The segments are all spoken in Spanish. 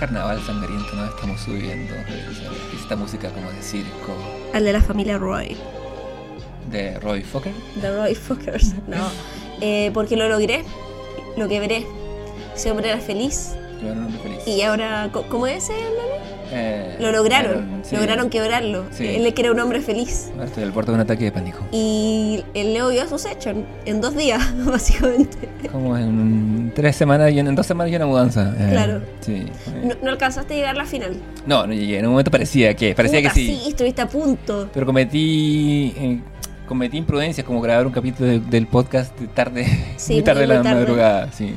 carnaval sangriento nos estamos subiendo. Esta música como de circo. Al de la familia Roy. ¿De Roy Fokker? De Roy Fokkers. No. Eh, porque lo logré. Lo que veré. Ese hombre era feliz. Yo era un hombre feliz. Y ahora, ¿cómo es el meme? Eh, Lo lograron. sí. Lograron quebrarlo. Sí. Él le era un hombre feliz. Ahora estoy al borde de un ataque de pánico. Y el Leo vio sus hechos en, dos días, básicamente. Como en tres semanas y en, en dos semanas y una mudanza. Eh, Claro. Sí. No, no alcanzaste a llegar a la final. No, no llegué. En un momento parecía que, parecía Puta, que sí. estuviste a punto. Pero cometí eh, cometí imprudencias como grabar un capítulo de- del podcast de tarde, Sí, muy tarde de la tarde. madrugada. Sí,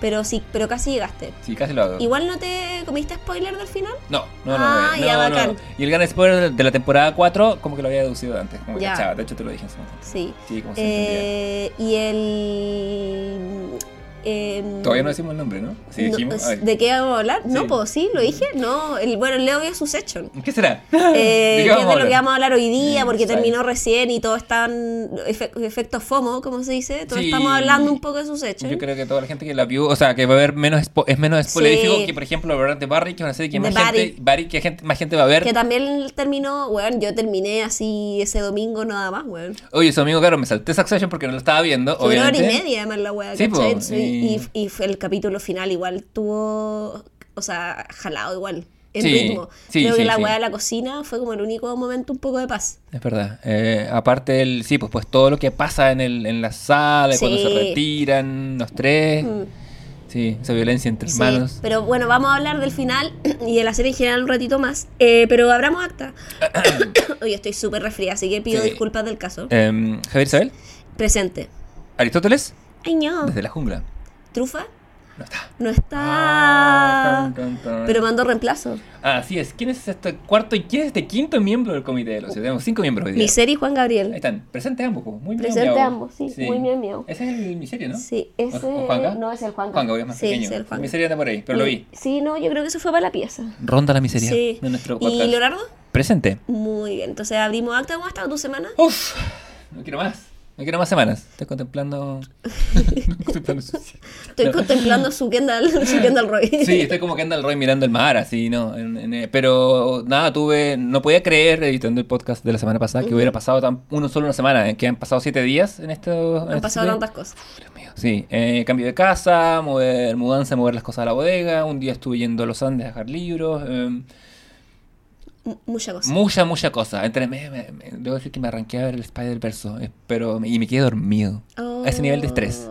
Pero sí, pero casi llegaste. sí, casi lo hago. Igual no te comiste spoiler del final. No, no, no. Ah, no, ya, no, bacán. no. Y el gran spoiler de la temporada 4, como que lo había deducido antes. Como que Ya. cachaba, de hecho te lo dije en su momento. Sí. Sí, como se entendía. Eh, y el. Em, Todavía no decimos el nombre, ¿no? No, dijimos. Ay, ¿De qué vamos a hablar? No, Sí. pues sí, lo dije. No, el, bueno, el Leo vio sus hechos. ¿Qué será? Eh, ¿De qué es a de lo que vamos a hablar hoy día, porque sí. terminó recién y todo están efe- efectos FOMO, como se dice. Todos Sí. estamos hablando un poco de sus hechos. Yo creo que toda la gente que la vio, o sea, que va a ver menos es menos spoilerífico Sí. que, por ejemplo, hablar de Barry, que es una serie que más gente, Barry, que gente, más gente va a ver. Que también terminó, weón, yo terminé así ese domingo nada más, weón. Oye, eso amigo, claro, me salté Succession porque no lo estaba viendo, Fue una hora y media además la weá, Sí, ¿cachai? Y- y... el capítulo final igual tuvo, o sea, jalado igual, en Sí, ritmo. sí, Creo sí, que la weá de la cocina fue como el único momento un poco de paz. Es verdad. Eh, aparte del, sí, pues, pues todo lo que pasa en, el, en la sala, cuando se retiran los tres. Mm. Sí, esa violencia entre hermanos. pero bueno, vamos a hablar del final y de la serie en general un ratito más. Eh, pero abramos acta. Hoy estoy súper resfriada, así que pido disculpas del caso. Em, Javier Isabel, Presente. Aristóteles, Ay, no. desde la jungla. ¿Trufa? No está. No está. Ah, tan, tan, tan. Pero mandó reemplazo. Así es. ¿Quién es este cuarto y quién es este quinto miembro del comité de los Tenemos cinco miembros hoy día. Miseria y Juan Ahí Gabriel. están. Presentes ambos. Muy miau, Presente miau. ambos, sí, muy miau, miau. Ese es el miseria, ¿no? Sí, ese. ¿O Juanga? No, es el Juan Juanga, obvio, es más sí, pequeño. es el Juan. Miseria anda por ahí, pero lo vi. Sí, no, yo creo que eso fue para la pieza. Ronda la miseria Sí. de nuestro ¿Y. Leonardo? Presente. Muy bien. Entonces abrimos acta. ¿Cómo ha estado tu semana? Uf, no quiero más. No quiero más semanas. Estoy contemplando. contemplando su- Estoy No. contemplando su Kendall, su Kendall Roy. Sí, estoy como el Roy mirando el mar, así, ¿no? En- en- eh, pero nada, tuve. No podía creer, editando el podcast de la semana pasada, que hubiera pasado tan, uno solo una semana, eh, que han pasado siete días en esto. Han este pasado tantas cosas. Dios mío. Sí, eh, cambio de casa, mover, mudanza, mover las cosas a la bodega. Un día estuve yendo a los Andes a dejar libros. eh, M- Mucha cosa. mucha, mucha cosa. Entre me, me- me- debo decir que me arranqué a ver el Spider-Verse, eh, pero y me quedé dormido. A ese nivel de estrés.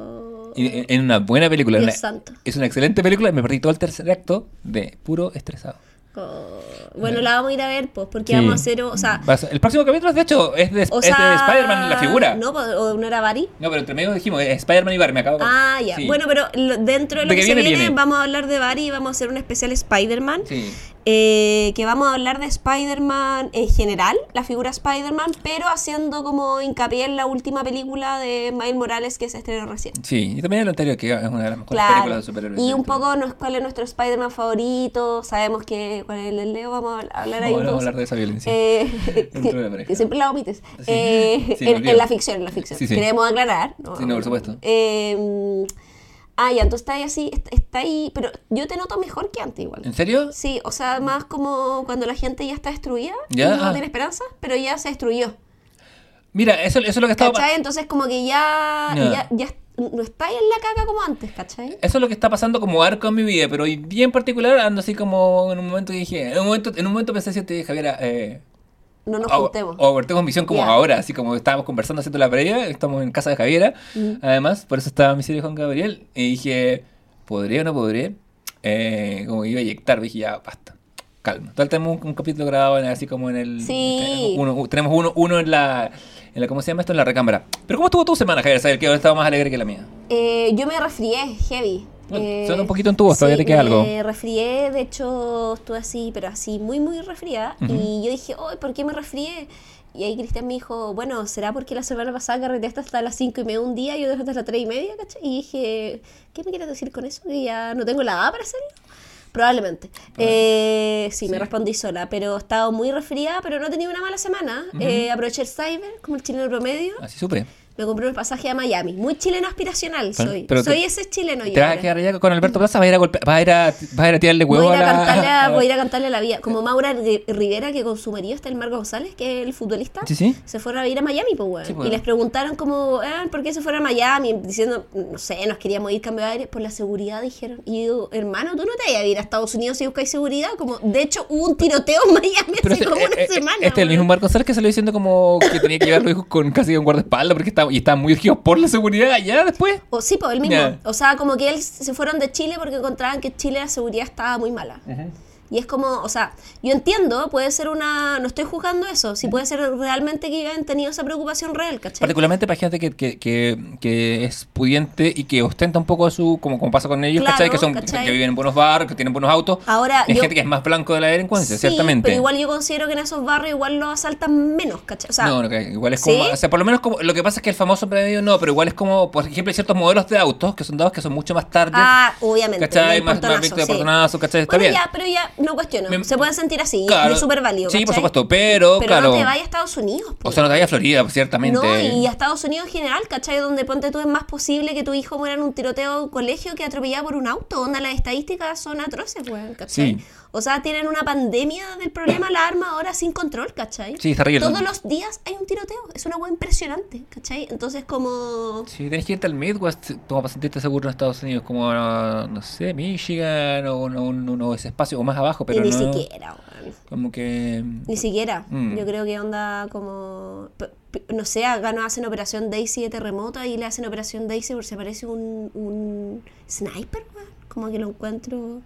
Y, en- en una buena película. Oh. Una- santo. es una excelente película y me perdí todo el tercer acto de puro estresado. Oh, Bueno, la vamos a ir a ver, pues, porque Sí. vamos a hacer, o sea, el próximo capítulo, de hecho, es de, o es de sea, Spider-Man, la figura. No, o no era Barry. No, pero entre medio dijimos, Spider-Man y Barry, me acabo de Ah, ya. Sí. Bueno, pero lo- dentro de lo De que, que se viene. vamos a hablar de Barry y vamos a hacer un especial Spider-Man. Sí. Eh, que vamos a hablar de Spider-Man en general, la figura Spider-Man, pero haciendo como hincapié en la última película de Miles Morales que se estrenó recién. Sí, y también el anterior, que es una de las mejores Claro. películas de superhéroes. Y un poco nos, cuál es nuestro Spider-Man favorito. Sabemos que cuál es el Leo, vamos a hablar ahí No, vamos a hablar de esa violencia. Eh, que, que siempre la omites. Sí. Eh, Sí, en, la ficción, en la ficción. Sí, sí. Queremos aclarar. ¿no? Sí, no, por supuesto. Ah, ya, entonces está ahí así, está, está ahí, pero yo te noto mejor que antes igual. ¿En serio? Sí, o sea, más como cuando la gente ya está destruida, Ya, y no ah. tiene esperanza, pero ya se destruyó. Mira, eso, eso es lo que estaba ¿Cachai? Entonces como que ya, Ya. ya, ya no está ahí en la caca como antes, ¿cachai? Eso es lo que está pasando como arco en mi vida, pero hoy día en particular ando así como en un momento que dije, en un momento, en un momento pensé si te dije, Javiera, eh, No nos o, juntemos. o cortemos misión como ahora, así como estábamos conversando haciendo la previa, estamos en casa de Javiera, Mm. además, por eso estaba mi serie Juan Gabriel, y dije, ¿podría o no podría? Eh, como que iba a eyectar, dije, ya, basta, calma. Tal tenemos un, un capítulo grabado en- así como en el... Sí. uno- tenemos uno, uno en la... En la, ¿Cómo se llama esto? En la recámara. Pero ¿cómo estuvo tu semana, Javier? Saber que ahora estaba más alegre que la mía. Eh, yo me resfrié, heavy. Eh, suena un poquito en tu voz, todavía te queda algo. Me resfrié, de hecho estuve así, pero así muy, muy resfriada. Ujú. Y yo dije, oh, ¿por qué me resfrié? Y ahí Cristian me dijo, bueno, ¿será porque la semana pasada carreteaste hasta las 5 y media un día y yo hasta las 3 y media, ¿cachai? Y dije, ¿qué me quieres decir con eso? ¿Que ya no tengo la edad para hacerlo? Probablemente. Eh, sí, me Sí. respondí sola, pero he estado muy resfriada, pero no he tenido una mala semana. Ujú. Eh, aproveché el cyber, como el chileno promedio. Así supe. Me compré un pasaje a Miami. Muy chileno aspiracional Pero- soy. te- soy ese chileno yo. ¿Te vas a quedar allá con Alberto Plaza? ¿Vas a ir a, golpe- vas a, ir a, vas a, ir a tirarle Voy huevo a, ir a la- cantarle a- voy a ir a cantarle a la vida. Como Maura Ri- Rivera, que con su marido está el Marco González, que es el futbolista. Sí, sí. Se fueron a ir a Miami, pues, weón. Sí, pues. Y les preguntaron como, ah, ¿por qué se fueron a Miami? Diciendo, no sé, nos queríamos ir cambio de aire por la seguridad, dijeron. Y yo digo, hermano, tú no te vayas a ir a Estados Unidos si buscáis seguridad. Como, de hecho, hubo un tiroteo en Miami Pero hace este, como una eh, eh, semana. este es el mismo Marco González que salió diciendo como que tenía que llevar a los hijos con casi un guardaespaldas porque estaba, y estaban muy urgidos por la seguridad allá después. O sí, pues el mismo. O sea, como que él se fueron de Chile porque encontraban que en Chile la seguridad estaba muy mala. Y es como, o sea, yo entiendo, puede ser una. No estoy juzgando eso. Si puede ser realmente que hayan tenido esa preocupación real, ¿cachai? Particularmente para gente que, que, que, que es pudiente y que ostenta un poco su, como, como pasa con ellos, Claro, ¿cachai? Que son ¿cachai? que viven en buenos barrios, que tienen buenos autos. Ahora, Hay yo- gente que es más blanco de la delincuencia, Sí, ciertamente. Pero igual yo considero que en esos barrios igual lo asaltan menos, ¿cachai? O sea, no, no, que igual es como, ¿sí? o sea, por lo menos como, lo que pasa es que el famoso predio no, pero igual es como, por ejemplo, hay ciertos modelos de autos que son dados que son mucho más tarde, ah, obviamente. ¿cachai? Más, más de sí. portonazo, ¿cachai? Está Bueno, bien. ya, pero ya no cuestiono. Me- Se pueden sentir así, Claro. y es súper válido. Sí, por supuesto, pero, Pero claro. no te vayas a Estados Unidos. O sea, no te vayas a Florida, pues, ciertamente. No, y a Estados Unidos en general, ¿cachai? Donde ponte tú es más posible que tu hijo muera en un tiroteo en colegio que atropellado por un auto. Onda, las estadísticas son atroces, weón, ¿cachai? Sí. O sea, tienen una pandemia del problema de la arma ahora sin control, ¿cachai? Sí, está terrible. Todos los días hay un tiroteo. Es una weá impresionante, ¿cachai? Entonces, como. Sí, tenés que irte al Midwest como para sentirte seguro en Estados Unidos, como, no, no sé, Michigan o uno, uno ese espacio, o más abajo, pero y ni no. siquiera, weón. Como que. Ni siquiera. Mm. Yo creo que onda como. No sé, acá no hacen operación Daisy de terremoto y le hacen operación Daisy porque se parece un, un sniper, weón. Como que lo encuentro.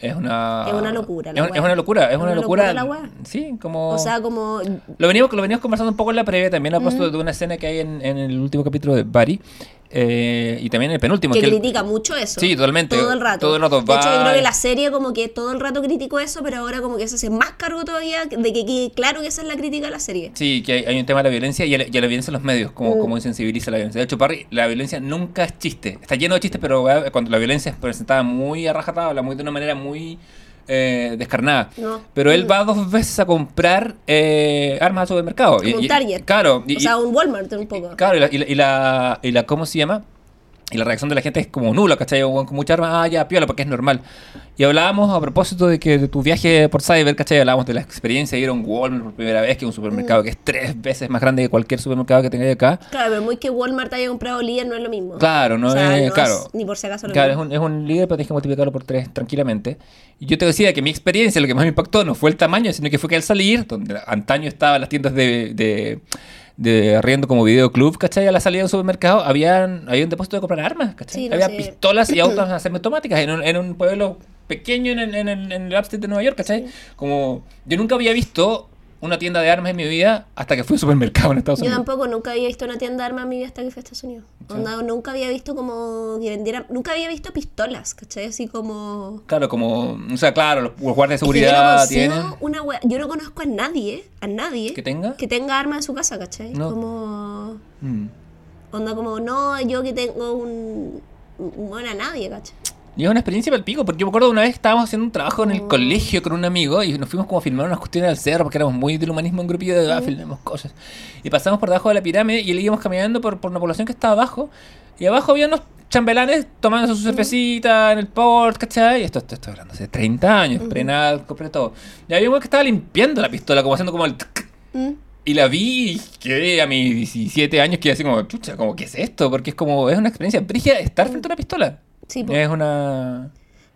Es una. Es una locura la Es, una locura, es, Es una, locura. locura la wea. Sí, como. O sea, como. Lo venimos, lo venimos conversando un poco en la previa también a propósito de una escena que hay en, en el último capítulo de Barry eh, y también el penúltimo. que critica mucho eso. Sí, totalmente. Todo el rato. Todo el rato De hecho, yo creo que la serie como que todo el rato criticó eso, pero ahora como que se hace más cargo todavía de que claro que esa es la crítica de la serie. Sí, que hay, hay un tema de la violencia y, la violencia en los medios, como, Mm. como insensibiliza la violencia. De hecho, Parry, la violencia nunca es chiste. Está lleno de chistes, pero cuando la violencia es presentada muy a rajatabla, muy de una manera muy eh, descarnada. No. Pero él Mm. va dos veces a comprar eh, armas al supermercado. Como un Y- y- Target. Claro. y- o sea, un Walmart un poco. Claro, y la, y la, y la- y la- ¿cómo se llama? Y la reacción de la gente es como nula, ¿cachai? Con mucha arma, ah, ya, piola, porque es normal. Y hablábamos a propósito de que de tu viaje por Cyber, ¿cachai? Hablábamos de la experiencia de ir a un Walmart por primera vez, que es un Mm. supermercado que es tres veces más grande que cualquier supermercado que tengáis acá. Claro, pero muy que Walmart haya comprado líder no es lo mismo. Claro, no O sea, es- no claro. ni por si acaso lo Claro, es mismo. un, es un líder, pero tienes que multiplicarlo por tres tranquilamente. Y yo te decía que mi experiencia, lo que más me impactó, no fue el tamaño, sino que fue que al salir, donde antaño estaban las tiendas de, de, de arriendo como videoclub, ¿cachai? A la salida del supermercado, habían, había un depósito de comprar armas, ¿cachai? Sí, no había sé. pistolas y autos semiautomáticas en un, en un pueblo pequeño en el, en, el, en el upstate de Nueva York, ¿cachai? Como yo nunca había visto una tienda de armas en mi vida hasta que fui al supermercado en Estados Yo Unidos. tampoco, nunca había visto una tienda de armas en mi vida hasta que fui a Estados Unidos. Onda, nunca había visto como que vendieran, nunca había visto pistolas, ¿cachai? Así como... Claro, como, o sea, claro, los, los guardias de Es que yo no seguridad tienen. una wea- yo no conozco a nadie, a nadie ¿Que tenga? que tenga armas en su casa, ¿cachai? No. Como Mm. onda como no, yo que tengo un un- bueno, a nadie, ¿cachai? Y es una experiencia para el pico, porque yo me acuerdo una vez estábamos haciendo un trabajo en el Mm. colegio con un amigo y nos fuimos como a filmar unas cuestiones al cerro porque éramos muy del humanismo en grupillo de ah, filmemos cosas. Y pasamos por debajo de la pirámide y le íbamos caminando por, por una población que estaba abajo. Y abajo había unos chambelanes tomando su cervecita en el port, ¿cachai? Y esto, esto estoy hablando hace 30 años, pre-nada, pre todo. Y había uno que estaba limpiando la pistola, como haciendo como el... Mm. Y la vi y quedé a mis 17 años, quedé así como, chucha, como, ¿qué es esto? Porque es como, es una experiencia brígida estar frente a una pistola. Sí, po. Es una...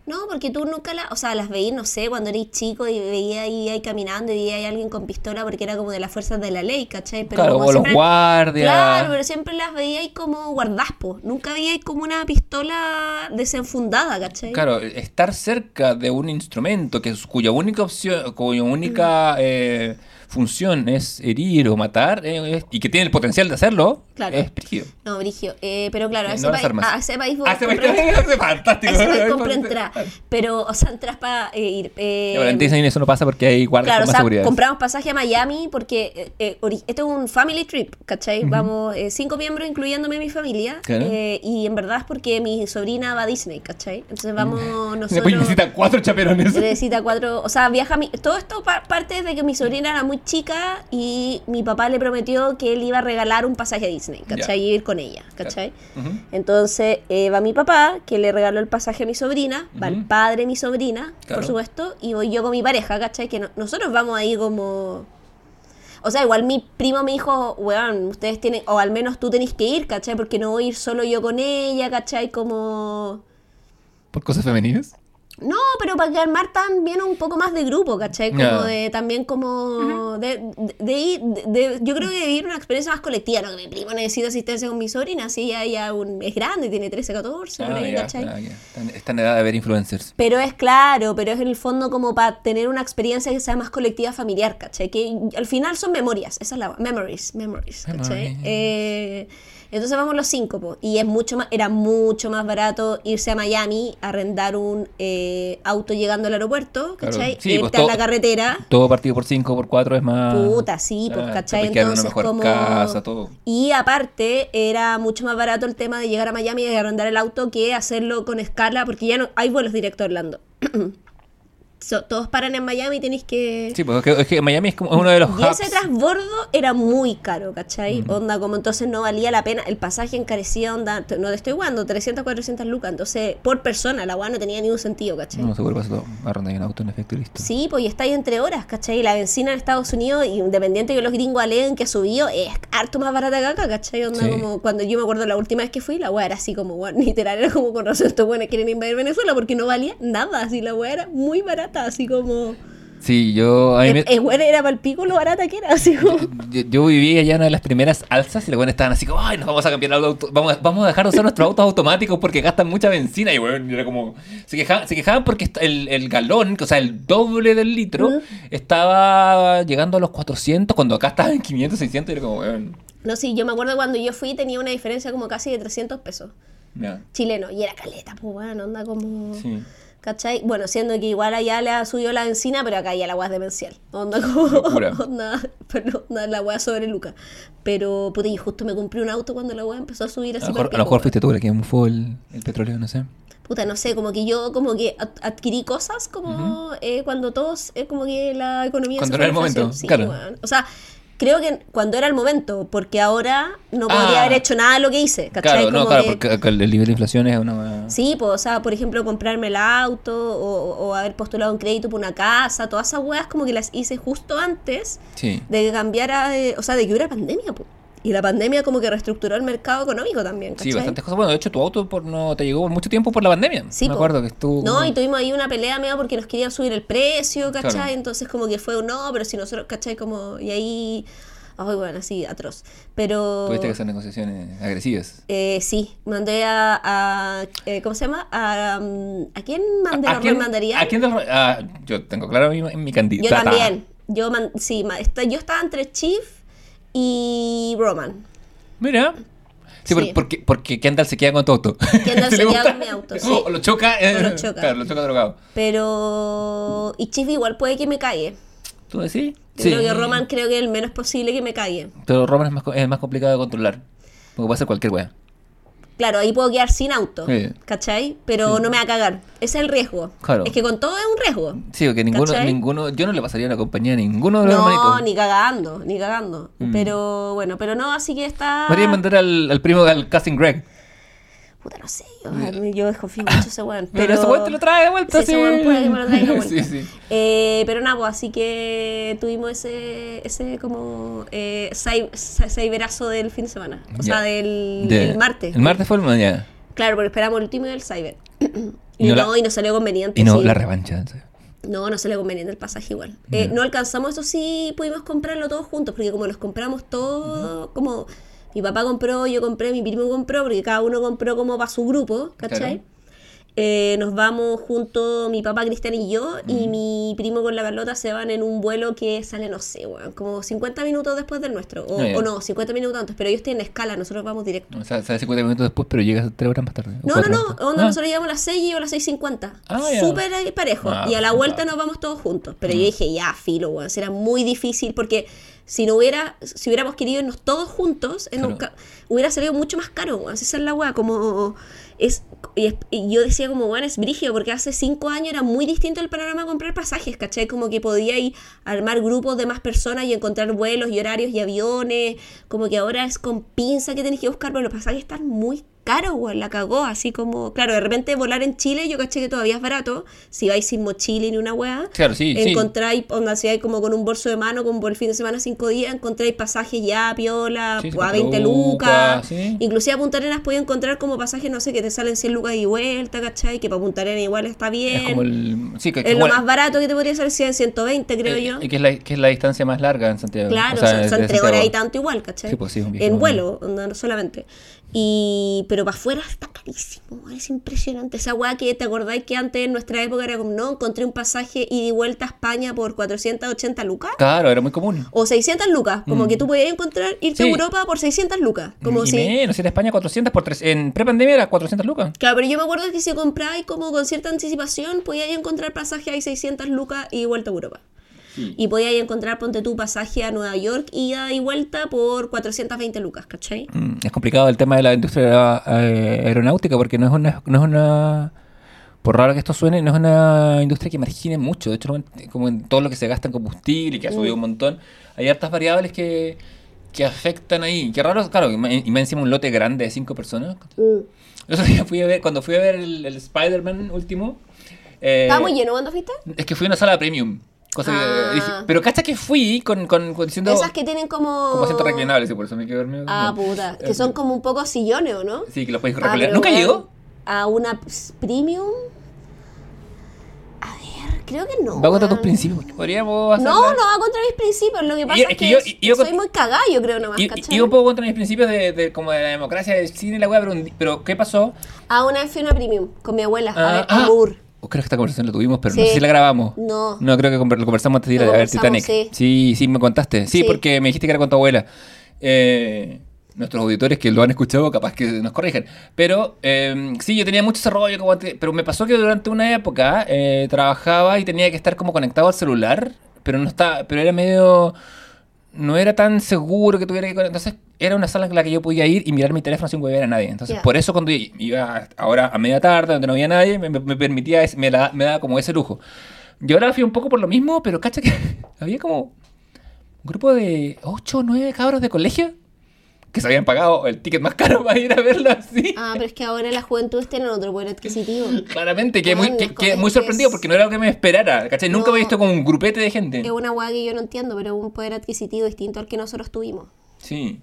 No, porque tú nunca la, o sea, las veías, no sé, cuando eres chico y veías ahí, ahí caminando y veías ahí alguien con pistola porque era como de las fuerzas de la ley, ¿cachai? Pero claro, como o los guardias. Claro, pero siempre las veía ahí como guardaspo. Nunca veía ahí como una pistola desenfundada, ¿cachai? Claro, estar cerca de un instrumento que es, cuya única opción, cuya única eh, función es herir o matar eh, es- y que tiene el potencial de hacerlo, Claro. es brígido. No, Brigio. Eh, pero claro, a Eh, ese, no país- a ese país vos se me compré- hace fantástico. a ese país entrada. pero, o sea, entras para eh, ir. eh, Disney eso no pasa porque hay guardias Claro, o con más sea, seguridad. compramos pasaje a Miami porque eh, esto es un family trip, ¿cachai? Vamos eh, cinco miembros, incluyéndome mi familia. Claro. y en verdad es porque mi sobrina va a Disney, ¿cachai? Entonces vamos nosotros... Después necesita cuatro chaperones. Necesita cuatro, o sea, viaja mi, todo esto pa- parte de que mi sobrina era muy chica y mi papá le prometió que él iba a regalar un pasaje a Disney, ¿cachai? Y ir con ella, ¿cachai? Entonces eh, va mi papá, que le regaló el pasaje a mi sobrina, va el padre de mi sobrina, Claro. por supuesto, y voy yo con mi pareja, ¿cachai? Que no- nosotros vamos ahí como... O sea, igual mi primo me dijo, weón, ustedes tienen, o al menos tú tenés que ir, ¿cachai? Porque no voy a ir solo yo con ella, ¿cachai? Como... ¿Por cosas femeninas? No, pero para que armar también un poco más de grupo, ¿cachai? Como de también como de, de- de ir, de- de- yo creo que de vivir una experiencia más colectiva, ¿no? Que mi primo necesita asistencia con mi sobrina, así ya, ya un, es grande, tiene 13, 14, por Ah, ahí, ya, ¿cachai? ah. Están, están en edad de ver influencers. Pero es claro, pero es en el fondo como para tener una experiencia que sea más colectiva familiar, ¿cachai? Que al final son memorias, esa es la memories, memories, ¿cachai? Memories. Eh, entonces vamos los cinco, po, y es mucho más, era mucho más barato irse a Miami, arrendar un eh, auto llegando al aeropuerto, Claro. ¿cachai? Sí, Irte pues, a todo- la carretera. Todo partido por 5, por 4 es más. Puta, sí, pues, Ah, ¿cachai? Entonces, mejor como... casa, todo. Y aparte, era mucho más barato el tema de llegar a Miami y arrendar el auto que hacerlo con escala, porque ya no hay vuelos directos a Orlando. So- todos paran en Miami y tenéis que... Sí, pues es que, Miami es como uno de los Y hubs. ese transbordo era muy caro, ¿cachai? Onda, como entonces no valía la pena. El pasaje encarecía, onda, no te estoy jugando, 300, 400 lucas. Entonces, por persona, la weá no tenía ningún sentido, ¿cachai? No, seguro pasa todo. Arrendar un auto en efecto y listo. Sí, pues y está ahí entre horas, ¿cachai? La benzina en Estados Unidos, independiente que los gringos aleguen que ha subido, es harto más barata que acá, ¿cachai? Onda Sí. como cuando yo me acuerdo la última vez que fui, la weá era así como, weón, literal, era como con razón estos weones quieren invadir Venezuela porque no valía nada, así la weá era muy barata, así como... Sí, yo. A mí me- weón, era para el pico lo barata que era, así como... yo, yo viví allá en una de las primeras alzas y los buenos estaban así como, ay, nos vamos a cambiar auto, vamos, a- vamos a dejar de usar nuestros autos automáticos porque gastan mucha benzina y bueno, era como, se quejaban, se quejaban porque el, el galón, o sea, el doble del litro, estaba llegando a los 400 cuando acá estaba en 500, 600 y era como, bueno, No, sí, yo me acuerdo cuando yo fui tenía una diferencia como casi de 300 pesos ya, chileno y era caleta, pues bueno, onda como... sí. ¿Cachai? Bueno, siendo que igual allá le ha subido la benzina, pero acá ya la agua es demencial. Onda como. Onda, pero onda la agua sobre Luca. Pero, puta, y justo me compré un auto cuando la agua empezó a subir A así. lo mejor, a lo mejor fuiste tú la que mufó el, el petróleo, no sé. Puta, no sé, como que yo, como que ad- adquirí cosas como eh, cuando todos, eh, como que la economía Cuando era el a momento, Sí, claro. weón. O sea, creo que cuando era el momento, porque ahora no podría Ah. haber hecho nada de lo que hice. ¿cachai? Claro, no, claro, que- porque el nivel de inflación es una... Sí, pues, o sea, por ejemplo, comprarme el auto o, o haber postulado un crédito por una casa, todas esas weas como que las hice justo antes Sí. de que cambiara, eh, o sea, de que hubiera pandemia, pues. Y la pandemia como que reestructuró el mercado económico también, Sí, ¿cachai? bastantes cosas. Bueno, de hecho, tu auto por, no te llegó por mucho tiempo por la pandemia. Sí, Me po. acuerdo que estuvo. No, y tuvimos ahí una pelea medio porque nos querían subir el precio, ¿cachai? Claro. Entonces como que fue un no, pero si nosotros, ¿cachai? Como, y ahí, ay, bueno, así, atroz. Pero... Tuviste que hacer negociaciones agresivas. Eh, sí, mandé a, a, eh, ¿cómo se llama? A, um, ¿a quién mandé ¿A la quién, mandaría? ¿A quién del ah, yo tengo claro mi, mi Yo candidata. también. Yo, man- sí, ma- está- yo estaba entre Chief y Roman. Mira. Sí, por- Sí. porque, porque Kendall se queda con tu auto. Kendall se le queda gusta- con mi auto, sí. O lo choca. eh, O lo choca. Claro, lo choca drogado. Pero. Y Chief igual puede que me calle. ¿Tú decís? Yo creo que Roman creo que es el menos posible que me calle. Pero Roman es más, co- es más complicado de controlar. Porque puede ser cualquier wea. Claro, ahí puedo quedar sin auto. Sí. ¿Cachai? Pero no me va a cagar. Ese es el riesgo. Claro. Es que con todo es un riesgo. Sí, porque ninguno, ¿Cachai? ninguno. Yo no le pasaría una compañía a ninguno de los No, hermanitos. ni cagando, ni cagando. Mm. Pero bueno, pero no, así que está. Podría mandar al, al primo al casting Greg. Puta, no sé, yo, yo desconfío mucho ese weón. Pero Pero ese weón te lo trae de vuelta, Sí, ese weón puede que me lo traiga de vuelta. Sí, sí. Eh, pero nada, pues así que tuvimos ese, ese como eh, cyberazo del fin de semana. O sea, del, De- del martes. El martes fue el mañana. Claro, porque esperamos el último del cyber. y, Y no no, la- y nos salió conveniente. Y no la revancha. No, no salió conveniente el pasaje igual. Eh, no alcanzamos, eso sí, pudimos comprarlo todos juntos, porque como los compramos todos, como mi papá compró, yo compré, mi primo compró, porque cada uno compró como para su grupo, ¿cachai? Claro. eh, nos vamos junto mi papá Cristian y yo, y mi primo con la Carlota se van en un vuelo que sale, no sé, weón, como 50 minutos después del nuestro. O, ya. o no, 50 minutos antes, pero ellos tienen escala, nosotros vamos directo. O sea, sale 50 minutos después, pero llegas 3 horas más tarde. No, no, no, Ah. nosotros llegamos a las 6 y ellos a las 6.50. Ah. Súper parejo. Ah, y a la vuelta claro. nos vamos todos juntos. Pero yo dije, ya, filo, weón, será muy difícil porque si no hubiera, si hubiéramos querido irnos todos juntos, en un Claro. ca- hubiera salido mucho más caro, weón. Esa es la weá, como es y, es- y yo decía como, bueno, es brígido, porque hace cinco años era muy distinto el panorama comprar pasajes, ¿cachai? Como que podía ir armar grupos de más personas y encontrar vuelos y horarios y aviones, como que ahora es con pinza que tenés que buscar, pero los pasajes están muy caros, weón, la cagó, así como, claro, de repente volar en Chile, yo caché que todavía es barato, si vais sin mochila ni una weá, Claro, sí, sí. encontráis, onda, si hay como con un bolso de mano, como por el fin de semana, cinco días, encontráis pasajes ya, piola, Sí, a 50 20 lucas, sí. Inclusive a Punta Arenas podía encontrar como pasajes, no sé, que te salen 100 lucas y vuelta, ¿cachai? Que para Punta Arenas igual está bien. Es como el. Sí, que, Es que lo más barato que te podría salir 100, 120, creo eh, yo. eh, que, es la, que es la distancia más larga en Santiago. Claro, O sea, son, son tres horas y tanto igual, ¿cachai? Sí, pues sí, En vuelo, no solamente. Y, pero para afuera está carísimo, es impresionante. Esa weá que te acordáis que antes en nuestra época era como, no, encontré un pasaje y de vuelta a España por 480 lucas. Claro, era muy común. O 600 lucas, como que tú podías encontrar irte Mm. Sí. a Europa por 600 lucas. Como y si, menos, en España 400 por 3. En prepandemia era 400 lucas. Claro, pero yo me acuerdo que si compráis como con cierta anticipación, podíais encontrar pasaje a 600 lucas y vuelta a Europa. Y podíais encontrar, ponte tu pasaje a Nueva York, ida y vuelta por 420 lucas, ¿cachai? Mm, Es complicado el tema de la industria eh, aeronáutica porque no es una, no es una por raro que esto suene, no es una industria que margine mucho. De hecho, como en todo lo que se gasta en combustible y que ha subido un montón, hay hartas variables que, que afectan ahí. Qué raro, claro, y más encima un lote grande de cinco personas. El otro día fui a ver, cuando fui a ver el, el Spider-Man último, eh, ¿Estaba muy lleno cuando fuiste? es que fui a una sala premium. Cosa Ah. pero cacha que fui con, con, con diciendo Esas que tienen como... como asientos reclinables, y por eso me quedé dormido. Ah, No. puta. Eh, Que son como un poco sillones, ¿o no? Sí, que los puedes Ah, reclinar. ¿Nunca llegó? A una premium. A ver, creo que no. Va contra tus principios. Podríamos hacer. No, no va contra mis principios. Lo que pasa es que, yo- yo- soy yo- muy cagada, yo creo nomás, Y, ¿cachai? y un poco contra mis principios de, de- como de la democracia del cine y la weá, pero, ¿qué pasó? Ah, una vez fui a una premium con mi abuela, a Ah, ver, ah, a. creo que esta conversación la tuvimos, pero no Sí. sé si la grabamos. No. No, creo que lo conversamos antes de ir a ver Titanic. sí. sí, sí, me contaste. Sí, Sí. porque me dijiste que era con tu abuela. Eh, nuestros auditores que lo han escuchado, capaz que nos corrigen. Pero eh, sí, yo tenía mucho ese rollo, como antes- pero me pasó que durante una época eh, trabajaba y tenía que estar como conectado al celular, pero no estaba, pero era medio no era tan seguro que tuviera que. Entonces, era una sala en la que yo podía ir y mirar mi teléfono sin huevear a nadie. Entonces, por eso cuando iba ahora a media tarde, donde no había nadie, me, me permitía, ese- me, la- me daba como ese lujo. Yo ahora fui un poco por lo mismo, pero cacha que había como un grupo de 8 o 9 cabros de colegio que se habían pagado el ticket más caro para ir a verlo así. Ah, pero es que ahora las juventudes tienen otro poder adquisitivo. Claramente, que muy, que, que muy sorprendido porque no era lo que me esperara. ¿cachai? Nunca No. había visto como un grupete de gente. Es una hueá que yo no entiendo, pero es un poder adquisitivo distinto al que nosotros tuvimos. Sí.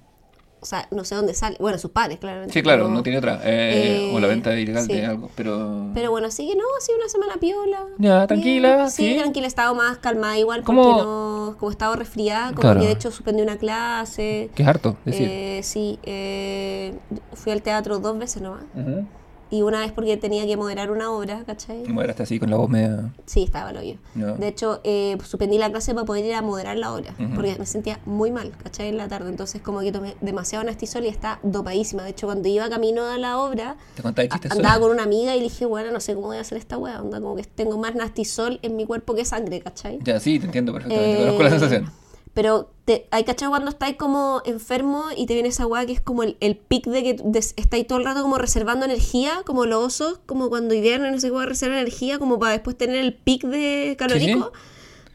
O sea, no sé dónde sale. Bueno, sus padres, claramente. Sí, claro, pero- no tiene otra. Eh, Eh, o la venta ilegal sí. de algo, pero... Pero bueno, así que no, sido una semana piola. Ya, Bien. tranquila, Sí, sí. tranquila, he estado más calmada igual porque ¿Cómo? no, como estaba resfriada, como Claro. que de hecho suspendí una clase. Que es harto, decir. Eh, sí, eh, fui al teatro dos veces nomás. Ujú. Y una vez porque tenía que moderar una obra, ¿cachai? Moderaste así con la voz media... Sí, estaba lo yo. De hecho, eh, suspendí la clase para poder ir a moderar la obra, porque me sentía muy mal, ¿cachai? En la tarde, entonces como que tomé demasiado nastisol y está dopadísima. De hecho, cuando iba camino a la obra, ¿Te andaba sola? con una amiga y le dije, bueno, no sé cómo voy a hacer esta weá, onda, como que tengo más nastisol en mi cuerpo que sangre, ¿cachai? Ya, sí, te entiendo perfectamente. Eh, Conozco la sensación. Pero te, hay cachado cuando estáis como enfermo y te viene esa weá que es como el, el pic de que estáis todo el rato como reservando energía, como los osos, como cuando hibiernan, no sé cómo reservar energía, como para después tener el pic de calórico.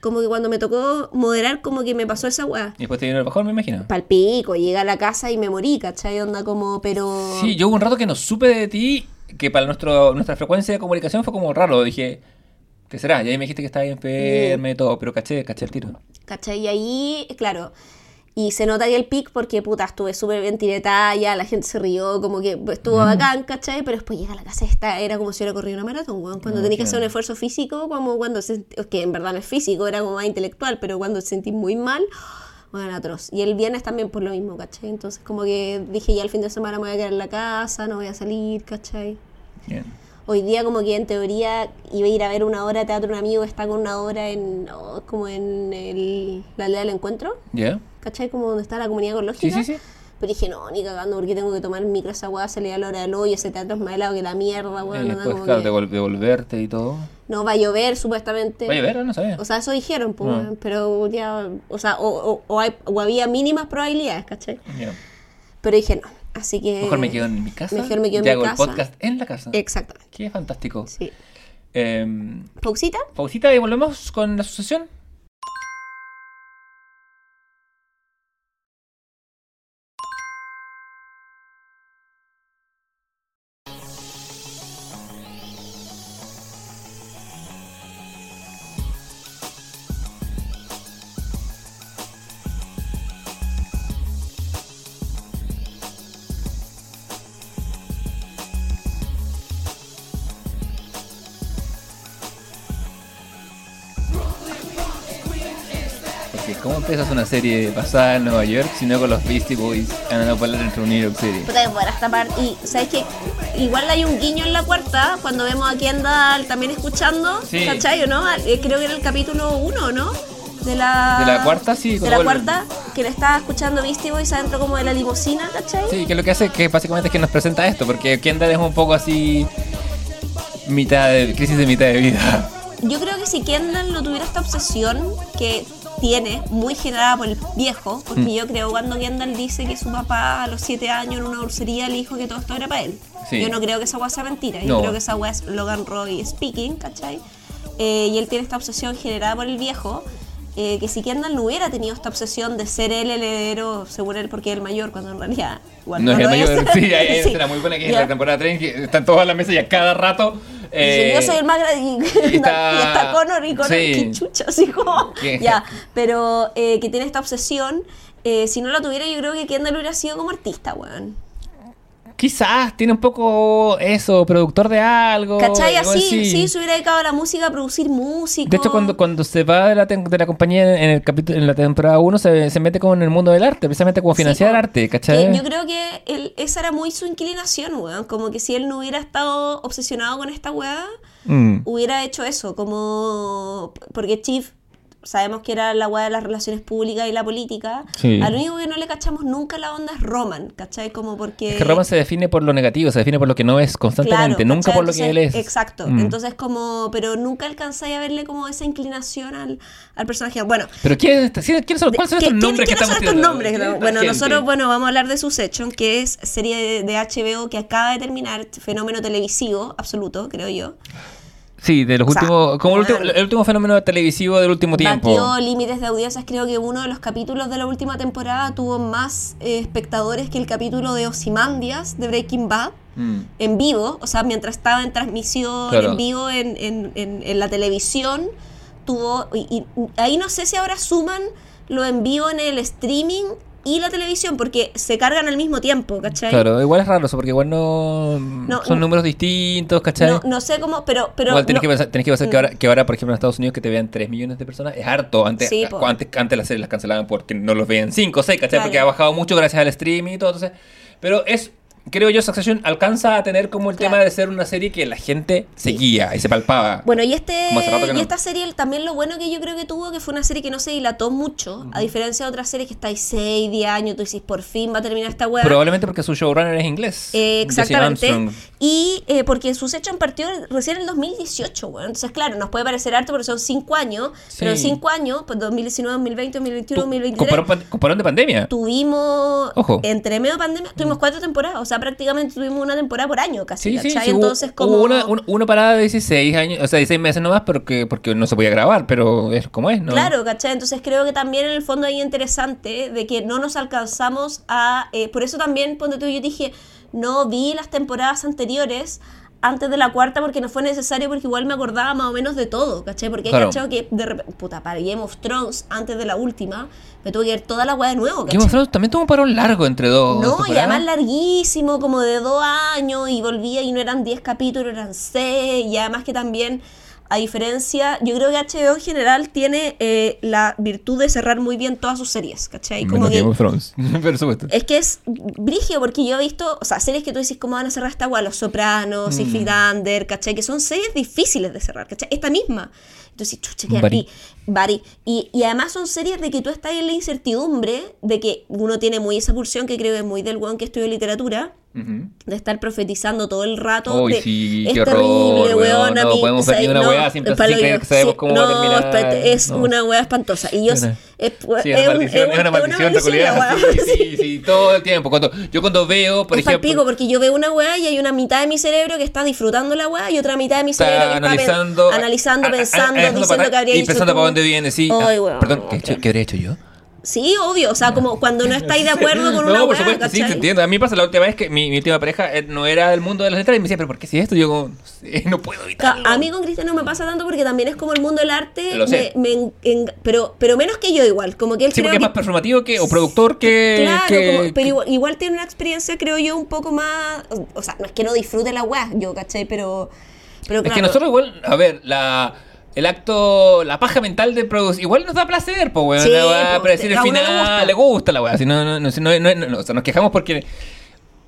Como que cuando me tocó moderar, como que me pasó esa weá. Y después te vino el bajón, me imagino. Pal pico, llegué a la casa y me morí, ¿cachai? Onda como, pero... Sí, yo hubo un rato que no supe de ti, que para nuestro, nuestra frecuencia de comunicación fue como raro. Dije, ¿qué será? Y ahí me dijiste que estabas enferma y todo, pero caché, caché el tiro. ¿Cachai? Y ahí, claro. Y se nota ahí el pic porque, puta, estuve súper bien tiretada, ya la gente se rió, como que estuvo bacán, ¿cachai? Pero después llega a la casa esta, era como si hubiera corrido una maratón, weón. Cuando Ah, tenías que hacer un esfuerzo físico, como cuando, se, que en verdad no es físico, era como más intelectual, pero cuando te sentís muy mal, bueno, atroz. Y el viernes también por lo mismo, ¿cachai? Entonces como que dije, ya el fin de semana me voy a quedar en la casa, no voy a salir, ¿cachai? Bien. Hoy día como que en teoría iba a ir a ver una obra de teatro un amigo está con una obra en oh, como en el, la aldea del encuentro, ¿Ya? ¿cachai? Como donde está la comunidad Sí, ecológica. sí, sí. Pero dije, no, ni cagando, porque tengo que tomar el micro a esa weá, se le da la hora del hoyo, ese teatro es más helado que la mierda, Y weón. anda después, claro, que- devolverte y todo. No, va a llover supuestamente. Oye, ver, no sabía. O sea, eso dijeron, pues, Ah. pero ya, o sea, o, o- o hay- o había mínimas probabilidades, ¿cachai? Ya. Pero dije, no, así que... Mejor me quedo en mi casa. Mejor me quedo en mi hago casa. el podcast en la casa. Exactamente, Qué fantástico. sí. Eh, ¿Pausita? pausita y volvemos con la sucesión. Una serie basada en Nueva York si no con los Beastie Boys andando por dentro de New York City? Puta que podrás tapar. Y, ¿sabes qué? Igual hay un guiño en la cuarta, cuando vemos a Kendall también escuchando, Sí. ¿cachai o no? Eh, Creo que era el capítulo 1, ¿no? De la... De la cuarta, sí, De la cuarta, que le estaba escuchando Beastie Boys adentro como de la limusina, ¿cachai? Sí, que lo que hace que básicamente es que nos presenta esto, porque Kendall es un poco así mitad de crisis de mitad de vida. Yo creo que si Kendall no tuviera esta obsesión que tiene, muy generada por el viejo, porque Mm. yo creo cuando Kendall dice que su papá a los 7 años en una dulcería le dijo que todo esto era para él. Sí. Yo no creo que esa weá sea mentira, yo No. creo que esa weá es Logan Roy speaking, ¿cachai? Eh, y él tiene esta obsesión generada por el viejo. eh, que si Kendall no hubiera tenido esta obsesión de ser él el heredero, según él, porque es el mayor, cuando en realidad igual No es el mayor, sí, hay, hay Sí. escena muy buena que es en la temporada 3 que están todos a la mesa y a cada rato. Dice, eh, yo soy el más grande y, y está- y está Connor y Connor sí. qué chucha así como ¿Qué? ya pero eh, que tiene esta obsesión eh, si no la tuviera yo creo que Kendall hubiera sido como artista weón Quizás tiene un poco eso, productor de algo. ¿cachai? así sí. se hubiera dedicado a la música a producir música De hecho, cuando, cuando se va de la, de la compañía en el capítulo en la temporada 1, se, se mete como en el mundo del arte, precisamente como financiar po. arte, ¿cachai? yo creo que él- esa era muy su inclinación weón como que si él no hubiera estado obsesionado con esta weá Mm. hubiera hecho eso, como porque Chief sabemos que era la weá de las relaciones públicas y la política. Sí. Al único que no le cachamos nunca la onda es Roman, ¿cachai? Como porque. Es que Roman se define por lo negativo, se define por lo que no es constantemente, Claro, nunca por lo que él es. Entonces, Exacto. Mm. Entonces, como. Pero nunca alcanzáis a verle como esa inclinación al, al personaje. Bueno. Pero ¿quién, está- quién- quiénes son, ¿cuáles son ¿qué- estos nombres que quiénes estamos son estos nombres? ¿Quién es esta Bueno, gente? nosotros bueno, vamos a hablar de Succession, que es serie de, de HBO que acaba de terminar, fenómeno televisivo absoluto, creo yo. Sí, de los O sea, últimos, como el último, bueno. el último fenómeno televisivo del último tiempo. Batió límites de audiencias. Creo que uno de los capítulos de la última temporada tuvo más eh, espectadores que el capítulo de Ozymandias de Breaking Bad Mm. en vivo. O sea, mientras estaba en transmisión Claro. en vivo en, en- en- en la televisión, tuvo. Y, y ahí no sé si ahora suman lo en vivo en el streaming y la televisión, porque se cargan al mismo tiempo, ¿cachai? Claro, igual es raro eso, porque igual no, No, son no. números distintos, ¿cachai? No, no sé cómo, pero. pero igual tenés, que pensar, tenés que pensar que, Mm. ahora, que ahora, por ejemplo, en Estados Unidos que te vean 3 millones de personas es harto. Antes, Sí, antes, antes las series las cancelaban porque no los veían 5 o 6, ¿cachai? Claro. Porque ha bajado mucho gracias al streaming y todo. Entonces, pero es, creo yo, Succession alcanza a tener como el Claro. tema de ser una serie que la gente seguía y se palpaba. Bueno, y este y no. esta serie también lo bueno que yo creo que tuvo que fue una serie que no se dilató mucho, a diferencia de otras series que estáis 6, 10 años, tú dices, por fin va a terminar esta weá. Probablemente porque su showrunner es inglés. Eh, exactamente. Y eh, porque sus hechos partió recién en el 2018, weón. Entonces, claro, nos puede parecer harto, pero son 5 años. Pero en. 5 años, pues 2019, 2020, 2021, Tú- 2023, Con parón, con parón de pandemia. tuvimos, Ojo. entre medio de pandemia, tuvimos cuatro temporadas. O sea, prácticamente tuvimos una temporada por año casi, Sí, sí, ¿cachai? sí, hubo- Entonces, hubo como... una, un- una parada de 16 años, o sea, 16 meses nomás porque, porque no se podía grabar, pero es como es, ¿no? Claro, ¿cachai? Entonces creo que también en el fondo hay interesante de que no nos alcanzamos a... eh, por eso también, ponte tú, yo dije, no vi las temporadas anteriores antes de la cuarta porque no fue necesario porque igual me acordaba más o menos de todo, ¿cachai? Porque Claro. he cachado que de repente, puta, para Game of Thrones, antes de la última, me tuve que ver toda la weá de nuevo, ¿cachai? Game of Thrones también tuvo un parón largo entre dos. No, y además larguísimo, como de dos años, y volvía y no eran 10 capítulos, eran 6, y además que también A diferencia, yo creo que HBO en general tiene eh, la virtud de cerrar muy bien todas sus series, ¿cachai? Como Menos que, Game of Thrones, por supuesto. es que es brigio porque yo he visto, o sea, series que tú dices cómo van a cerrar esta agua, Los Sopranos, Six Mm. Feet Under, ¿cachai? Que son series difíciles de cerrar, ¿cachai? Esta misma. Entonces, chucha, que Bari. y, Bari. Y, y además son series de que tú estás en la incertidumbre, de que uno tiene muy esa pulsión que creo que es muy del weón que estudió literatura, Ujú. de estar profetizando todo el rato. Uy, de, sí, es qué horror, terrible, weón, weón. a no mí, podemos ni una no, weá creer yo, que sabemos cómo va a no, terminar, espérate, es no. una weá espantosa. Y yo, Sí, es, no. es, Sí, es es un- una maldición, es una maldición la peculiar. weá. Sí, sí, sí, todo el tiempo. Cuando, yo cuando veo, por es ejemplo, palpico porque yo veo una weá y hay una mitad de mi cerebro que está disfrutando la weá y otra mitad de mi cerebro está que analizando, está analizando, a- a- pensando, analizando diciendo para- que habría y pensando tú. para dónde viene, sí. Perdón, no, ¿qué, habría hecho yo? Sí, obvio, o sea, como cuando no estáis de acuerdo con no, una por weá, supuesto, sí, te entiendo. A mí pasa la última vez que mi, mi última pareja eh, no era del mundo de las letras y me decía, pero ¿por qué si esto? Yo como, no sé, no puedo evitarlo. A mí con Cristian no me pasa tanto porque también es como el mundo del arte, Lo sé. me- me en- en- pero, pero menos que yo igual, como que él Sí, creo porque es más performativo que, o productor que... Claro, que- como- pero que- igual, igual tiene una experiencia, creo yo, un poco más. O sea, no es que no disfrute la weá, yo, ¿cachai? Pero. pero Es que claro, nosotros igual, a ver, la... El acto, la paja mental de producir, igual nos da placer, pues, weón. Sí, la weá, po, predecir el uno le final, gusta. le gusta la weá. Si no, no, no, si no, no- no- o sea, nos quejamos porque,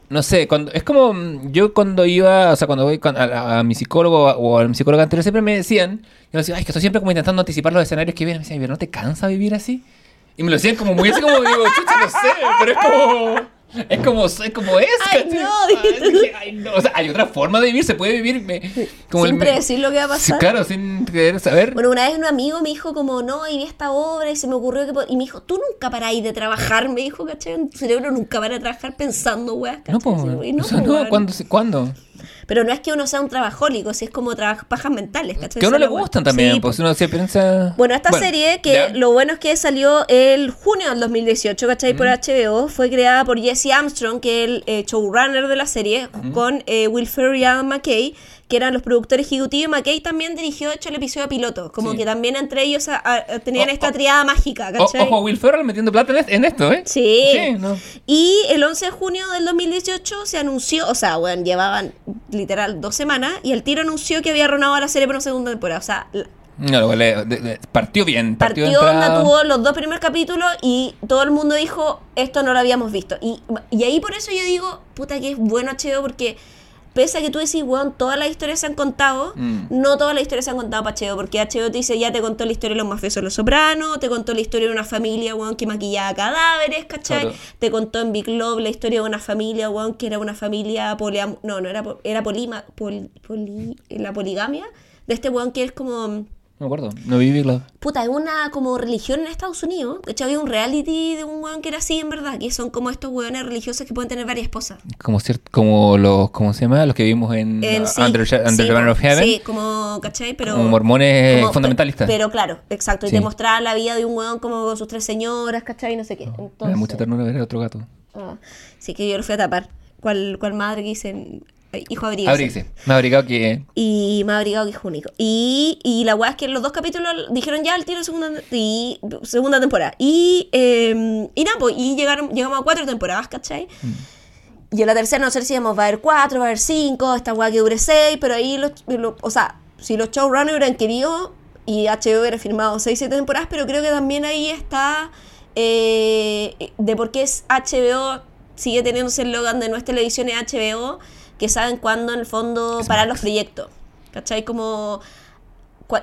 no sé, cuando es como mm, yo cuando iba, o sea, cuando voy con- a, a mi psicólogo o a mi psicóloga anterior, siempre me decían, yo decía, ay, que estoy siempre como intentando anticipar los escenarios que vienen. Me decían, pero ¿no te cansa vivir así? Y me lo decían como muy así, como digo, chucha, no sé, pero es como. Es como, es como es, no, Ay, no. O sea, hay otra forma de vivir, se puede vivir me- como Sin el- predecir lo que va a Sí, pasar. claro, sin querer saber. Bueno, una vez un amigo me dijo como, no, y vi esta obra y se me ocurrió que... po-". Y me dijo, tú nunca paráis de trabajar, me dijo, ¿cachai? Tu cerebro nunca para de trabajar pensando, ¿cachai? no, pues. Sí, no, o sea, po, no. ¿cuándo? ¿cuándo? Pero no es que uno sea un trabajólico, si es como pajas mentales, ¿cachai? Que a uno le gustan también, Sí, pues uno se piensa. Bueno, esta serie, que ya. lo bueno es que salió el junio del 2018, ¿cachai? Por Mm. HBO, fue creada por Jesse Armstrong, que es el eh, showrunner de la serie, con eh, Will Ferrell y Adam McKay, que eran los productores ejecutivos. Y McKay también dirigió, de hecho, el episodio piloto, como Sí. que también entre ellos a- a- tenían O- esta o- triada mágica, ¿cachai? ojo, Will Ferrell metiendo plata en, es- en esto, ¿eh? Sí. Sí, no. Y el 11 de junio del 2018 se anunció, o sea, bueno, llevaban literal dos semanas, y el tiro anunció que había renovado la serie por una segunda temporada. O sea, No, de- de- partió bien. Partió, partió, onda, tuvo los dos primeros capítulos y todo el mundo dijo, esto no lo habíamos visto. Y, y ahí por eso yo digo, puta que es bueno HBO porque pese a que tú decís, weón, todas las historias se han contado, Mm. no todas las historias se han contado para HBO, porque HBO te dice, ya te contó la historia de los mafiosos de los sopranos, te contó la historia de una familia, weón, que maquillaba cadáveres, ¿cachai? Claro. Te contó en Big Love la historia de una familia, weón, que era una familia poliam... No, no era, era polima... pol- poli- la poligamia de este weón que es como... No me acuerdo. No vi Big Love. Puta, es una como religión en Estados Unidos. De hecho, había un reality de un weón que era así, en verdad, que son como estos weones religiosos que pueden tener varias esposas. Como, cier- como los, ¿cómo se llama? Los que vimos en, En sí, Under, Under sí, the Banner of Heaven. Sí, como, ¿cachai? Pero, como mormones como- fundamentalistas. Pero claro, exacto. Y Sí. te mostraba la vida de un weón como con sus tres señoras, ¿cachai? No sé qué. Me da Entonces, mucha ternura ver otro gato. ah, sí que yo lo fui a tapar. ¿Cuál, cuál madre que dicen? Hijo abrigado. Abríguese. Me ha abrigado que. Y me ha abrigado que es único. Y, y la weá es que en los dos capítulos dijeron ya el tiro segunda, y, segunda temporada. Y, eh, y nada, pues, y llegaron, llegamos a cuatro temporadas, ¿cachai? Y en la tercera no sé si íbamos, va a haber cuatro, va a haber cinco, esta weá que dure seis, pero ahí, los, lo- o sea, si los showrunners hubieran querido y HBO hubiera firmado seis, siete temporadas, pero creo que también ahí está eh, de por qué es HBO, sigue teniendo ese eslogan de no es televisión, es HBO, que saben cuándo en el fondo Es parar los proyectos. ¿Cachai? Como...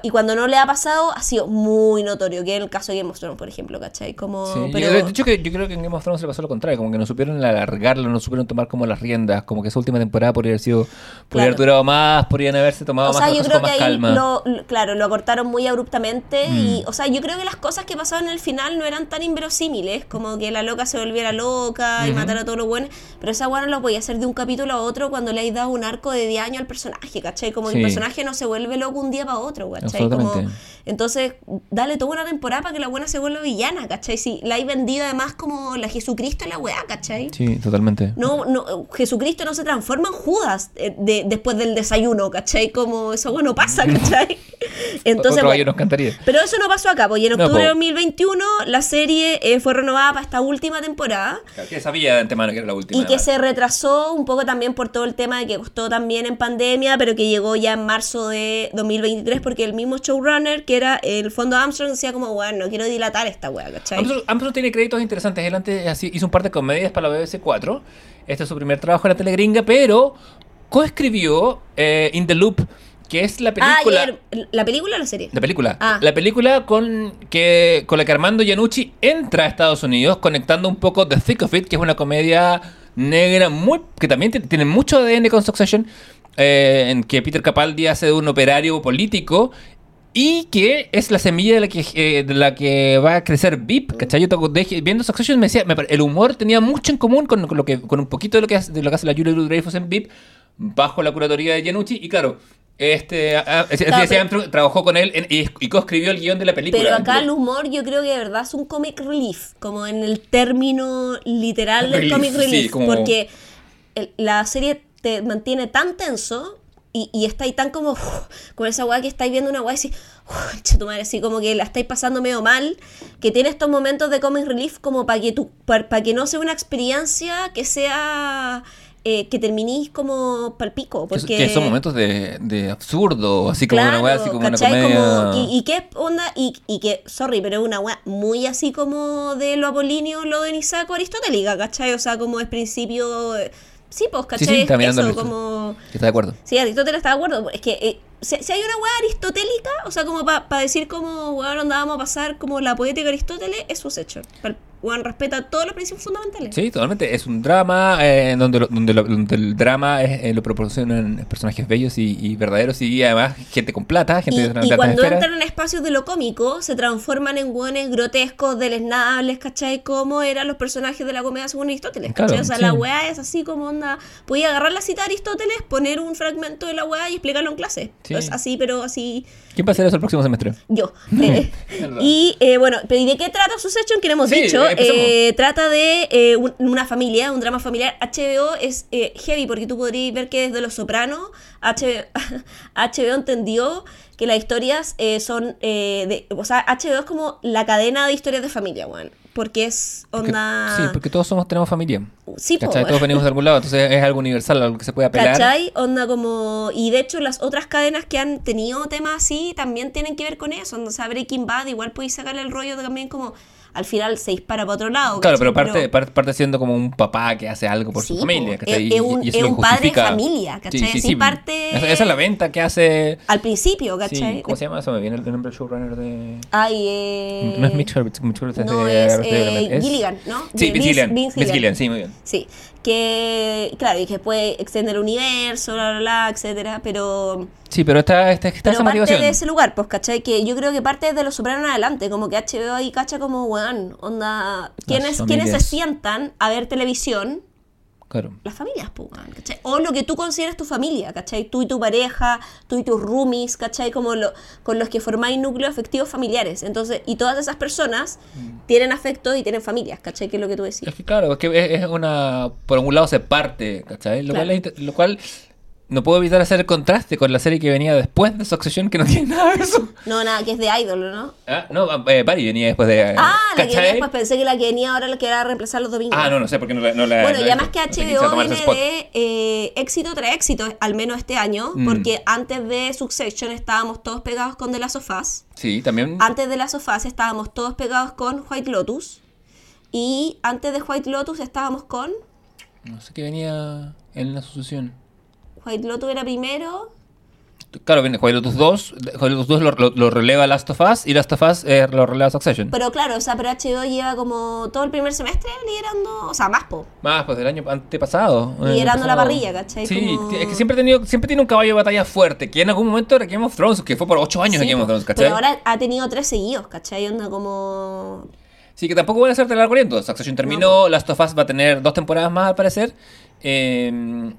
Y cuando no le ha pasado, ha sido muy notorio, que es el caso de Game of Thrones, por ejemplo, ¿cachai? Como, Sí, pero... yo, de hecho, que yo creo que en Game of Thrones se le pasó lo contrario, como que no supieron alargarlo, no supieron tomar como las riendas, como que esa última temporada podría haber sido, podría haber durado más, podrían haberse tomado O más sea, yo creo con que más ahí calma. Mm. lo, claro, lo acortaron muy abruptamente y, o sea, yo creo que las cosas que pasaban en el final no eran tan inverosímiles, como que la loca se volviera loca y matara a todos los buenos, pero esa buena lo podía hacer de un capítulo a otro cuando le has dado un arco de 10 años al personaje, ¿cachai? Como que Sí. el personaje no se vuelve loco un día para otro, ¿cachai? Como, Absolutamente. Entonces, dale toda una temporada para que la buena se vuelva villana, ¿cachai? Si la hay vendido además como la Jesucristo y la weá, ¿cachai? Sí, totalmente. No, no, Jesucristo no se transforma en Judas eh, de- después del desayuno, ¿cachai? Como eso, bueno, pasa, ¿cachai? Entonces, Otro gallo bueno, nos cantaría. pero eso no pasó acá, porque en No, octubre de po. 2021 la serie eh, fue renovada para esta última temporada Que sabía de antemano que era la última. y que se retrasó un poco también por todo el tema de que costó también en pandemia, pero que llegó ya en marzo de 2023 porque el mismo showrunner, que era el fondo Armstrong, decía como, bueno, no quiero dilatar esta wea, ¿cachai? Armstrong, Armstrong tiene créditos interesantes. Él antes así, hizo un par de comedias para la BBC 4. Este es su primer trabajo en la telegringa, pero coescribió eh, In the Loop, que es la Ah, película. el- ¿la película o la serie? La película. Ah. La película con, que, con la que Armando Iannucci entra a Estados Unidos, conectando un poco The Thick of It, que es una comedia negra muy que también ti- tiene mucho ADN con Succession, eh, en que Peter Capaldi hace de un operario político y que es la semilla de la que, eh, de la que va a crecer VIP, ¿cachai? Yo to- dejé- viendo Succession me decía, me el humor tenía mucho en común con, con lo que, con un poquito de lo que hace, de lo que hace la Julia Louis-Dreyfus en VIP, bajo la curatoría de Giannucci, y claro, este, a- a- decía Claro, pero- trabajó con él en- y, y coescribió el guion de la película. Pero acá el humor yo creo que de verdad es un comic relief, como en el término literal del Relief, comic sí, relief, como- porque el- la serie te mantiene tan tenso y, y está ahí tan como con esa weá que estáis viendo una weá y decís, "Che, tu madre, así como que la estáis pasando medio mal, que tiene estos momentos de comic relief como para que tú, para que no sea una experiencia que sea eh, que terminís como palpico, Que- porque Que son momentos de, de absurdo, así como una weá, así como ¿cachai? una comedia. Como- y, y qué onda, y, y que, sorry, pero es una weá muy así como de lo apolíneo, lo de Nisaco aristotélica, ¿cachai? O sea, como es principio. Sí, pues, ¿cachai? sí, está mirando Eso, como. ¿Está de acuerdo? Sí, Aristóteles está de acuerdo. Es que eh, si, si hay una weá aristotélica, o sea, como para decir como, weón, onda vamos a pasar como la poética de Aristóteles, eso es hecho. El weón respeta todos los principios fundamentales. Sí, totalmente. Es un drama eh, donde, lo- donde, lo- donde el drama es- eh, lo proporcionan personajes bellos y, y verdaderos y además gente con plata, gente Y, de y cuando entran en espacios de lo cómico, se transforman en hueones grotescos, deleznables, ¿cachai? Como eran los personajes de la comedia según Aristóteles, ¿cachai? Claro, o sea, sí. la weá es así como onda. Podía agarrar la cita de Aristóteles, poner un fragmento de la weá y explicarlo en clase. Sí. Así, pero así ¿Quién va a hacer eso el próximo semestre? yo. Eh, y eh, bueno, pero ¿y de qué trata Succession? Que hemos Sí, dicho. Eh, trata de eh, un- una familia, un drama familiar. HBO es eh, heavy porque tú podrías ver que desde Los Sopranos, HBO, HBO entendió que las historias eh, son. eh, de, o sea, HBO es como la cadena de historias de familia, weón. Porque es Porque- onda. sí, porque todos somos tenemos familia. Sí, po. Todos venimos de algún lado, entonces es algo universal, algo que se puede apelar. ¿Cachai? Onda como... Y de hecho las otras cadenas que han tenido temas así también tienen que ver con eso. Onda, o sea, Breaking Bad igual podéis sacarle el rollo también como... Al final se dispara para otro lado. Claro, ¿cachai? pero parte, parte, parte siendo como un papá que hace algo por Sí, su familia, po. ¿cachai? Es- es un- es lo un padre de familia, ¿cachai? Así parte- Esa, esa es la venta que hace... Al principio, Sí, ¿cachai? ¿Cómo se llama eso? Me viene el nombre del showrunner de... Ay, eh... No es Mitch Mitch es No, de es, Arrested eh, es- Gilligan, ¿no? Sí, De Vince Gilligan. Vince. Gilligan, sí, muy bien. Sí, que claro, y que puede extender el universo, bla, bla, bla, etcétera, pero... Sí, pero está, está, está Pero esa parte motivación. de ese lugar, pues, ¿cachai? Que yo creo que parte de los sopranos en adelante, como que HBO ahí cacha como, weón, onda, ¿quiénes, ¿quiénes se sientan a ver televisión? Claro. Las familias, pues, ¿cachai? O lo que tú consideras tu familia, ¿cachai? Tú y tu pareja, tú y tus roomies, ¿cachai? Como lo, con los que formáis núcleos afectivos familiares. Entonces, y todas esas personas Mm. tienen afecto y tienen familias, ¿cachai? Que es lo que tú decís. Es que claro, es que es, una... Por un lado se parte, ¿cachai? Lo, Claro. cual, lo cual no puedo evitar hacer el contraste con la serie que venía después de Succession, que no tiene nada de eso. No, nada, que es de Idol, ¿no? Ah, no, eh, Barry venía después de... Ah, la que venía después, pensé que la que venía ahora la que era reemplazar los domingos. Ah, no, no sé, porque no la... No la Bueno, no y además que HBO viene de eh, éxito tras éxito, al menos este año, Mm. porque antes de Succession estábamos todos pegados con The Last of Us. Sí, también... Antes de Last of Us estábamos todos pegados con White Lotus. Y antes de White Lotus estábamos con... No sé qué venía en la sucesión. White Lotus era primero. Claro, viene White Lotus 2. White Lotus 2 lo, lo- lo releva Last of Us y Last of Us eh, lo releva Succession. Pero claro, o sea, pero HBO lleva como todo el primer semestre liderando, o sea, más po. Más, pues del año antepasado. eh, Liderando la parrilla, ¿cachai? Sí, Como- es que siempre, ha tenido, siempre tiene un caballo de batalla fuerte, que en algún momento era Game of Thrones, que fue por 8 años Sí, en Game of Thrones, ¿cachai? Pero ahora ha tenido tres seguidos, ¿cachai? Onda como... Sí, que tampoco van a hacerte largo aliento. Succession terminó, Last of Us va a tener dos temporadas más al parecer. Eh,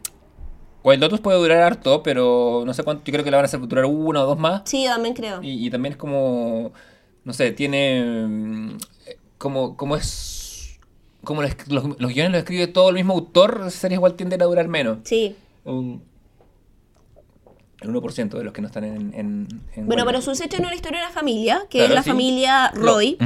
Wild Lotus puede durar harto, pero no sé cuánto. Yo creo que la van a hacer durar una o dos más. Sí, también creo. Y, y también es como. No sé, tiene. mm, Como, como es. Como los, los, los guiones los escribe todo el mismo autor, series igual tienden a durar menos. Sí. Un, el 1% de los que no están en. en, en Bueno, pero sucede en una historia de una familia, que Claro, es la sí. familia Roy,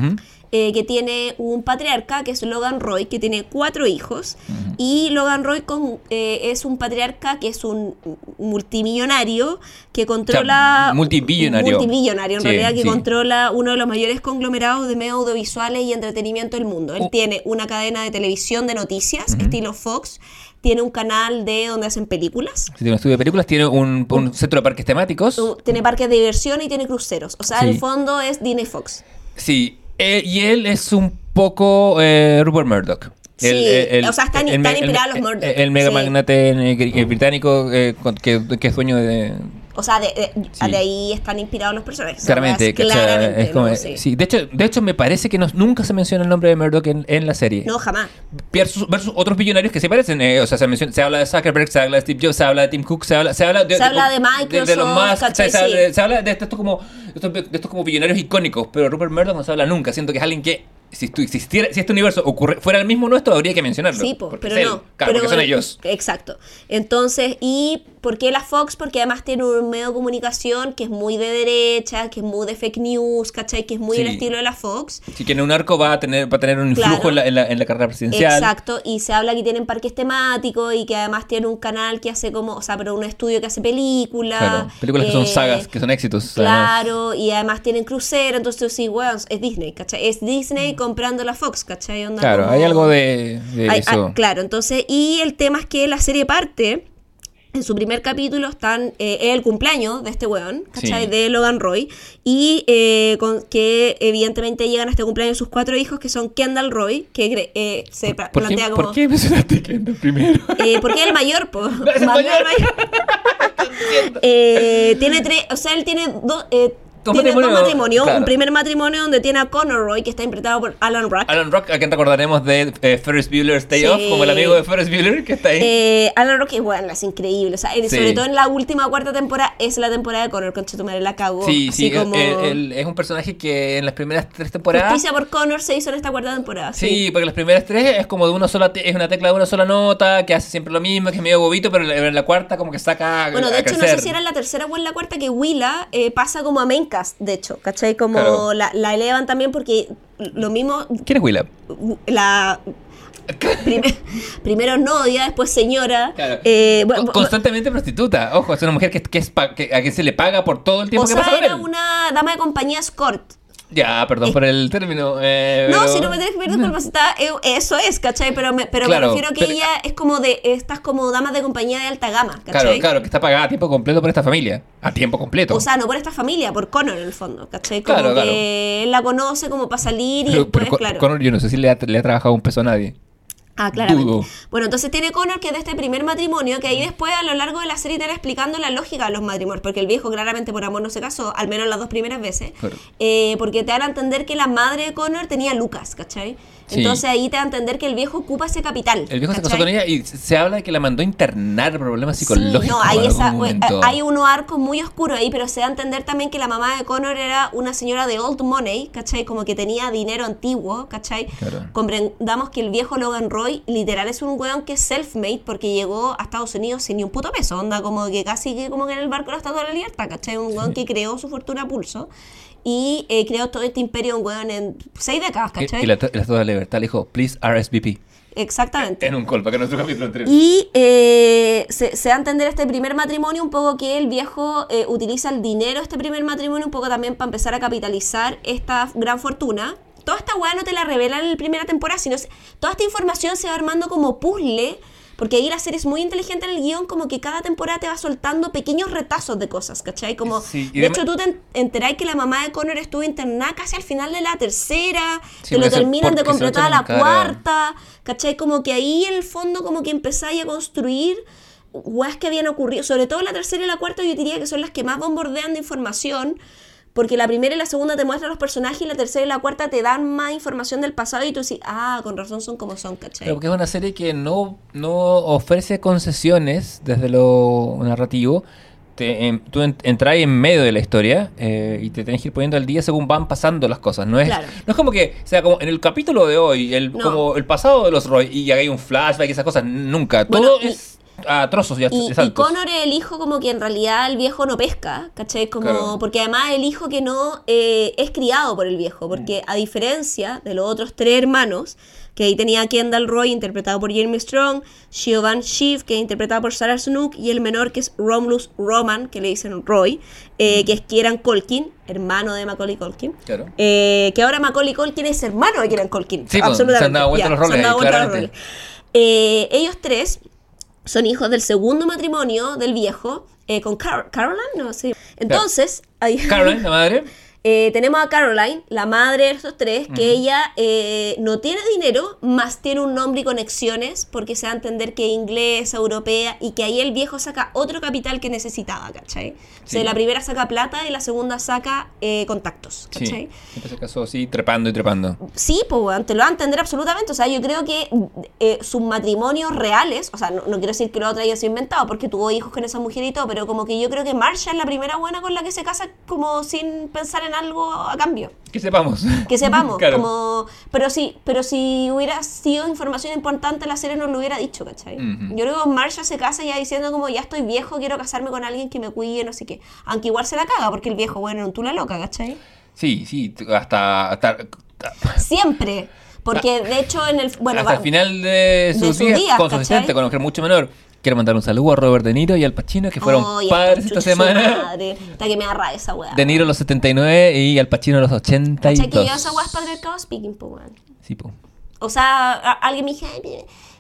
eh, que tiene un patriarca, que es Logan Roy, que tiene cuatro hijos. Y Logan Roy con- eh, es un patriarca que es un multimillonario que controla... multibillonario. Multimillonario, en Sí, realidad, que sí. controla uno de los mayores conglomerados de medios audiovisuales y entretenimiento del mundo. Él Oh. tiene una cadena de televisión de noticias, estilo Fox. Tiene un canal de donde hacen películas. Si tiene un estudio de películas, tiene un, un centro de parques temáticos. Tiene parques de diversión y tiene cruceros. O sea, Sí. en el fondo es Disney Fox. Sí, eh, y él es un poco eh, Rupert Murdoch. Sí, o sea, están- inspirados los el- Murdoch, El, mega sí. magnate eh, británico eh, que, que es dueño de... O sea, de, de- Sí. de ahí están inspirados los personajes. Claramente, O sea, ¿cachai? claramente, es como- ¿no? Sí. sí. de hecho, de hecho me parece que no- nunca se menciona el nombre de Murdoch en, en la serie. No, jamás. Versus, versus otros billonarios que se parecen. eh, o sea, se, menciona- se habla de Zuckerberg, se habla de Steve Jobs, se habla de Tim Cook, se habla, se habla de, Se habla de los Microsoft, Musk, ¿cachai? se, habla Sí. de, se habla de estos como, estos, de estos como billonarios icónicos, pero Rupert Murdoch no se habla nunca. Siento que es alguien que, si, estu- existiera, si este universo ocurre, fuera el mismo nuestro, habría que mencionarlo. Sí, po, pero él. no. Claro, pero, porque son ellos. Exacto. Entonces, ¿y por qué la Fox? Porque además tiene un medio de comunicación que es muy de derecha, que es muy de fake news, ¿cachai? Que es muy el Sí. estilo de la Fox. Así que en un arco va a tener, va a tener un Claro. influjo en, la, en, la, en la carrera presidencial. Exacto, y se habla que tienen parques temáticos y que además tiene un canal que hace como, o sea, pero un estudio que hace películas. Claro, películas que son eh, sagas, que son éxitos. además. Claro, y además tienen crucero, entonces sí, weón, es Disney, ¿cachai? Es Disney comprando la Fox, ¿cachai? Onda Mm. Claro, como- hay algo de, de Hay- eso. ah, claro, entonces, y el tema es que la serie parte, en su primer capítulo están, eh, es el cumpleaños de este weón, ¿cachai? Sí. De Logan Roy, y eh, con, que evidentemente llegan a este cumpleaños sus cuatro hijos, que son Kendall Roy, que eh, se pa- ¿Por qué, plantea como... ¿Por qué mencionaste Kendall primero? Eh, porque es el mayor, po. es el mayor. Eh, tiene tres, o sea, él tiene dos, eh, Dos tiene dos matrimonios, matrimonios. claro. Un primer matrimonio donde tiene a Connor Roy, que está interpretado por Alan Ruck. Alan Rock, a quien recordaremos de eh, Ferris Bueller's Day Sí. Off, como el amigo de Ferris Bueller que está ahí. Eh, Alan Rock es bueno, es increíble. O sea, él- Sí. sobre todo en la última cuarta temporada, es la temporada de Connor, concha tu madre, la cagó. sí, Así sí, como... él- él es un personaje que en las primeras tres temporadas... Justicia por Connor se hizo en esta cuarta temporada. Sí, Sí. porque las primeras tres es como de una sola, te- es una tecla de una sola nota, que hace siempre lo mismo, que es medio bobito, pero en la cuarta como que saca Bueno, de a hecho, no sé si era en la tercera o en la cuarta que Willa eh, pasa como a de hecho, ¿cachai? Como Claro. la, la elevan también porque lo mismo, ¿Quién es Willa? la... Prime- primero novia, después señora. Claro. eh, bueno, Constantemente prostituta. Ojo, es una mujer que, que es pa- que- a quien se le paga por todo el tiempo o que sea, pasa con era él. una dama de compañía escort. Ya, perdón por el término. eh, No, pero- si no me tienes que está- eh, eso es, ¿cachai? Pero me, pero Claro, me refiero que pero- ella es como de, estas como damas de compañía de alta gama, Claro, ¿cachai? claro, que está pagada a tiempo completo por esta familia. A tiempo completo. O sea, no por esta familia, por Connor en el fondo, ¿cachai? Como Claro, que claro. él la conoce como para salir y pero, después, claro. Connor yo no sé si le ha, le ha trabajado un peso a nadie. Ah, claramente. Dudo. Bueno, entonces tiene Connor que es de este primer matrimonio, que ahí después a lo largo de la serie te va explicando la lógica de los matrimonios, porque el viejo claramente por amor no se casó, al menos las dos primeras veces, Claro. Eh, porque te dan a entender que la madre de Connor tenía Lucas, ¿cachai? Sí. Entonces ahí te da a entender que el viejo ocupa ese capital. El viejo se casó ¿cachai? con ella y se habla de que la mandó a internar problemas psicológicos. Sí, no, hay, esa, hay unos arcos muy oscuros ahí, pero se da a entender también que la mamá de Connor era una señora de old money, ¿cachai? Como que tenía dinero antiguo, ¿cachai? Claro. Comprendamos que el viejo Logan Roy literal es un weón que es self-made porque llegó a Estados Unidos sin ni un puto peso, onda como que casi que como que en el barco de la Estatua de la Libertad, ¿cachai? Un weón que creó su fortuna a pulso y eh, creó todo este imperio, un weón en seis décadas, Y, ¿cachai? y la, la Estatua de la libertad le dijo, please RSVP. Exactamente. En un colpa que en nuestro capítulo anterior. Y eh, se, se da a entender este primer matrimonio un poco que el viejo eh, utiliza el dinero de este primer matrimonio un poco también para empezar a capitalizar esta gran fortuna. Toda esta weá no te la revelan en la primera temporada, sino se- toda esta información se va armando como puzzle, porque ahí la serie es muy inteligente en el guion, como que cada temporada te va soltando pequeños retazos de cosas, ¿cachai? Como, Sí, de hecho, tú te en- enterás que la mamá de Connor estuvo internada casi al final de la tercera, Sí, te lo terminan de completar la cara. cuarta, ¿cachai? Como que ahí en el fondo como que empezáis a construir weas que habían ocurrido, sobre todo la tercera y la cuarta yo diría que son las que más bombardean de información, Porque la primera y la segunda te muestran los personajes y la tercera y la cuarta te dan más información del pasado y tú dices, ah, con razón son como son, ¿cachai? Pero porque es una serie que no, no ofrece concesiones desde lo narrativo. Te, em, tú en- entras en medio de la historia eh, y te tenés que ir poniendo al día según van pasando las cosas. No es, Claro. no es como que, o sea, como en el capítulo de hoy, el, No. como el pasado de los Roy y hay un flashback y esas cosas. Nunca. Bueno, Todo y- es a trozos y a Y, y. Connor es el hijo como que en realidad el viejo no pesca, ¿cachai? Como, Claro. Porque además el hijo que no eh, es criado por el viejo, porque a diferencia de los otros tres hermanos, que ahí tenía a Kendall Roy interpretado por Jeremy Strong, Siobhan Shiv, que es interpretada por Sarah Snook, y el menor que es Romulus Roman, que le dicen Roy, eh, que es Kieran Colkin, hermano de Macaulay Colkin. Claro. Eh, que ahora Macaulay Culkin es hermano de Kieran Culkin. Sí, pues, absolutamente. se han dado vuelta Ya, los roles se han dado vuelta los roles. Eh, ellos tres son hijos del segundo matrimonio del viejo eh, con Car- Caroline, no sé. Entonces, ahí- Caroline, la madre. Eh, tenemos a Caroline, la madre de estos tres, que ella eh, no tiene dinero, más tiene un nombre y conexiones, porque se da a entender que es inglesa, europea, y que ahí el viejo saca otro capital que necesitaba, ¿cachai? O sea, Sí. la primera saca plata y la segunda saca eh, contactos, ¿cachai? Sí. Se casó así, trepando y trepando. Sí, pues, te lo va a entender absolutamente. O sea, yo creo que eh, sus matrimonios reales, o sea, no, no quiero decir que lo otro haya sido inventado, porque tuvo hijos con esa mujer y todo, pero como que yo creo que Marsha es la primera buena con la que se casa como sin pensar en algo a cambio. Que sepamos. Que sepamos, Claro. como... Pero sí, pero si hubiera sido información importante, la serie nos lo hubiera dicho, ¿cachai? Ujú. Yo creo que Marsha se casa ya diciendo como, ya estoy viejo, quiero casarme con alguien que me cuide, no sé qué. Aunque igual se la caga, porque el viejo, bueno, un tula loca, ¿cachai? Sí, sí, hasta, hasta, Siempre. Porque de hecho en el... Bueno, hasta va- el final de sus, sus días, días, con su ¿cachai? asistente, con mujer mucho menor. Quiero mandar un saludo a Robert De Niro y al Pacino, que fueron Ay, padres esta semana. Hasta que me agarra esa weá. De Niro los 79 y al Pacino a los ¿Cachai que 82. yo esa weá es patriarcado speaking, po, weón? Sí, po. O sea, alguien me dijo,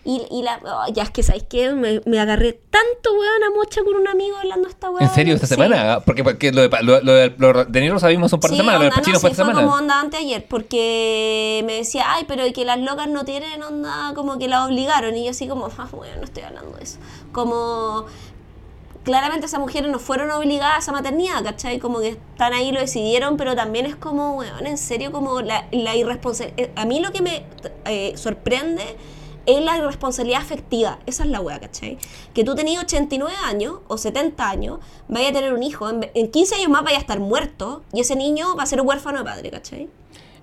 y, y la, oh, ya es que, ¿sabes qué? Me, me agarré tanto, weón, a mocha con un amigo hablando esta weá. ¿En serio esta Sí. semana? Porque, porque lo, de, lo, lo de lo de Niro lo sabimos un par de Sí, semanas, lo de onda, Pacino no, fue sí, esta fue semana. como onda anteayer, porque me decía, ay, pero que las locas no tienen onda, como que la obligaron. Y yo así como, ah, bueno, no estoy hablando de eso. Como, claramente esas mujeres no fueron obligadas a maternidad, ¿cachai? Como que están ahí, lo decidieron, pero también es como, weón, en serio, como la, la irresponsabilidad. A mí lo que me eh, sorprende es la irresponsabilidad afectiva. Esa es la wea, ¿cachai? Que tú tenías 89 años o 70 años, vaya a tener un hijo, en, en 15 años más vaya a estar muerto y ese niño va a ser huérfano de padre, ¿cachai?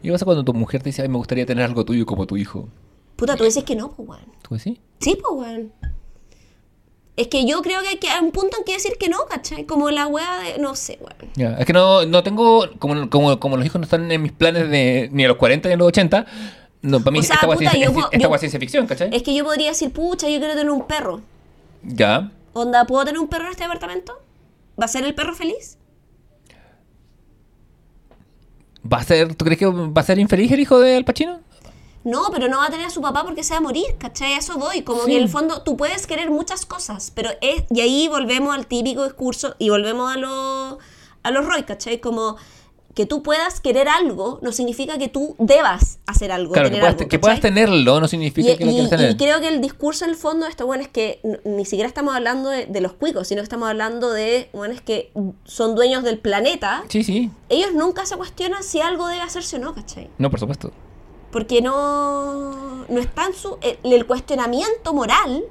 ¿Y qué pasa cuando tu mujer te dice, ay, me gustaría tener algo tuyo como tu hijo? Puta, tú dices que no, pues, weón. ¿Tú decís? Sí, pues, weón. Es que yo creo que hay, que hay un punto en que decir que no, ¿cachai? Como la wea de, no sé, weón. Ya, Es que no, no tengo, como, como, como los hijos no están en mis planes de ni a los 40 ni a los 80, no, para mí O sea, esta puta, es ciencia- yo puedo- esta yo- hueá es ciencia ficción, ¿cachai? Es que yo podría decir, pucha, yo quiero tener un perro. Ya. Onda, ¿puedo tener un perro en este departamento? ¿Va a ser el perro feliz? ¿Va a ser, ¿Tú crees que va a ser infeliz el hijo de Al Pacino? No, pero no va a tener a su papá porque se va a morir, ¿cachai? Eso voy. Como Sí. que en el fondo tú puedes querer muchas cosas, pero es. Y ahí volvemos al típico discurso y volvemos a los a los Roy, ¿cachai? Como que tú puedas querer algo no significa que tú debas hacer algo. Claro, que tener puedas, algo, que puedas tenerlo no significa Y, que lo y- quieras y tener. creo que el discurso en el fondo de esto, bueno, es que ni siquiera estamos hablando de, de los cuicos, sino que estamos hablando de, bueno, es que son dueños del planeta. Sí, sí. Ellos nunca se cuestionan si algo debe hacerse o no, ¿cachai? No, por supuesto. Porque no, no está en su... El, el cuestionamiento moral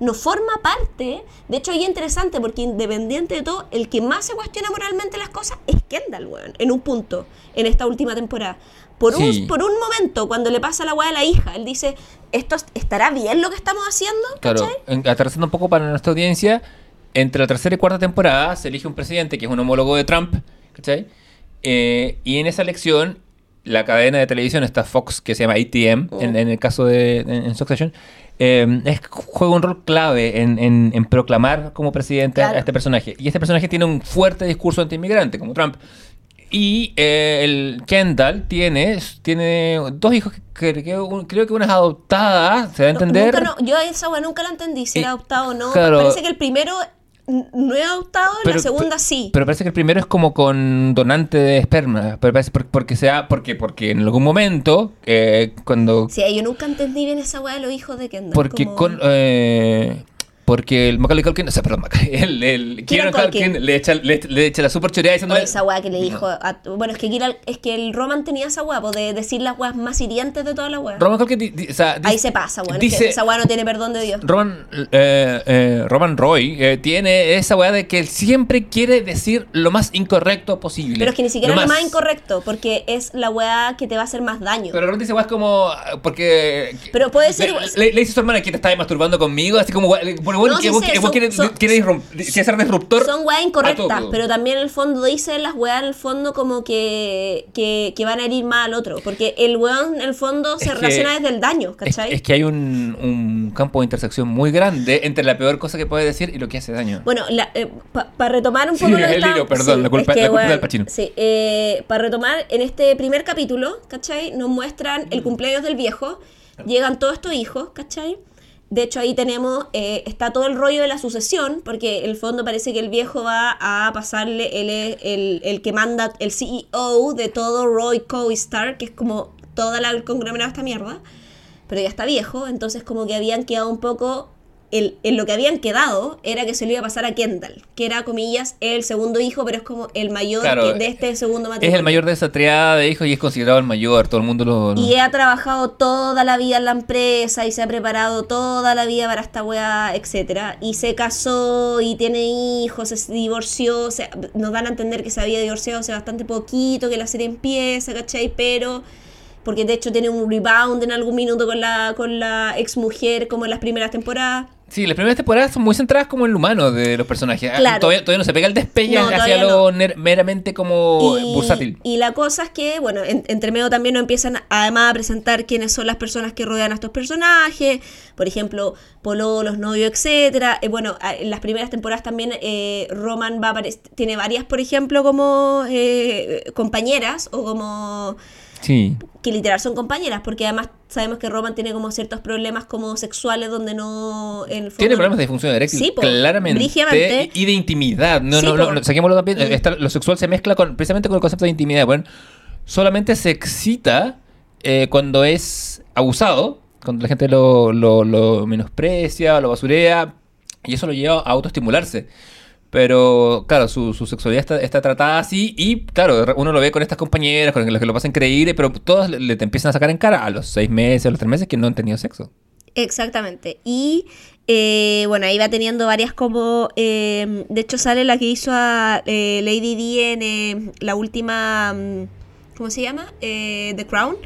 no forma parte... De hecho, ahí es interesante porque independiente de todo, el que más se cuestiona moralmente las cosas es Kendall, weón. En un punto, en esta última temporada. Por, Sí. un, por un momento, cuando le pasa la weá a la hija, él dice, ¿esto es- estará bien lo que estamos haciendo? Claro, un poco para nuestra audiencia, entre la tercera y cuarta temporada se elige un presidente que es un homólogo de Trump, ¿cachai? Eh, y en esa elección, la cadena de televisión, esta Fox, que se llama ATM, Mm. en, en el caso de en, en Succession, eh, es- juega un rol clave en, en- en proclamar como presidente a- Claro. a este personaje. Y este personaje tiene un fuerte discurso antiinmigrante, como Trump. Y eh, el Kendall tiene, tiene dos hijos que, que- que un- creo que una es adoptada, se da a No, entender. nunca no- yo esa nunca la entendí, si Eh, era adoptado o no. claro. Parece que el primero no es adoptado, la segunda sí. Pero parece que el primero es como con donante de esperma. Pero parece por- porque sea, porque, porque en algún momento, eh, cuando. Sí, yo nunca entendí bien esa weá de los hijos de Kendall. Porque como- con. eh, Porque el Macaulay Culkin, o sea, perdón, Macaulay, el, el Kieran Kieran Culkin. Culkin le echa, le, le echa la super choreada O diciéndole... esa weá que le dijo. a- bueno, es que, Kira- es que el Roman tenía esa weá, de decir las weas más hirientes de todas las weas. Roman Culkin, di- di- o sea, Ahí dice- se pasa, weón. es dice- que esa weá no tiene perdón de Dios. Roman, eh, eh, Roman Roy eh, tiene esa weá de que él siempre quiere decir lo más incorrecto posible. Pero es que ni siquiera es lo más más incorrecto, porque es la weá que te va a hacer más daño. Pero realmente esa weá es como. Porque. Pero puede ser Le, igual- le- le dice a su hermana que te estaba masturbando conmigo, así como. weá, Bueno, bueno, No, que sí vos, sé, que vos son- quieres, son- ser disruptor. Son weas incorrectas, pero también en el fondo dice las weas en el fondo como que, que, que van a herir más al otro. Porque el weón en el fondo se Es relaciona desde el daño, Es, ¿cachai? es que hay un, un campo de intersección muy grande entre la peor cosa que puede decir y lo que hace daño. Bueno, para retomar un Sí, poco lo que el hilo, perdón, la culpa- es que, la culpa del Pacino. Sí, para retomar, en este primer capítulo, ¿cachai? Nos muestran el cumpleaños del viejo, llegan todos estos hijos, ¿cachai? De hecho, ahí tenemos, eh, está todo el rollo de la sucesión, porque en el fondo parece que el viejo va a pasarle, él es el, el que manda, el CEO de todo Roy Co-Star, que es como toda la el conglomerado de esta mierda, pero ya está viejo, entonces como que habían quedado un poco, el, en lo que habían quedado era que se lo iba a pasar a Kendall, que era, comillas, el segundo hijo, pero es como el mayor Claro, de este segundo Es matrimonio. el mayor de esa triada de hijos y es considerado el mayor. Todo el mundo lo. lo- Y ha trabajado toda la vida en la empresa y se ha preparado toda la vida para esta weá, etcétera. Y se casó y tiene hijos, se divorció. o sea, nos dan a entender que se había divorciado hace bastante poquito, que la serie empieza, ¿cachai? Pero. Porque de hecho tiene un rebound en algún minuto con la, con la ex mujer, como en las primeras temporadas. Sí, las primeras temporadas son muy centradas como en lo humano de los personajes. Ah, Claro. Todavía, todavía no se pega el despegue No, hacia todavía lo meramente como Y, bursátil. y la cosa es que, bueno, en- entre medio también nos empiezan además a presentar quiénes son las personas que rodean a estos personajes, por ejemplo, Polo, los novios, etcétera. Eh, bueno, en las primeras temporadas también eh, Roman va a tiene varias, por ejemplo, como eh, compañeras o como Sí. que literal son compañeras, porque además sabemos que Roman tiene como ciertos problemas como sexuales donde no en Tiene problemas de disfunción eréctil, Sí, claramente. Y de intimidad. No, Sí, no, no, no, saquémoslo también. Mm. Está- lo sexual se mezcla con, precisamente con el concepto de intimidad. Bueno, solamente se excita eh, cuando es abusado, cuando la gente lo, lo, lo menosprecia, lo basurea, y eso lo lleva a autoestimularse. Pero, claro, su, su sexualidad está, está tratada así y, claro, uno lo ve con estas compañeras, con las que lo pasan increíble, pero todas le, le te empiezan a sacar en cara a los seis meses, a los tres meses que no han tenido sexo. Exactamente. Y eh, bueno, ahí va teniendo varias como... eh, de hecho sale la que hizo a eh, Lady D en eh, la última... mm, ¿Cómo se llama? Eh, The Crown.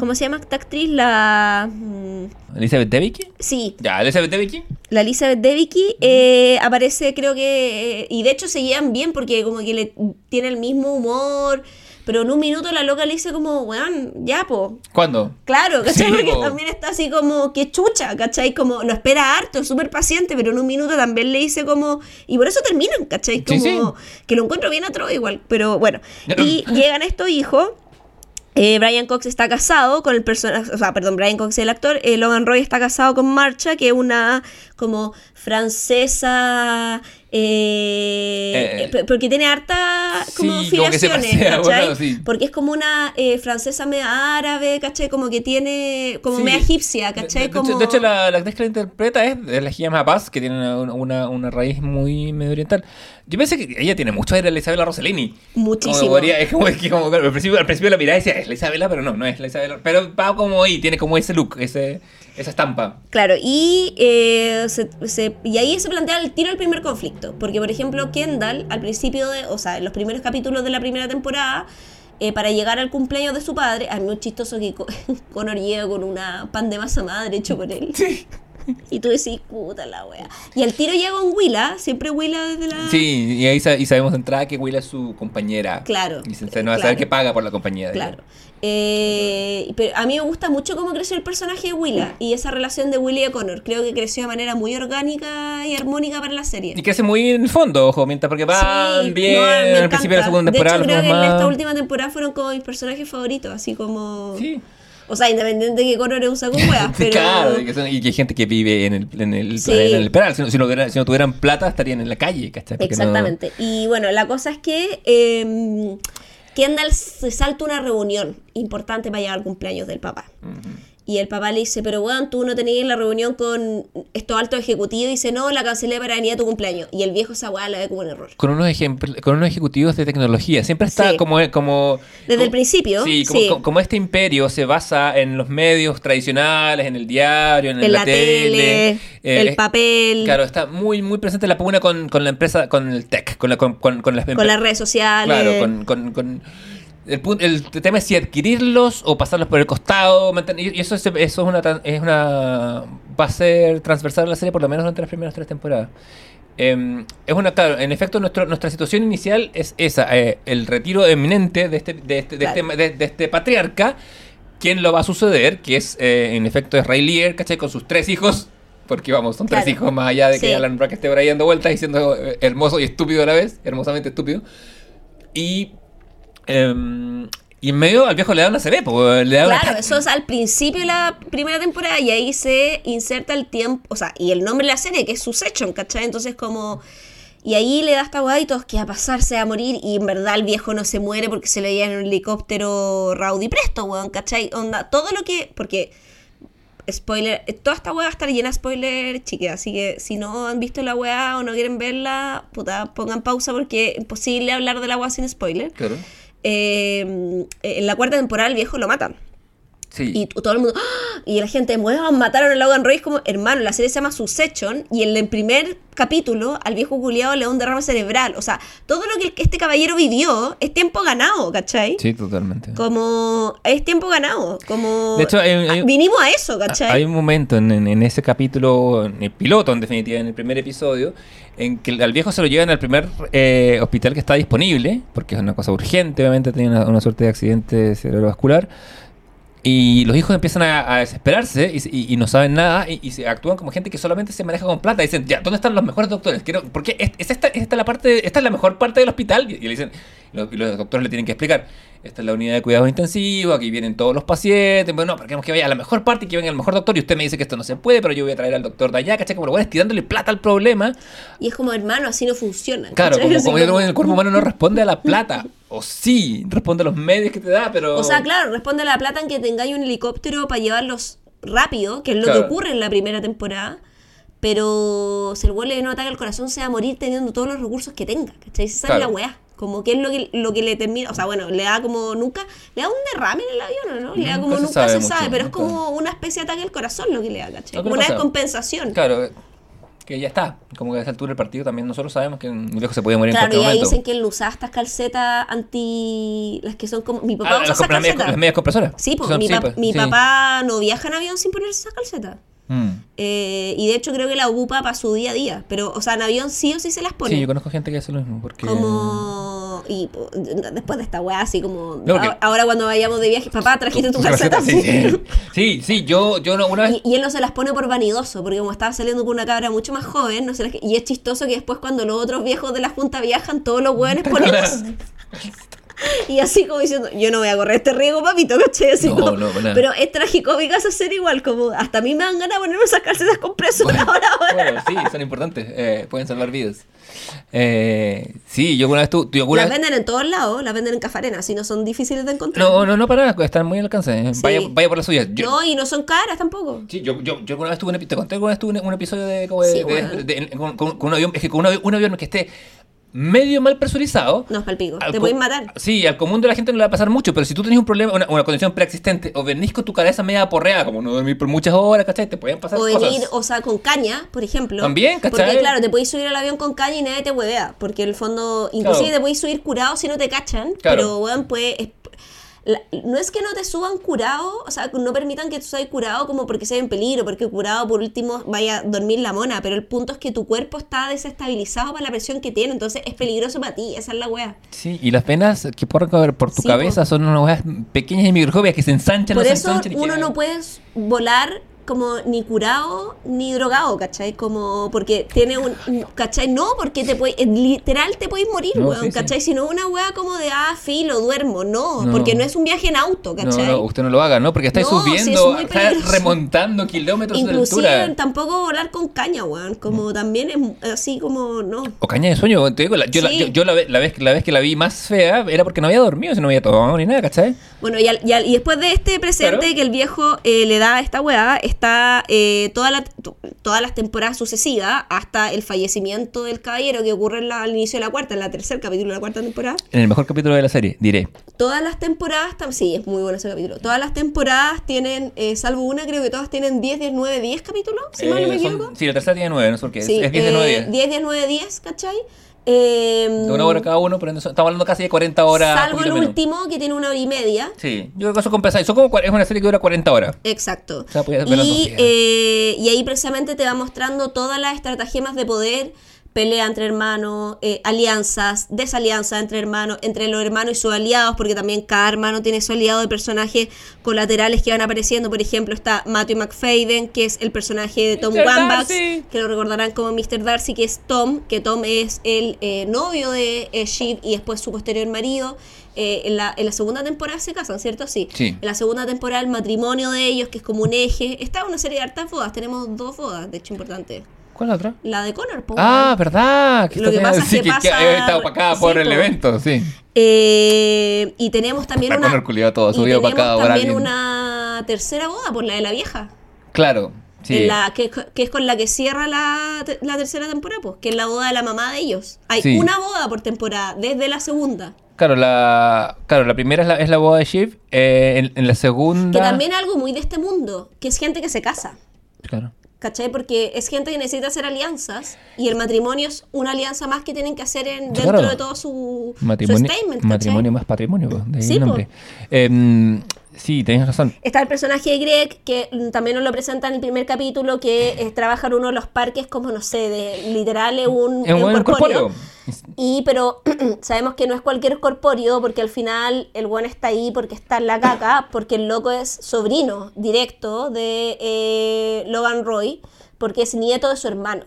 ¿Cómo se llama esta actriz? La... mm, ¿Elizabeth Debicki? sí, Ya, Elizabeth Debicki. la Elizabeth Debicki eh, aparece creo que... y de hecho se llevan bien porque como que le tiene el mismo humor. Pero en un minuto la loca le dice como, weón, ya, po, ¿Cuándo? Claro, ¿cachai? Sí, Porque po. también está así como que chucha, ¿cachai? Como no espera harto, es súper paciente, pero en un minuto también le dice como. Y por eso terminan, ¿cachai? Sí, Como sí. que lo encuentro bien atroz igual. Pero bueno. Y llegan estos hijos. eh, Brian Cox está casado con el personaje, o sea, perdón, Brian Cox es el actor, eh, Logan Roy está casado con Marcha, que es una como francesa, eh, Eh, eh, porque tiene harta como sí, como filiaciones, pasea, ¿cachai? bueno, sí. Porque es como una eh, francesa media árabe, ¿cachai? Como que tiene, como Sí. media egipcia, De, ¿cachai? de- de como... hecho, de hecho, la, la actriz que la interpreta es, es la Gia Paz, que tiene una, una, una raíz muy medio oriental. Yo pensé que ella tiene mucho aire a la Isabela Rossellini. Muchísimo. Como podría- es como, es que como al, principio, al principio la mirada decía, es la Isabela, pero no, no es la Isabela. Pero va como ahí, tiene como ese look, ese, esa estampa. Claro, y, eh, se- se- y ahí se plantea el tiro al primer conflicto. Porque, por ejemplo, Kendall, al principio de, o sea, en los primeros capítulos de la primera temporada, eh, para llegar al cumpleaños de su padre, a mí muy chistoso que Co- Connor llega con una pan de masa madre hecho por él. Y tú decís, puta la wea. Y al tiro llega con Willa, siempre Willa desde la. Sí, y ahí sa- y sabemos de entrada que Will es su compañera. Claro, Y se, se no va a saber que paga por la compañía de. Claro. Eh, pero a mí me gusta mucho cómo creció el personaje de Willa y esa relación de Willy y Connor. Creo que creció de manera muy orgánica y armónica para la serie. Y crece muy en el fondo, ojo, mientras porque van Sí, bien no, al principio de la segunda De temporada. hecho, los creo que en más- esta última temporada fueron como mis personajes favoritos, así como... Sí. O sea, independiente de que un saco de weas, pero... Claro, y que, son- y que hay gente que vive en el, en el, Sí. en el penal. Si no, si, no tuvieran, si no tuvieran plata, estarían en la calle, ¿cachai? Porque no- Exactamente. Y bueno, la cosa es que eh, Kendall se salta una reunión importante para llegar al cumpleaños del papá. Y el papá le dice, pero weón, tú no tenías la reunión con estos altos ejecutivos. Y dice, no, la cancelé para venir a tu cumpleaños. Y el viejo esa weá la ve como un error. Con unos, con unos ejecutivos de tecnología. Siempre está Sí. como, como... Desde el como- principio, Sí como, sí. como- como este imperio se basa en los medios tradicionales, en el diario, en, En la, la tele, eh, el papel, Claro, está muy, muy presente la pugna con, con la empresa, con el tech, con, la, con, con, las con las redes sociales. Claro, con- el, el tema es si adquirirlos o pasarlos por el costado. y eso, es, eso es una, es una. Va a ser transversal en la serie por lo menos durante las primeras tres temporadas. Eh, es una, claro, en efecto, nuestro, nuestra situación inicial es esa: eh, el retiro eminente de este, de este, de Claro. este, de- de este patriarca. ¿Quién lo va a suceder? Que es, eh, en efecto, es Ray Lear, ¿cachai? Con sus tres hijos. Porque vamos, son tres Claro. hijos más allá de que Sí. Alan Brack esté por ahí dando vueltas diciendo eh, hermoso y estúpido a la vez, hermosamente estúpido. Y, em, y en medio al viejo le da una CB, pues, le da una- Claro, eso es al principio de la primera temporada y ahí se inserta el tiempo, o sea, y el nombre de la serie, que es Succession, ¿cachai? Entonces como... Y ahí le da esta weá y todos que a pasarse a morir y en verdad el viejo no se muere porque se le veía en un helicóptero raudy presto, weón, ¿cachai? Onda, todo lo que... Porque, spoiler, toda esta weá va a estar llena de spoiler, chique, así que si no han visto la weá o no quieren verla, puta, pongan pausa porque es imposible hablar de la weá sin spoiler. Claro. Eh, en la cuarta temporada el viejo lo matan. Sí. Y todo el mundo, ¡ah! y la gente, weón, mataron a Logan Roy. Como, hermano, la serie se llama Succession. Y en el primer capítulo, al viejo culiado le da un derrame cerebral. O sea, todo lo que este caballero vivió es tiempo ganado, ¿cachai? Sí, totalmente. Como, es tiempo ganado. Como, De hecho, hay- hay- ah, vinimos a eso, ¿cachai? Hay un momento en, en- en ese capítulo, en el piloto en definitiva, en el primer episodio, en que al viejo se lo llevan al primer eh, hospital que está disponible, porque es una cosa urgente, obviamente tenía una, una suerte de accidente cerebrovascular. Y los hijos empiezan a, a desesperarse y, se- y- y no saben nada y, y se actúan como gente que solamente se maneja con plata. Dicen, ya, ¿dónde están los mejores doctores? Quiero, porque es, es esta, es esta la parte, esta es la mejor parte del hospital. Y, le dicen, los, los doctores le tienen que explicar, esta es la unidad de cuidados intensivos, aquí vienen todos los pacientes. Bueno, no, pero queremos que vaya a la mejor parte y que venga el mejor doctor. Y usted me dice que esto no se puede, pero yo voy a traer al doctor de allá, ¿cachai? Como lo bueno, tirándole plata al problema. Y es como, hermano, así no funciona. Claro, como, el cuerpo humano no responde a la plata. O sí, responde a los medios que te da, pero... O sea, claro, responde a la plata en que tengáis un helicóptero para llevarlos rápido, que es lo Claro. que ocurre en la primera temporada. Pero si el güey le no ataca el corazón, se va a morir teniendo todos los recursos que tenga. ¿Cachai? Esa Claro. es la weá. Como que es lo que, lo que le termina. O sea, bueno, le da como nunca. Le da un derrame en el avión, ¿o ¿no? Le da como Nunca se nunca sabe se mucho, sabe, pero nunca. es como una especie de ataque al corazón lo que le da, ¿cachai? Como una descompensación. Claro, que ya está. Como que a esa altura del partido también nosotros sabemos que un viejo se puede morir Claro, en y cualquier momento. dicen que él usaba estas calcetas anti. las que son como. Mi papá Ah, usa las, esas las medias, calcetas. las medias compresoras. Sí, pues Son- mi, pap- pues, mi sí. papá no viaja en avión sin ponerse esas calcetas. Mm. Eh, y de hecho creo que la ocupa para su día a día. Pero, o sea, en avión sí o sí se las pone. Sí, yo conozco gente que hace lo mismo. Porque... Como. Y po, después de esta weá, así como. No, porque- a- Ahora cuando vayamos de viaje, papá, trajiste tu Tu calceta. sí, sí. Sí, sí, yo, yo no- una vez... Y, y él no se las pone por vanidoso, porque como estaba saliendo con una cabra mucho más joven, no se las- y es chistoso que después cuando los otros viejos de la junta viajan, todos los hueones ponen Y así como diciendo, yo no voy a correr este riesgo, papito, ¿cachai? Así No, como- no, nada. pero es tragicómica esa serie igual, como hasta a mí me dan ganas de ponerme esas calcetas compresoras ahora, ahora. Bueno, sí, son importantes. eh, pueden salvar vidas. Eh, sí, yo alguna vez yo alguna Las vez- venden en todos lados, las venden en Cafarena, así no son difíciles de encontrar. No, no, no para nada, están muy al alcance. eh. Sí. Vaya, vaya por las suyas. Yo, No, y no son caras tampoco. Sí, yo, yo, yo alguna vez tuve un, te conté alguna vez tuve un, un episodio de, como de- Sí, de- weón. de- en- con, con- con un avión, es que con un avión, un avión que esté medio mal presurizado. No, al Te co- pueden matar. Sí, al común de la gente no le va a pasar mucho, pero si tú tenés un problema, una, una condición preexistente, o venís con tu cabeza media aporreada, como no dormir por muchas horas, ¿cachai? Te pueden pasar O cosas. venir, o sea, con caña, por ejemplo. También, ¿cachai? Porque, claro, te podéis subir al avión con caña y nadie te huevea. Porque en el fondo, inclusive Claro. te podéis subir curado si no te cachan. Claro. Pero, weón, pues. La- no es que no te suban curado, o sea, no permitan que tú seas curado como porque sea en peligro, porque curado por último vaya a dormir la mona, pero el punto es que tu cuerpo está desestabilizado para la presión que tiene, entonces es peligroso para ti, esa es la wea. Sí, y las venas que caber por tu Sí, cabeza son unas weas pequeñas y microscopias que se ensanchan, Por no se eso ensanchan uno no puede volar como ni curado ni drogado, ¿cachai? Como porque tiene un, ¿cachai? No, porque te puede, eh, literal te puedes morir, No, weón, sí, sí. ¿cachai? Sino una weá como de, ah, filo, duermo, no, No. porque no es un viaje en auto, ¿cachai? no, usted no lo haga, ¿no? Porque estáis subiendo, es muy está peligroso. remontando kilómetros de Inclusive altura. tampoco volar con caña, weón, como también es así como, no. O caña de sueño, te digo, la- yo, la, yo, yo la, la vez, la vez que la vi más fea era porque no había dormido, si no había tomado ni nada, ¿cachai? Bueno, y, al- y, al- y después de este presente Claro. que el viejo eh, le da a esta weá, está eh, toda la- to- todas las temporadas sucesivas hasta el fallecimiento del caballero que ocurre en la- al inicio de la cuarta, en la tercer capítulo de la cuarta temporada. En el mejor capítulo de la serie, diré. Todas las temporadas, sí, es muy bueno ese capítulo. Todas las temporadas tienen, eh, salvo una, creo que todas tienen 10, 10, 9, 10 capítulos, si mal no me Eh, son- equivoco. sí, la tercera tiene nueve, no sé por qué. Sí, es 10 de 9 eh, 10, 10, 9, 10, ¿cachai? Eh, De una hora cada uno, pero estamos hablando casi de 40 horas. salvo el menos. último, que tiene una hora y media. Sí, yo creo que eso compensa. Eso como, es una serie que dura 40 horas. Exacto. O sea, y, eh, y ahí precisamente te va mostrando todas las estratagemas de poder, pelea entre hermanos, eh, alianzas, desalianzas entre hermanos, entre los hermanos y sus aliados, porque también cada hermano tiene su aliado de personajes colaterales que van apareciendo. Por ejemplo, está Matthew McFadden, que es el personaje de Tom. Wambax, que lo recordarán como Mr. Darcy, que es Tom, que Tom es el eh, novio de eh, Shiv y después su posterior marido. Eh, en, la, en la segunda temporada se casan, ¿cierto? Sí. Sí. En la segunda temporada el matrimonio de ellos, que es como un eje. Está una serie de hartas bodas. Tenemos dos bodas, de hecho, importantes. ¿Cuál es la otra? La de Connor, po, Ah, weón. ¿verdad? Lo que pasa es que pasa- está opacada sí, por el po. evento, sí. Eh, y tenemos también La una. Connor culiao todo, y subido tenemos opacado por también una tercera boda, por la de la vieja. Claro, sí. En la, que, que es con la que cierra la, la tercera temporada, pues, que es la boda de la mamá de ellos. Hay Sí. una boda por temporada, desde la segunda. Claro, la, claro, la primera es la, es la boda de Shiv. eh, en, en la segunda. Que también es algo muy de este mundo, que es gente que se casa. Claro. ¿Cachai? Porque es gente que necesita hacer alianzas y el matrimonio es una alianza más que tienen que hacer en, dentro Claro. de todo su, su Matrimonio, statement. ¿cachai? matrimonio más patrimonio, de ahí Sí, el po. nombre. Sí, tenés razón. Está el personaje de Greg, que también nos lo presenta en el primer capítulo, que eh, trabaja en uno de los parques como, no sé, de literal es un, Es un es un corpóreo. corpóreo. Y, pero sabemos que no es cualquier corpóreo, porque al final el buen está ahí porque está en la caca, porque el loco es sobrino directo de eh, Logan Roy, porque es nieto de su hermano.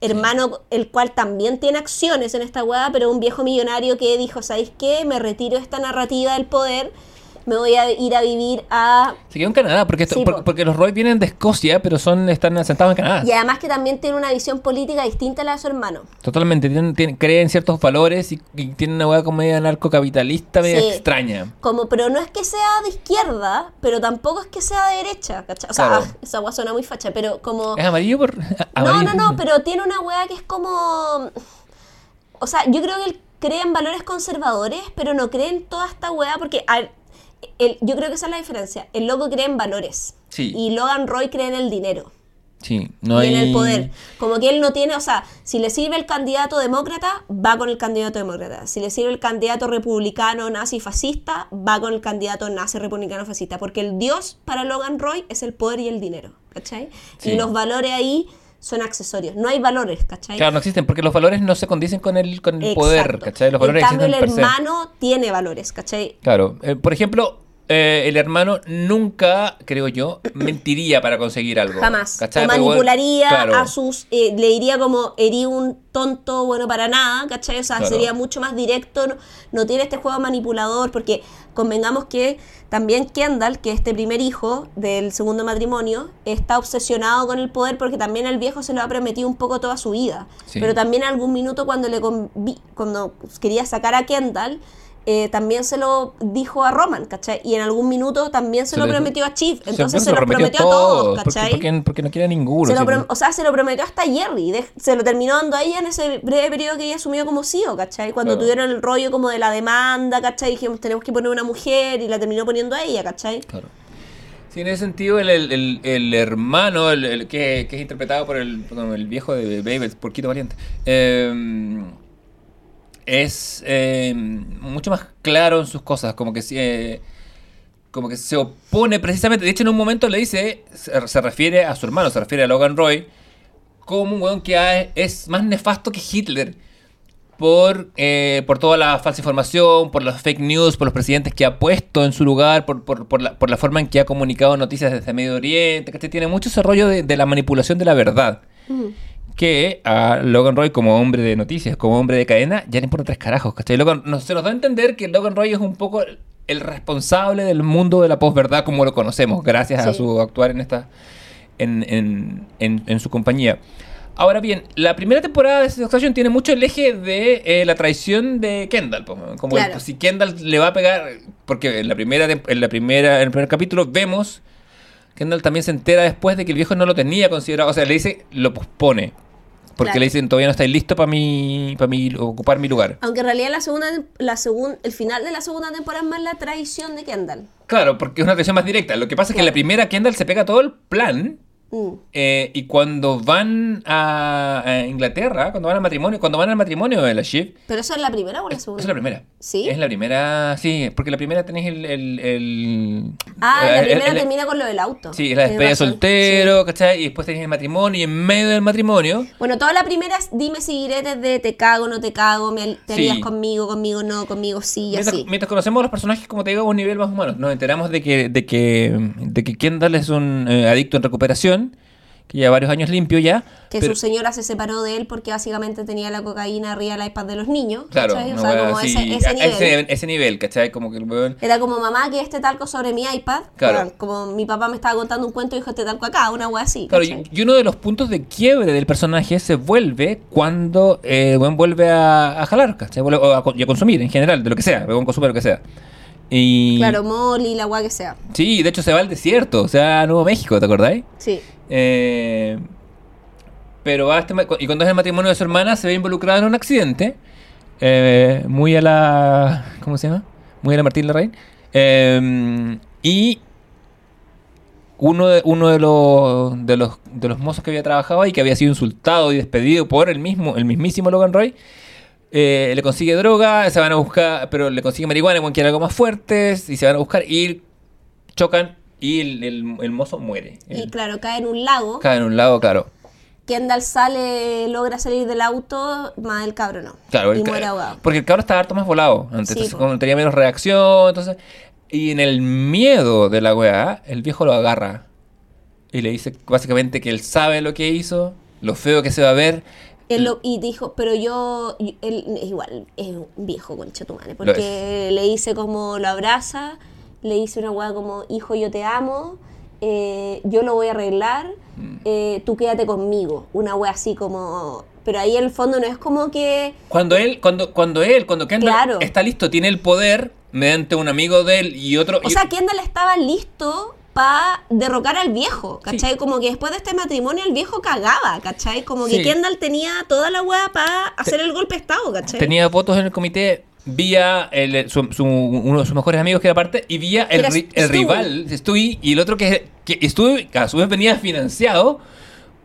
Hermano, el cual también tiene acciones en esta weá, pero un viejo millonario que dijo, ¿sabéis qué? Me retiro esta narrativa del poder, me voy a ir a vivir a Se quedó en Canadá, porque, esto- Sí, porque, po. porque los Roy vienen de Escocia, pero son están asentados en Canadá. Y además que también tiene una visión política distinta a la de su hermano. Totalmente, tienen, tienen- creen ciertos valores y, y tienen una hueá como media narcocapitalista, media Sí. extraña. Como, pero no es que sea de izquierda, pero tampoco es que sea de derecha, ¿cachai? O sea, Claro. ah, esa weá suena muy facha, pero como... ¿Es amarillo por.? No, amarillo? no, no, pero tiene una weá que es como... O sea, yo creo que él cree en valores conservadores, pero no cree en toda esta weá, porque al- el- yo creo que esa es la diferencia. El loco cree en valores. Sí. Y Logan Roy cree en el dinero. Sí, no y hay. en el poder. Como que él no tiene, o sea, si le sirve el candidato demócrata, va con el candidato demócrata. Si le sirve el candidato republicano, nazi, fascista, va con el candidato nazi, republicano, fascista. Porque el dios para Logan Roy es el poder y el dinero, ¿cachai? Sí. Y los valores ahí son accesorios. No hay valores, ¿cachai? Claro, no existen, porque los valores no se condicen con el, con el Exacto. poder, ¿cachai? Los valores en cambio, el existen hermano tiene valores, ¿cachai? Claro, eh, por ejemplo, eh, el hermano nunca, creo yo, mentiría para conseguir algo. Jamás. ¿cachai? O manipularía claro. a sus. eh, le diría como, herí un tonto bueno para nada, ¿cachai? O sea, Claro. sería mucho más directo. No, no tiene este juego manipulador, porque convengamos que también Kendall, que es este primer hijo del segundo matrimonio, está obsesionado con el poder porque también el viejo se lo ha prometido un poco toda su vida. Sí. Pero también en algún minuto cuando le cuando quería sacar a Kendall. Eh, también se lo dijo a Roman, ¿cachai? Y en algún minuto también se, Se lo prometió a Chief. Entonces se se, lo prometió, a todos, ¿cachai? Porque, porque no quiere a ninguno. Se lo o sea, se lo prometió hasta Jerry. de- se lo terminó dando a ella en ese breve periodo que ella asumió como CEO, ¿cachai? Cuando Claro. tuvieron el rollo como de la demanda, ¿cachai? Dijimos, tenemos que poner una mujer y la terminó poniendo a ella, ¿cachai? Claro. Sí, en ese sentido, el, el- el- el hermano, el, que, que es interpretado por el, perdón, el viejo de Babe, el porquito valiente, eh, es eh, mucho más claro en sus cosas, como que, eh, como que se opone precisamente, de hecho en un momento le dice, se, refiere a su hermano, se refiere a Logan Roy, como un weón que es más nefasto que Hitler. por, eh, por toda la falsa información, por los fake news, por los presidentes que ha puesto en su lugar, por, por, por la, por la forma en que ha comunicado noticias desde Medio Oriente, que tiene mucho ese rollo de, la manipulación de la verdad. Que a Logan Roy, como hombre de noticias, como hombre de cadena, ya le importa tres carajos, ¿cachai? Logan, no, se nos da a entender que Logan Roy es un poco el, responsable del mundo de la posverdad como lo conocemos, gracias a su actuar en esta en, en, en, en su compañía. Ahora bien, la primera temporada de Succession tiene mucho el eje de eh, la traición de Kendall. Como Claro. el- si Kendall le va a pegar, porque en la primera en la primera en el primer capítulo vemos Kendall también se entera después de que el viejo no lo tenía considerado, o sea, le dice lo pospone. Porque Claro. le dicen todavía no estáis listo para mi para mi ocupar mi lugar. Aunque en realidad la segunda, la segun, el final de la segunda temporada es más la traición de Kendall. Claro, porque es una traición más directa. Lo que pasa es que en la primera Kendall se pega todo el plan Mm. Eh, y cuando van a, a Inglaterra, cuando van al matrimonio, cuando van al matrimonio de la Shiv, ¿Pero eso es la primera o la segunda? es la primera. ¿Sí? Es la primera, sí, porque la primera tenés el... el, el- Ah, la primera termina con lo del auto. Sí, es la despedida de soltero, ¿cachai? Y después tenés el matrimonio, y en medio del matrimonio... Bueno, toda la primera es dime si diretes de te cago, no te cago, me, te Sí. harías conmigo, conmigo no, conmigo sí, y Mientras, así. mientras conocemos a los personajes, como te digo, a un nivel más humano, nos enteramos de que, de que, de que Kendall es un eh, adicto en recuperación, que lleva varios años limpio ya. Que pero- su señora se separó de él porque básicamente tenía la cocaína arriba del iPad de los niños. Claro, ¿cachai? O sea, como ese, ese nivel. ese, ese nivel, ¿cachai? Como que el. Era como mamá que este talco sobre mi iPad. Claro. Bueno, como mi papá me estaba contando un cuento y dijo este talco acá, una wea así. Claro, y, y uno de los puntos de quiebre del personaje se vuelve cuando eh, el weón vuelve a, a jalar, ¿cachai? O a, a consumir en general, de lo que sea, consume lo que sea. Y, Claro, Molly, la wea que sea. Sí, de hecho se va al desierto, o sea, a Nuevo México, ¿te acordáis? Sí. Eh, pero va a este y cuando es el matrimonio de su hermana se ve involucrado en un accidente, eh, muy a muy ¿cómo se llama? Muy a la Martín Larraín. Eh, y uno de, uno de los, de los de los mozos que había trabajado ahí, que había sido insultado y despedido por el mismo, el mismísimo Logan Roy, eh, le consigue droga, se van a buscar, pero le consigue marihuana, bueno, quiere algo más fuertes, y se van a buscar y chocan y el, el- el mozo muere. Y El- claro, cae en un lago. Cae en un lado, claro. Kendall sale, logra salir del auto, más el cabro no. Claro, y el muere ahogado. porque el cabro estaba harto más volado antes, Sí, entonces como tenía menos reacción, entonces y en el miedo de la weá, el viejo lo agarra y le dice básicamente que él sabe lo que hizo, lo feo que se va a ver. Él lo- y dijo, pero yo, él es igual, es un viejo concha tu madre, porque le dice como, lo abraza, le dice una weá como, hijo, yo te amo, eh, yo lo voy a arreglar, Mm. eh, tú quédate conmigo, una weá así como, pero ahí en el fondo no es como que, Cuando él, cuando, cuando él, cuando Kendall Claro. está listo, tiene el poder mediante un amigo de él y otro. o y- sea, Kendall estaba listo para derrocar al viejo, ¿cachai? Como que después de este matrimonio el viejo cagaba, ¿cachai? Como que Sí. Kendall tenía toda la weá para hacer el golpe de estado, ¿cachai? tenía votos en el comité vía el- su- su- uno de sus mejores amigos que era parte y vía el, el rival Stewie y el otro que, que Stewie a su vez venía financiado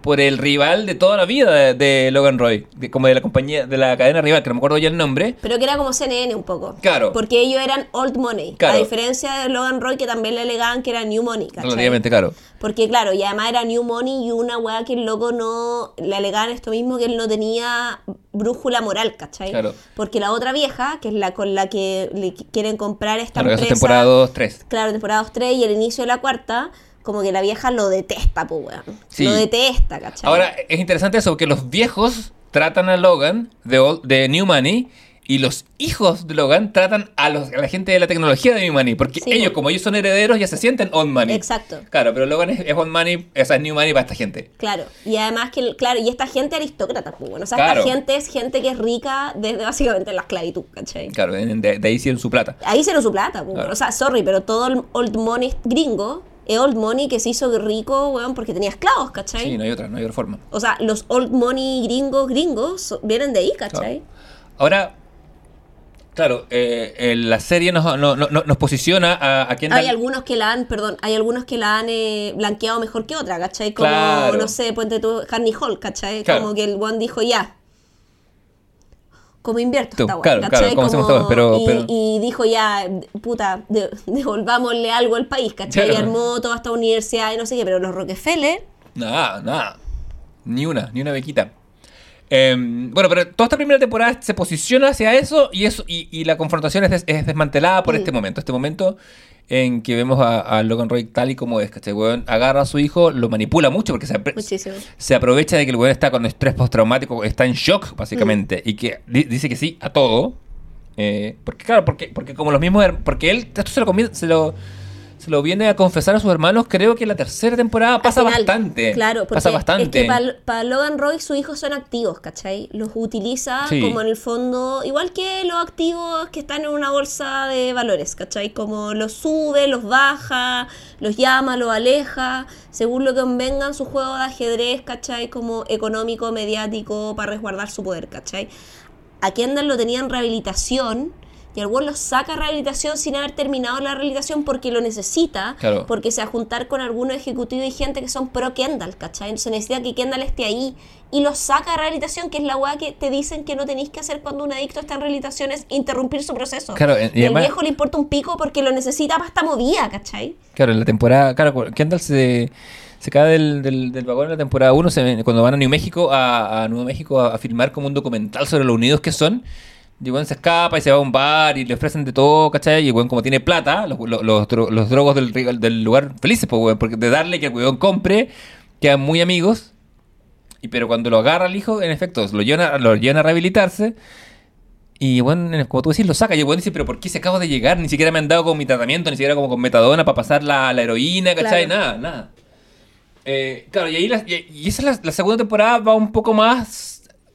por el rival de toda la vida de, de Logan Roy de- como de la compañía de la cadena rival que no me acuerdo ya el nombre Pero que era como CNN un poco. Claro. Porque ellos eran old money. Claro. A diferencia de Logan Roy, que también le alegaban que era new money. ¿cachai? relativamente caro Porque claro, y además era new money y una weá que el loco no. Le alegaban esto mismo que él no tenía brújula moral, ¿cachai? Claro. Porque la otra vieja, que es la con la que le qu- quieren comprar esta claro, esa empresa. temporada 2 3 Claro, temporada 2, 3 y el inicio de la cuarta, como que la vieja lo detesta, pues weón. Sí. Lo detesta, ¿cachai? ahora es interesante eso porque los viejos tratan a Logan de, old- de New Money y los hijos de Logan tratan a, los, a la gente de la tecnología de New Money porque Sí, ellos como ellos son herederos ya se sienten old money Exacto. Claro, pero Logan es, es old money, esa es new money para esta gente. Claro, y además que, claro, y esta gente aristócrata, pues bueno, o sea, Claro. esta gente es gente que es rica desde básicamente la esclavitud, ¿cachai? Claro, de, de- de ahí hicieron su plata. Ahí hicieron su plata, pues, Claro. o sea, sorry, pero todo el old money gringo old money que se hizo rico, weón, porque tenía esclavos, ¿cachai? Sí, no hay otra, no hay otra forma. O sea, los old money gringos gringos vienen de ahí, ¿cachai? Ahora, claro, eh, eh, la serie nos, no- no- no- nos posiciona a, a. Hay algunos que la han, perdón, hay algunos que la han eh, blanqueado mejor que otra, ¿cachai? Como, Claro. no sé, ponte tú, Harney Hall, ¿cachai? Claro. Como que el one dijo, ya, como invierto esta weá, claro, ¿cachai? claro, como todos, pero- y, pero- y dijo, ya, puta, de- devolvámosle algo al país, ¿cachai? Y Claro. armó toda esta universidad y no sé qué, pero los Rockefeller, Nada, nada. Ni una, ni una bequita. Em, bueno, pero toda esta primera temporada se posiciona hacia eso y eso y, y la confrontación es, des- es desmantelada por Mm. este momento. Este momento en que vemos a, a Logan Roy tal y como es, ¿cachai? Weón agarra a su hijo, lo manipula mucho porque se, se aprovecha de que el weón está con estrés postraumático, está en shock, básicamente, y que di- dice que sí a todo. Eh, porque, claro, porque, porque como los mismos. Porque él, esto se lo, se lo, se lo viene a confesar a sus hermanos, creo que la tercera temporada pasa Al final, bastante. Claro, porque pasa bastante. es que para Logan Roy sus hijos son activos, ¿cachai? Los utiliza Sí. como en el fondo, igual que los activos que están en una bolsa de valores, ¿cachai? Como los sube, los baja, los llama, los aleja, según lo que convengan su juego de ajedrez, ¿cachai? Como económico, mediático, para resguardar su poder, ¿cachai? A Kendall lo tenía en rehabilitación y el weón lo saca a rehabilitación sin haber terminado la rehabilitación porque lo necesita, Claro. porque se va a juntar con algunos ejecutivos y gente que son pro Kendall, ¿cachai? Entonces necesita que Kendall esté ahí y lo saca a rehabilitación, que es la weá que te dicen que no tenéis que hacer cuando un adicto está en rehabilitación, es interrumpir su proceso. Claro, y y el viejo le importa un pico porque lo necesita para esta movida, ¿cachai? Claro, en la temporada. Claro, Kendall se, se cae del, del, del vagón en la temporada 1 cuando van a New México, a, a Nuevo México, a, a filmar como un documental sobre lo unidos que son. Y el weón se escapa y se va a un bar y le ofrecen de todo, ¿cachai? Y el weón, como tiene plata, los, los, los, dro- los drogos del, del lugar felices, pues, porque de darle que el weón compre, quedan muy amigos. Y pero cuando lo agarra el hijo, en efecto, lo llevan a, lo llevan a rehabilitarse. Y bueno, como tú decís, lo saca. Y el weón dice, pero ¿por qué se acabo de llegar? Ni siquiera me han dado con mi tratamiento, ni siquiera como con metadona para pasar la, la heroína, ¿cachai? Claro. Nada, nada. Eh, claro, y ahí la, y, y esa es la, la segunda temporada va un poco más.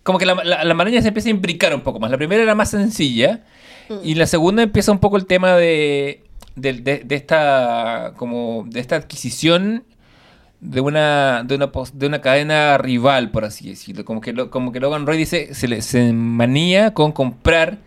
Como que la, la, la maraña se empieza a imbricar un poco más. La primera era más sencilla. Y la segunda empieza un poco el tema de, de, de- de esta. como. de esta adquisición de una, de una pos- de una cadena rival, por así decirlo. Como que, lo- como que Logan Roy dice, se, le, se manía con comprar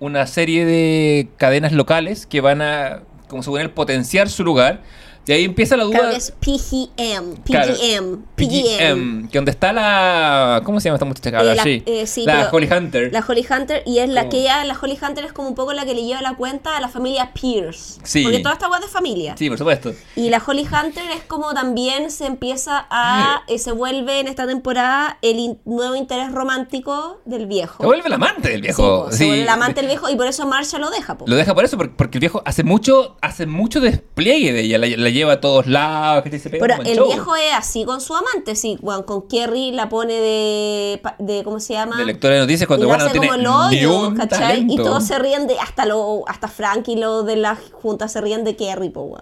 una serie de cadenas locales que van a, como según él, potenciar su lugar. Y ahí empieza la duda. Claro es PGM, Claro, PGM, PGM. PGM, que donde está la. ¿Cómo se llama esta muchacha? habla Eh, la- eh, sí, la Holly Hunter. La Holly Hunter, y es la Como- que ella, la Holly Hunter es como un poco la que le lleva la cuenta a la familia Pierce. Sí. Porque toda esta es de familia. Sí, por supuesto. Y la Holly Hunter es como también se empieza a. eh, se vuelve en esta temporada el in- nuevo interés romántico del viejo. Se vuelve el amante del Sí, viejo. po, se sí. vuelve el amante del viejo y por eso Marsha lo deja, po. Lo deja por eso, porque, porque el viejo hace mucho, hace mucho despliegue de ella, la, la lleva a todos lados, que se pega Pero el show. viejo es así con su amante, sí. Bueno, con Kerry la pone de. ¿Cómo se llama? De lectora de noticias cuando bueno, no tiene. Y todos se ríen de. Hasta lo hasta Frank y lo de la junta se ríen de Kerry, pero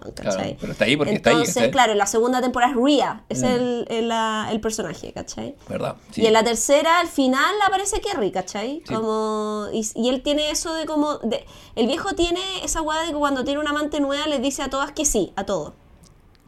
está ahí porque está ahí, Entonces, claro, en la segunda temporada es Rhea, es Mm. el, el, personaje, ¿cachai? ¿Verdad? Sí. Y en la tercera, al final, aparece Kerry, ¿cachai? Sí. Como, y, y él tiene eso de como... De, el viejo tiene esa weá de que cuando tiene una amante nueva les dice a todas que sí, a todo.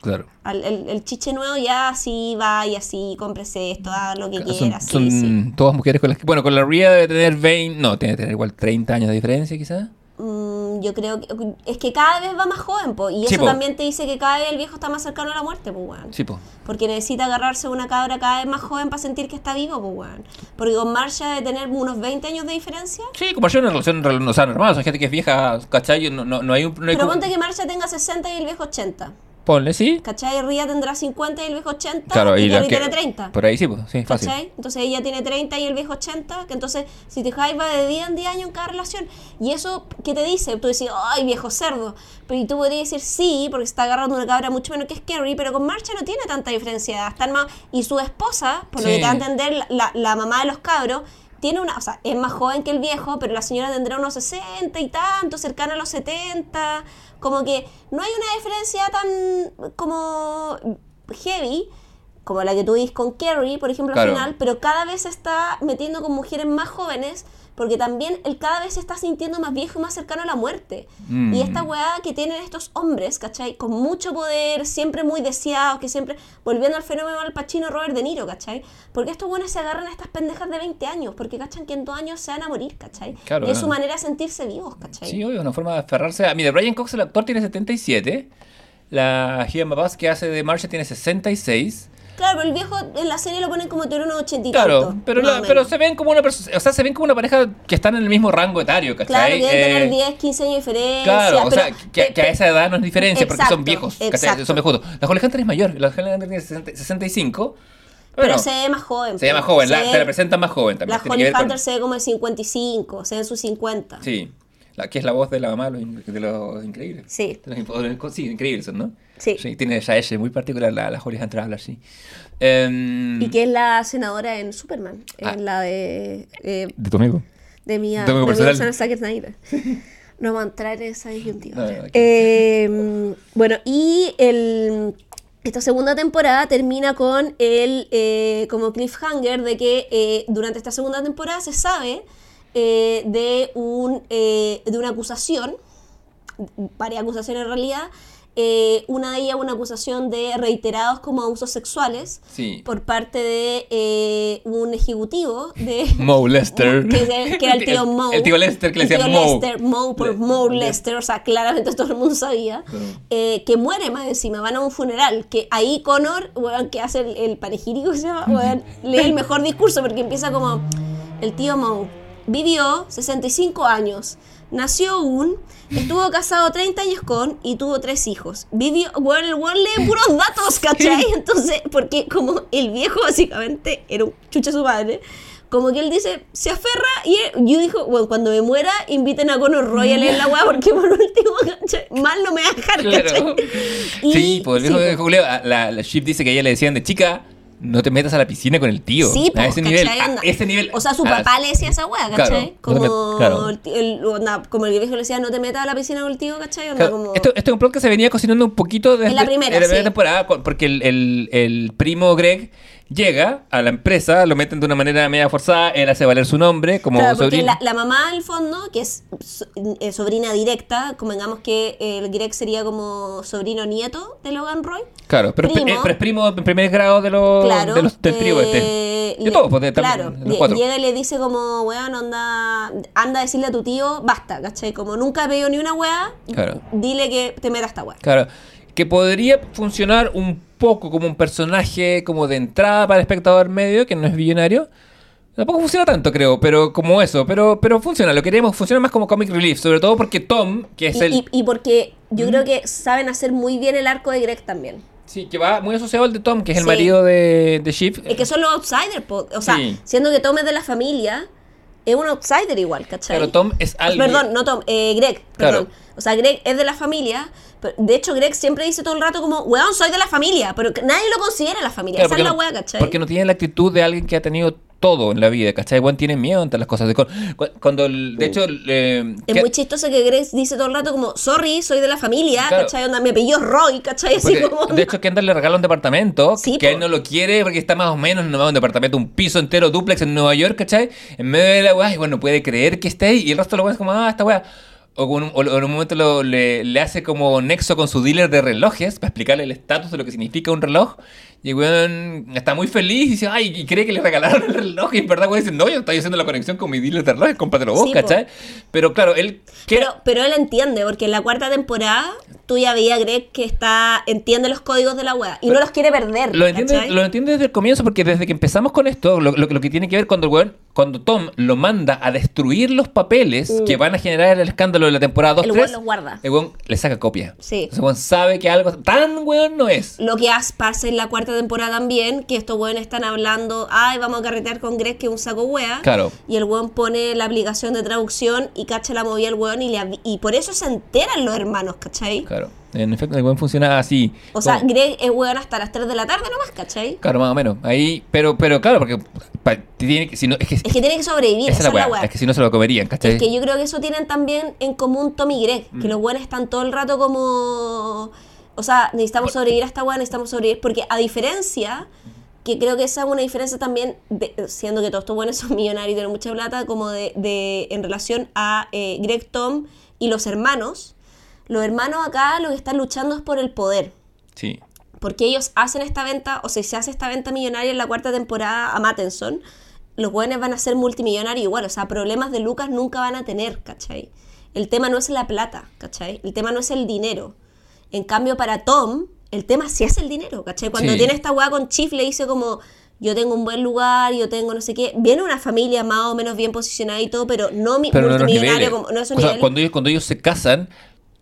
Claro. Al- el, el chiche nuevo ya así va y así, cómprese esto, haga lo que Son, quiera, sí, son sí. todas mujeres con las que. Bueno, con la Ria debe tener 20. No, tiene que tener igual 30 años de diferencia, quizás. Mm, yo creo que... Es que cada vez va más joven, po, y Sí, eso po. también te dice que cada vez el viejo está más cercano a la muerte, pues, weón. Sí, pues. Porque necesita agarrarse una cabra cada vez más joven para sentir que está vivo, pues, weón. Porque con Marsha de tener unos 20 años de diferencia... Sí, como yo una relación rel- o sea, normal, son gente que es vieja, ¿cachai? No, no, no hay un. No hay Pero ponte que Marsha tenga 60 y el viejo 80. Ponle, sí. ¿Cachai? Ría tendrá 50 y el viejo 80. Claro, y y Kerry que- tiene 30. Por ahí sí, pues, sí, fácil. ¿Cachai? Entonces ella tiene 30 y el viejo 80, que entonces si te fijáis va de 10 en 10 años en cada relación. Y eso, ¿qué te dice? Tú decís, ay, viejo cerdo. Pero y tú podrías decir sí, porque se está agarrando una cabra mucho menos que Scary, pero con Marcha no tiene tanta diferencia. Están más... Y su esposa, por lo Sí. que te va a entender, la, la- la mamá de los cabros, tiene una, o sea, es más joven que el viejo, pero la señora tendrá unos 60 y tanto, cercana a los 70. Como que no hay una diferencia tan como heavy como la que dices con Kerry, por ejemplo, Claro. al final, pero cada vez se está metiendo con mujeres más jóvenes, porque también él cada vez se está sintiendo más viejo y más cercano a la muerte. Mm. Y esta weá que tienen estos hombres, ¿cachai? Con mucho poder, siempre muy deseados, que siempre, volviendo al fenómeno al Pacino Robert De Niro, ¿cachai? Porque estos buenos se agarran a estas pendejas de 20 años, porque cachan que en dos años se van a morir, ¿cachai? Claro, y es su manera de sentirse vivos, ¿cachai? Sí, obvio, una forma de aferrarse a... Mira, Brian Cox, el actor, tiene 77. La Gia Mabaz, que hace de Marsha, tiene 66. Claro, pero el viejo en la serie lo ponen como tener unos 80 y Claro, pero, más la- pero se ven como una persona... O sea, se ven como una pareja que están en el mismo rango etario, Claro, ¿cachai? que deben Eh, tener 10, 15 años de diferencia. Claro, o sea, que, que a esa edad no es diferencia porque son viejos, ¿cachai? exacto. son viejudos. La Holly Hunter es mayor, la Holly Hunter tiene 60 65. Pero Bueno, se ve más joven. Se llama po. joven, Se la, ve- te la presentan más joven también. La Holly con- Hunter se ve como de 55, se ve en sus 50. Sí, la, que es la voz de la mamá de los, in- de los increíbles. Sí. De los sí, increíbles, son, ¿no? Sí. tiene esa S muy particular, la, la Holly Hunter habla así. Em, Y que es la senadora en Superman, en Ah. la de, eh, ¿De tu amigo? de mi, de amigo mi personal. persona Zack. No vamos a entrar en esa disyuntiva. No, no, ok. Eh, bueno, y el, esta segunda temporada termina con el eh, como cliffhanger de que eh, durante esta segunda temporada se sabe eh, de, un, eh, de una acusación, varias acusaciones en realidad, eh, una de ellas una acusación de reiterados como abusos sexuales Sí. por parte de eh, un ejecutivo de Mo Lester. que, que- que era el tío Mo. El tío Lester que le decía Mo. Lester, Mo por Le- Mo Le- Lester, o sea, claramente todo el mundo sabía. Eh, que muere más encima, van a un funeral. Que ahí Connor, weón, que hace el, el panegírico, se llama, weón, lee el mejor discurso porque empieza como: El tío Mo vivió 65 años, nació un, estuvo casado 30 años con y tuvo tres hijos. Vivió, weón, el weón lee puros datos, ¿cachai? Entonces, porque como el viejo básicamente era un chucha su padre. Como que él dice, se aferra y él- yo dijo, bueno, cuando me muera, inviten a Conor Royal en la weá, porque por último, ¿cachai? Mal no me va a dejar. Y- Sí, pues el viejo sí, de Julio, a la, la dice que a ella le decían de chica, no te metas a la piscina con el tío. Sí, a po, ese nivel. A ese nivel. O sea, su a papá le decía esa weá, Claro, ¿cachai? no como, met- claro. el, el- onda, como el viejo le decía, no te metas a la piscina con el tío, ¿cachai? Onda, Claro, como... esto, esto es un plot que se venía cocinando un poquito desde En la primera, sí. temporada, porque el, el- el primo Greg llega a la empresa, lo meten de una manera media forzada, él hace valer su nombre como Claro, sobrino. la, la mamá, al fondo, que es so- eh, sobrina directa, convengamos que el Greg sería como sobrino nieto de Logan Roy. Claro, pero, primo. pero es primo en primer grado de los, Claro. de los- del trío este. eh, De todos, pues, de, claro, de los llega y le dice como, weón, anda, anda a decirle a tu tío, basta, ¿cachai? Como nunca veo ni una weá, Claro. dile que te meta esta weá. Claro, que podría funcionar un poco como un personaje como de entrada para el espectador medio, que no es billonario. Tampoco funciona tanto, creo, pero como eso, pero, pero funciona, lo queremos, funciona más como comic relief, sobre todo porque Tom, que es Y, el... y- y porque yo creo que saben hacer muy bien el arco de Greg también. Sí, que va muy asociado al de Tom, que es el Sí. marido de, de Shiv. Es que son los outsiders, o sea, Sí. siendo que Tom es de la familia, es un outsider igual, ¿cachai? Claro, Tom es alguien... Perdón, no Tom, eh, Greg, Claro. perdón. O sea, Greg es de la familia, pero de hecho Greg siempre dice todo el rato como, weón, soy de la familia, pero nadie lo considera la familia, Claro, esa es la wea, ¿cachai? porque no tiene la actitud de alguien que ha tenido todo en la vida, ¿cachai? Juan tiene miedo ante las cosas. Cuando, el- de hecho... eh, Es que- muy chistoso que Greg dice todo el rato como, sorry, soy de la familia, Claro. ¿cachai? Onda, mi apellido es Roy, ¿cachai? Así Porque, como... de hecho, Kendall le regala un departamento Sí, que él no lo quiere porque está más o menos nomás un departamento, un piso entero duplex en Nueva York, ¿cachai? En medio de la weá, y bueno, puede creer que está ahí y el resto de los weas es como, ah, esta weá. O, con un- o en un momento lo- le, le hace como nexo con su dealer de relojes para explicarle el estatus de lo que significa un reloj. Y el weón está muy feliz y dice, ay, y cree que le regalaron el reloj. Y en verdad, weón dice, no, yo estoy haciendo la conexión con mi dealer de relojes, cómpratelo vos, Sí. ¿cachai? Pero claro, él. Pero, pero él entiende, porque en la cuarta temporada tú ya veías a Greg que está, entiende los códigos de la wea y no los quiere perder. Lo entiende, ¿cachai? lo entiende desde el comienzo porque desde que empezamos con esto, lo, lo- lo que tiene que ver cuando el weón, cuando Tom lo manda a destruir los papeles Mm. que van a generar el escándalo de la temporada 2 El 3, weón los guarda. el weón le saca copia. Sí. Weón sabe que algo tan weón no es. Lo que as- pasa en la cuarta temporada también, que estos weones están hablando, ay, vamos a carretear con Greg, que es un saco wea. Claro. Y el weón pone la aplicación de traducción y cacha la movida el weón y, le y por eso se enteran los hermanos, ¿cachai? Claro. En efecto, el weón funciona así. O sea, Como- Greg es weón hasta las 3 de la tarde nomás, ¿cachai? claro, más o menos. Ahí, pero, pero claro, porque pa- tiene que, si no, es que, Es que tiene que sobrevivir, esa esa es la weá, es que si no se lo comerían, ¿cachai? Es que yo creo que eso tienen también en común Tom y Greg, Mm. que los buenos están todo el rato como... O sea, necesitamos sobrevivir a esta weá, necesitamos sobrevivir, porque a diferencia, que creo que esa es una diferencia también, de- siendo que todos estos buenos son millonarios y tienen mucha plata, como de, de- en relación a eh, Greg, Tom y los hermanos, los hermanos acá lo que están luchando es por el poder. Sí. Porque ellos hacen esta venta, o sea, si se hace esta venta millonaria en la cuarta temporada a Mattenson, los buenos van a ser multimillonarios igual. O sea, problemas de Lucas nunca van a tener, ¿cachai? El tema no es la plata, ¿cachai? El tema no es el dinero. En cambio, para Tom, el tema sí es el dinero, ¿cachai? Cuando Sí. tiene esta weá con Chief, le dice como, yo tengo un buen lugar, yo tengo no sé qué. Viene una familia más o menos bien posicionada y todo, pero no mi Pero no multimillonario, niveles. como, no es un o sea, cuando ellos, cuando ellos se casan,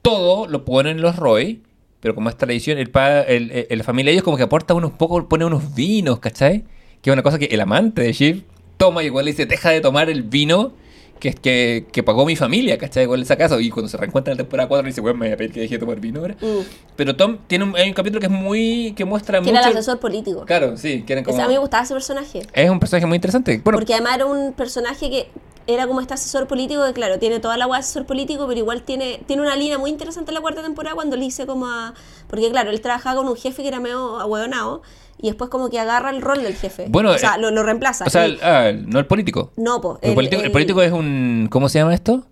todo lo ponen los Roy, pero como es tradición, el, pa- el, la familia de ellos como que aporta unos poco, pone unos vinos, ¿cachai? que es una cosa que el amante de Shiv toma y igual le dice, deja de tomar el vino que, que, que pagó mi familia, ¿cachai? Igual esa casa. Y cuando se reencuentra en la temporada 4 dice, bueno, me voy a pedir que deje de tomar vino ahora. Mm. Pero Tom tiene un, hay un capítulo que es muy, que muestra Que mucho... era el asesor político. Claro, sí, que eran O sea, como... a mí me gustaba ese personaje. Es un personaje muy interesante. Bueno, Porque además era un personaje que era como este asesor político que, claro, tiene toda la agua de asesor político, pero igual tiene, tiene una línea muy interesante en la cuarta temporada cuando le dice como a... Porque, claro, él trabajaba con un jefe que era medio ahueonado y después como que agarra el rol del jefe. Bueno, o sea, eh, lo, lo reemplaza. o sea, el- ah, no el político. no, po, El, político, el político es un. ¿Cómo se llama esto?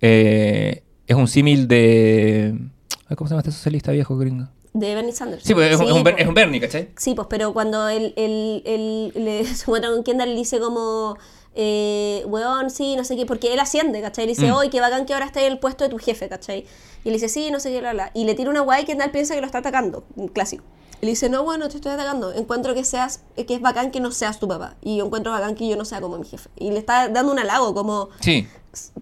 Eh, es un símil de. ¿Cómo se llama este socialista viejo gringo? De Bernie Sanders. Sí, pues es, un, es un es un Bernie, ¿cachai? Sí, pues, pero cuando él, él, él le se encuentra con Kendall, le dice como, eh, weón, sí, no sé qué, porque él asciende, ¿cachai? Le dice, Mm. oye, qué bacán que ahora esté en el puesto de tu jefe, ¿cachai? Y le dice, sí, no sé qué, bla, bla. Y le tira una guay y Kendall piensa que lo está atacando, un clásico. Y le dice, no, bueno, te estoy atacando. Encuentro que seas, que es bacán que no seas tu papá. Y yo encuentro bacán que yo no sea como mi jefe. Y le está dando un halago, como, Sí.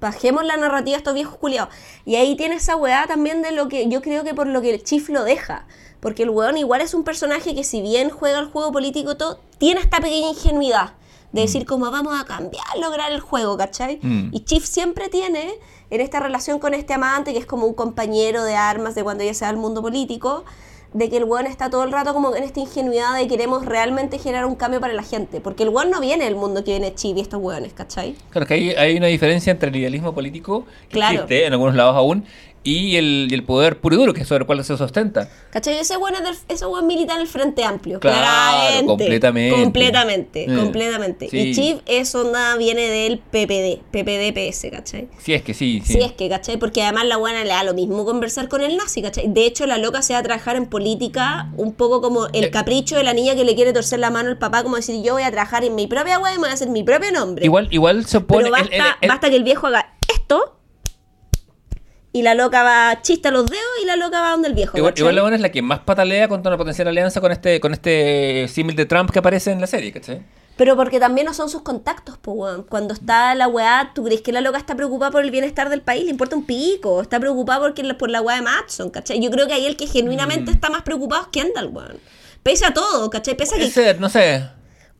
bajemos la narrativa a estos viejos culiados. Y ahí tiene esa weá también de lo que yo creo que por lo que el Chief lo deja. Porque el weón igual es un personaje que si bien juega el juego político todo, tiene esta pequeña ingenuidad de decir como vamos a cambiar, lograr el juego, ¿cachai? Mm. Y Chief siempre tiene en esta relación con este amante que es como un compañero de armas de cuando ella se va al mundo político, de que el weón está todo el rato como en esta ingenuidad de queremos realmente generar un cambio para la gente. Porque el weón no viene del mundo que viene Chief y estos weones, ¿cachai? Claro, que hay, hay una diferencia entre el idealismo político, que Claro. existe en algunos lados aún, y el, y el poder puro y duro, que es sobre el cual se sustenta. ¿Cachai? Ese weón, es del- ese weón milita en el Frente Amplio. Claro, claramente. completamente. Completamente, Eh, completamente. sí. Y Chief es onda, viene del PPD, PPD-PS, ¿cachai? Si es que sí, sí. Si es que, ¿cachai? Porque además la buena le da lo mismo conversar con el nazi, ¿cachai? De hecho, la loca se va a trabajar en política un poco como el Eh. capricho de la niña que le quiere torcer la mano al papá, como decir, yo voy a trabajar en mi propia web y me voy a hacer mi propio nombre. Igual, igual se opone. Pero basta, el- el- basta que el viejo haga esto y la loca va, chista los dedos y la loca va donde el viejo. Igual, igual la buena es la que más patalea contra una potencial alianza con este, con este símil de Trump que aparece en la serie, ¿cachai? Pero porque también no son sus contactos, po, weón. Cuando está la weá, ¿tú crees que la loca está preocupada por el bienestar del país? Le importa un pico. Está preocupada porque, por la weá de Matson, ¿cachai? Yo creo que ahí el que genuinamente Mm. está más preocupado es Kendall, weón. Pese a todo, ¿cachai? Pese a que, no sé.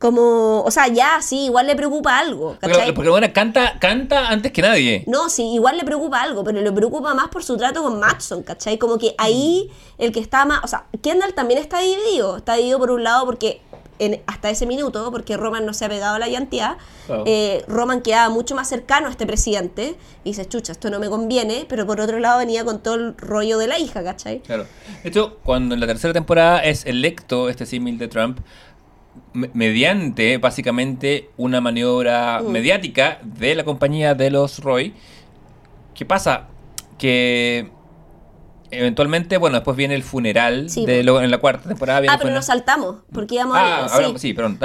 Como, o sea, ya, sí, igual le preocupa algo, ¿cachai? porque la buena canta, canta antes que nadie. No, sí, igual le preocupa algo, pero le preocupa más por su trato con Matson, ¿cachai? Como que ahí el que está más. O sea, Kendall también está dividido. Está dividido por un lado porque. en- hasta ese minuto, porque Roman no se ha pegado a la llantía, eh, Roman quedaba mucho más cercano a este presidente y dice, chucha, esto no me conviene, pero por otro lado venía con todo el rollo de la hija, ¿cachai? Claro. De hecho, cuando en la tercera temporada es electo este símil de Trump, mediante básicamente una maniobra Mm. mediática de la compañía de los Roy, ¿qué pasa? Que eventualmente, bueno, después viene el funeral Sí, de po. lo- en la cuarta temporada. viene Ah, pero nos saltamos, porque íbamos Ah, a... ahora sí, perdón.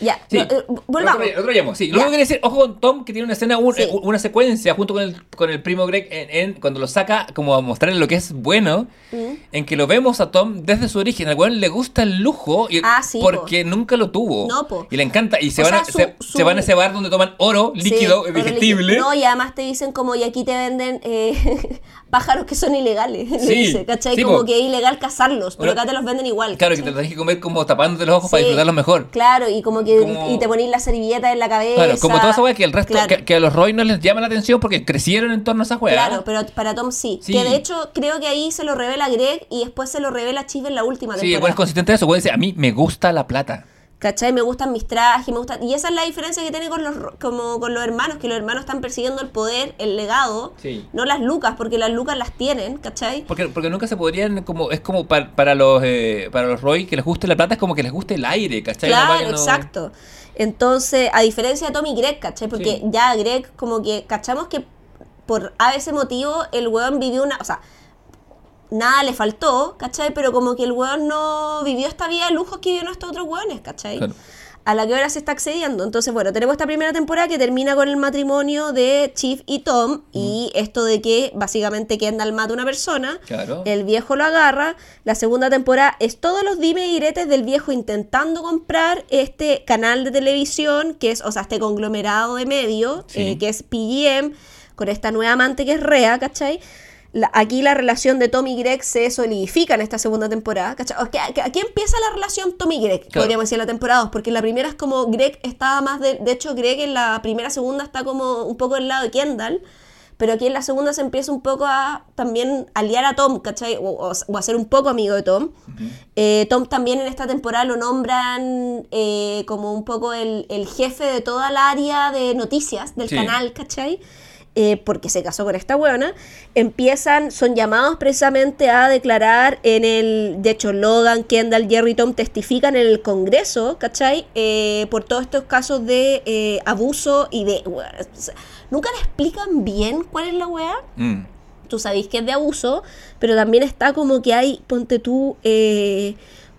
Ya. Sí. No, eh, volvamos. Otro, otro llamo, sí. Que quería decir, ojo con Tom, que tiene una escena, un- Sí. eh, una secuencia junto con el, con el primo Greg en, en- cuando lo saca como a mostrarle lo que es bueno, Mm. en que lo vemos a Tom desde su origen. Al weón le gusta el lujo y- Ah, sí, porque nunca lo tuvo. No, po. Y le encanta. Y se, O van, a, sea, su- se, su- se van a ese bar donde toman oro líquido, Sí, oro digestible. líquido. No, y además te dicen como, y aquí te venden eh, pájaros que son ilegales. Sí, dice, ¿cachai? sí, como po. que es ilegal cazarlos, pero acá te los venden igual. Claro, que te tenés que comer como tapándote los ojos para Sí, disfrutarlo mejor. Claro, y como que Como- y te ponís la servilleta en la cabeza. Claro, como toda esa weá que el resto, Claro. que, que a los Roy no les llama la atención porque crecieron en torno a esa weá. Claro, pero para Tom sí. Sí. Que de hecho creo que ahí se lo revela Greg y después se lo revela Chief en la última Sí, temporada. bueno, es consistente eso. Weón dice, a mí me gusta la plata. ¿Cachai? Me gustan mis trajes, me gustan... Y esa es la diferencia que tiene con los, como con los hermanos, que los hermanos están persiguiendo el poder, el legado, Sí. no las lucas, porque las lucas las tienen, ¿cachai? Porque, porque nunca se podrían, como es como para, para los eh, para los Roy que les guste la plata, es como que les guste el aire, ¿cachai? Claro, no- exacto. Entonces, a diferencia de Tom y Greg, ¿cachai? Porque Sí. ya Greg, como que, cachamos que por a ese motivo el weón vivió una. O sea, nada le faltó, ¿cachai? Pero como que el weón no vivió esta vida de lujos que vivieron estos otros weones, ¿cachai? Claro. A la que ahora se está accediendo. Entonces, bueno, tenemos esta primera temporada que termina con el matrimonio de Chief y Tom. Y esto de que básicamente Kendall mata a una persona. Claro. El viejo lo agarra. La segunda temporada es todos los dime y diretes del viejo intentando comprar este canal de televisión, que es, o sea, este conglomerado de medios, Sí. eh, que es PGM, con esta nueva amante que es Rea, ¿cachai? La- aquí la relación de Tom y Greg se solidifica en esta segunda temporada. ¿cachai? Aquí empieza la relación Tom y Greg, Claro. podríamos decir en la temporada 2, porque en la primera es como Greg estaba más de... De hecho, Greg en la primera, segunda está como un poco del lado de Kendall, pero aquí en la segunda se empieza un poco a también aliar a Tom, ¿cachai? O, o- o a ser un poco amigo de Tom. Eh, Tom también en esta temporada lo nombran eh, como un poco el, el jefe de toda el área de noticias del Sí. canal, ¿cachai? Eh, porque se casó con esta hueona, empiezan, son llamados precisamente a declarar en el, de hecho Logan, Kendall, Jerry Tom testifican en el Congreso, ¿cachai? Eh, por todos estos casos de eh, abuso y de... Nunca le explican bien cuál es la weá Mm. tú sabéis que es de abuso, pero también está como que hay, ponte tú,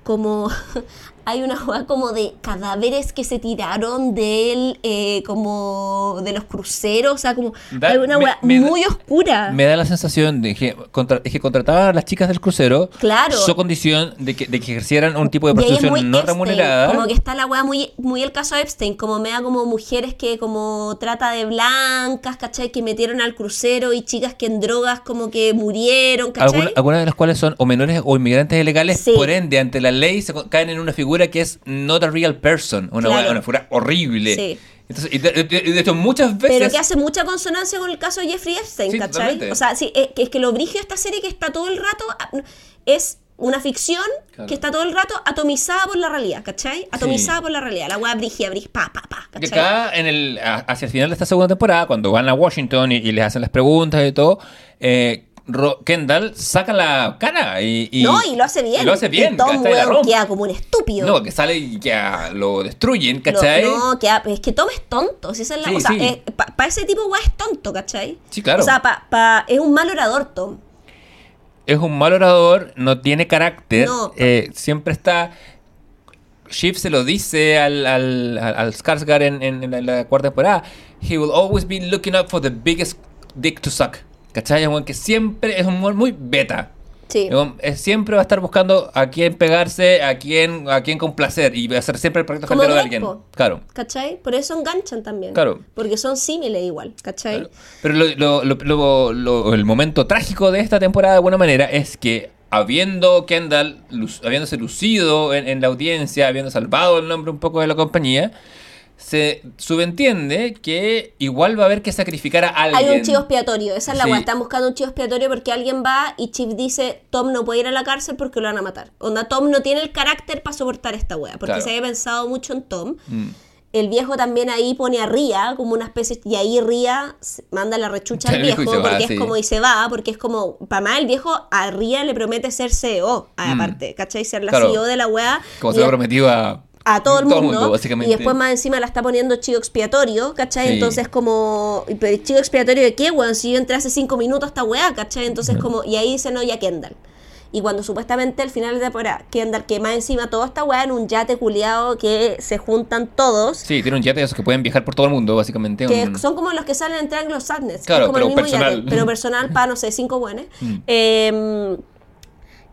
como hay una hueá como de cadáveres que se tiraron del, eh, como de los cruceros, o sea, como Da- hay una me- hueá me- muy oscura. Me da la sensación de que, contra- es que contrataban a las chicas del crucero Claro. su condición de que, de que ejercieran un tipo de prostitución no Epstein, remunerada. Como que está la weá muy, muy el caso de Epstein, como me da como mujeres que como trata de blancas, ¿cachai? Que metieron al crucero y chicas que en drogas como que murieron, ¿cachai? Alguna- algunas de las cuales son o menores o inmigrantes ilegales, Sí. por ende, ante la ley se caen en una figura que es not a real person, una, Claro. una figura horrible. Sí. Entonces, y de, de- de hecho, muchas veces. Pero que hace mucha consonancia con el caso de Jeffrey Epstein, Sí, ¿cachai? totalmente. O sea, sí, es, que- es que lo brigio de esta serie que está todo el rato, ah, es una ficción Claro. que está todo el rato atomizada por la realidad, ¿cachai? Atomizada por la realidad. La weá brigia, brig, pa, pa, pa, acá, en el, hacia el final de esta segunda temporada, cuando van a Washington y, y les hacen las preguntas y todo, eh, Ro- Kendall saca la cara y, y- no, y lo hace bien. y lo hace bien. Y Tom, weón, queda como un estúpido. No, que sale y ya lo destruyen, ¿cachai? No, queda- es que Tom es tonto. Si esa es la Sí, o sea, sí. para ese tipo, weá, es tonto, ¿cachai? Sí, claro. O sea, pa, pa- es un mal orador, Tom. es un mal orador, no tiene carácter, No. eh, siempre está... Shiv se lo dice al, al, al, Skarsgård en, en- en la cuarta temporada. He will always be looking up for the biggest dick to suck. ¿Cachai? Es un que siempre es un humor muy beta. Sí. Siempre va a estar buscando a quién pegarse, a quién, a quién complacer y va a ser siempre el proyecto de alguien. Claro. ¿Cachai? Por eso enganchan también. Claro. Porque son símiles igual, ¿cachai? Claro. Pero lo, el momento trágico de esta temporada, de alguna manera, es que habiendo Kendall, habiéndose lucido en, en la audiencia, habiendo salvado el nombre un poco de la compañía, se subentiende que igual va a haber que sacrificar a alguien. Hay un chivo expiatorio, esa es la Sí. Están buscando un chivo expiatorio porque alguien va y Chief dice: Tom no puede ir a la cárcel porque lo van a matar. Onda, Tom no tiene el carácter para soportar esta weá. Porque Claro. se había pensado mucho en Tom. Mm. El viejo también ahí pone a Ria como una especie. Y ahí se- manda la rechucha al viejo va, porque sí. es como y se va. Porque es como. Para más, el viejo a Ria le promete ser CEO, Mm. aparte, ¿cachai? Ser la Claro. CEO de la weá. Como se lo es- prometió a, a todo el mundo, básicamente. y después más encima la está poniendo chivo expiatorio, ¿cachai? Sí. Entonces como, ¿y pero chivo expiatorio de qué, weón? Si yo entré hace cinco minutos esta weá, ¿cachai? Entonces como, y ahí dice no, ya Kendall. Y cuando supuestamente al final de temporada, Kendall, que más encima toda esta weá en un yate culiado que se juntan todos, Sí, tiene un yate de esos que pueden viajar por todo el mundo, básicamente. que un- son como los que salen en Triangle of Sadness, Claro, como pero el mismo personal. yate, pero personal para, no sé, cinco buenos. Mm. Eh,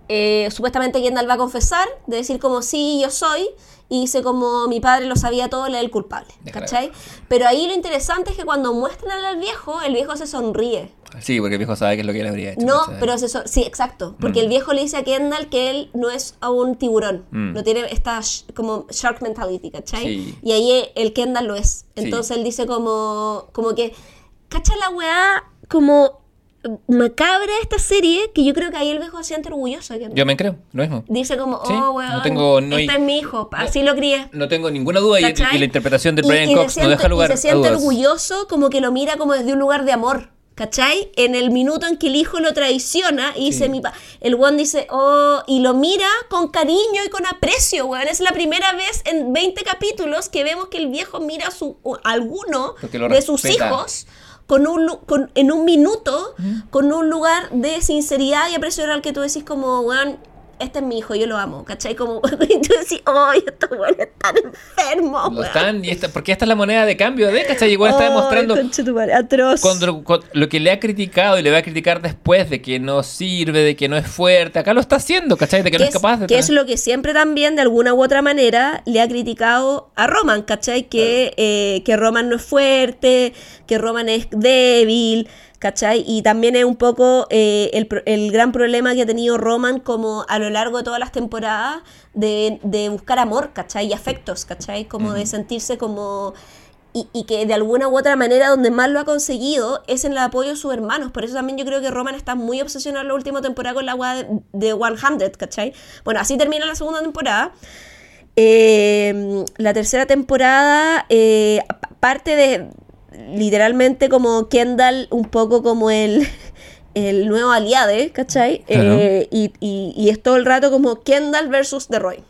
eh, supuestamente Kendall va a confesar, de decir como sí, yo soy, y dice como mi padre lo sabía todo, él es el culpable. ¿cachai? Pero ahí lo interesante es que cuando muestran al viejo, el viejo se sonríe. Sí, porque el viejo sabe que es lo que él habría hecho. No, pero se son- sí, exacto, porque Mm. el viejo le dice a Kendall que él no es a un tiburón, Mm. no tiene esta sh- como shark mentality, ¿cachai? Sí. Y ahí el Kendall lo es. Sí. Entonces él dice como, como que, ¿cacha la weá como macabra esta serie? Que yo creo que ahí el viejo se siente orgulloso. Yo me creo, lo mismo. Dice como, Sí, oh, no weón, tengo- no este hay- es mi hijo, así lo crié. No tengo ninguna duda y, la interpretación de Brian y Cox no siente- deja lugar y se a siente dudas. orgulloso como que lo mira como desde un lugar de amor. ¿Cachai? En el minuto en que el hijo lo traiciona y dice Sí. mi pa el one dice, oh, y lo mira con cariño y con aprecio, weón. Es la primera vez en 20 capítulos que vemos que el viejo mira a, su, a alguno de sus hijos con un, con, en un minuto, con un lugar de sinceridad y aprecio real que tú decís como, weón, este es mi hijo, yo lo amo, ¿cachai? Como, y tú decís, ay, estos weones están enfermos, Lo están, y esta, porque esta es la moneda de cambio de, ¿cachai? Igual está demostrando conchetumare, atroz. cuando, cuando- lo que le ha criticado y le va a criticar después de que no sirve, de que no es fuerte. Acá lo está haciendo, ¿cachai? De que no es capaz de. que es lo que siempre también, de alguna u otra manera, le ha criticado a Roman, ¿cachai? Que, eh, que Roman no es fuerte, que Roman es débil, ¿Cachai? Y también es un poco eh, el, gran problema que ha tenido Roman como a lo largo de todas las temporadas de, de buscar amor, ¿cachai? Y afectos, ¿cachai? Como de sentirse como... Y, y que de alguna u otra manera donde más lo ha conseguido es en el apoyo de sus hermanos. Por eso también yo creo que Roman está muy obsesionado en la última temporada con la agua de, de 100, ¿cachai? Bueno, así termina la segunda temporada. Eh, la tercera temporada eh, pa- parte de literalmente como Kendall, un poco como el, el nuevo aliade, ¿cachai? Claro. Eh, y, y- y es todo el rato como Kendall versus The Roy.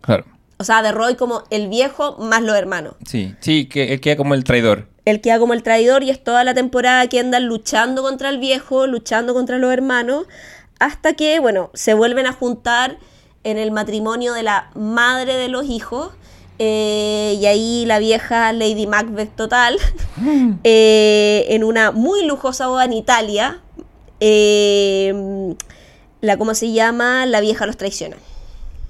Claro. O sea, The Roy como el viejo más los hermanos. Sí, sí, que él queda como el traidor. Él queda como el traidor y es toda la temporada Kendall luchando contra el viejo, luchando contra los hermanos, hasta que, bueno, se vuelven a juntar en el matrimonio de la madre de los hijos. Eh, y ahí la vieja Lady Macbeth total, eh, en una muy lujosa boda en Italia, eh, la, ¿cómo se llama? La vieja los traiciona.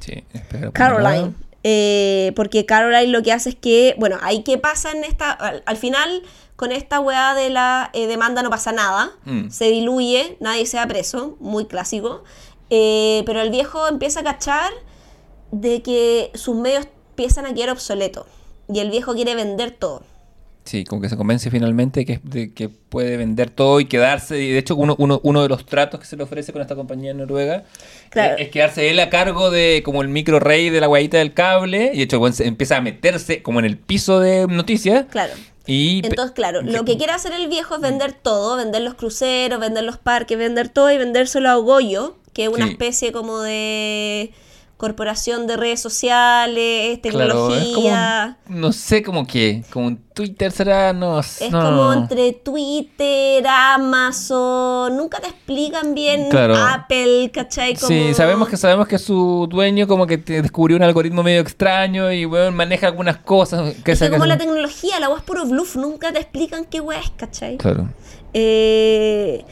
Sí, Caroline. Eh, porque Caroline lo que hace es que, bueno, ahí qué pasa en esta, al, al final con esta weá de la eh, demanda no pasa nada, Mm. se diluye, nadie se da preso, muy clásico, pero el viejo empieza a cachar de que sus medios empiezan a quedar obsoletos y el viejo quiere vender todo. Sí, como que se convence finalmente que, de que puede vender todo y quedarse. Y de hecho, uno, uno, uno de los tratos que se le ofrece con esta compañía noruega Claro. es, es quedarse él a cargo de como el micro rey de la guayita del cable. Y de hecho, se empieza a meterse como en el piso de noticias. Claro. Y Entonces, claro, lo que quiere hacer el viejo es vender todo, vender los cruceros, vender los parques, vender todo y vendérselo a Goyo, que es una Sí. especie como de corporación de redes sociales, Claro, es tecnología. como, no sé como que, como un Twitter será, no Es no. como entre Twitter, Amazon, nunca te explican bien Claro. Apple, ¿cachai? Como... Sí, sabemos que sabemos que su dueño como que descubrió un algoritmo medio extraño y bueno, maneja algunas cosas. Que Es que como la tecnología, la web es puro bluff, nunca te explican qué web es, ¿cachai? Claro. Eh,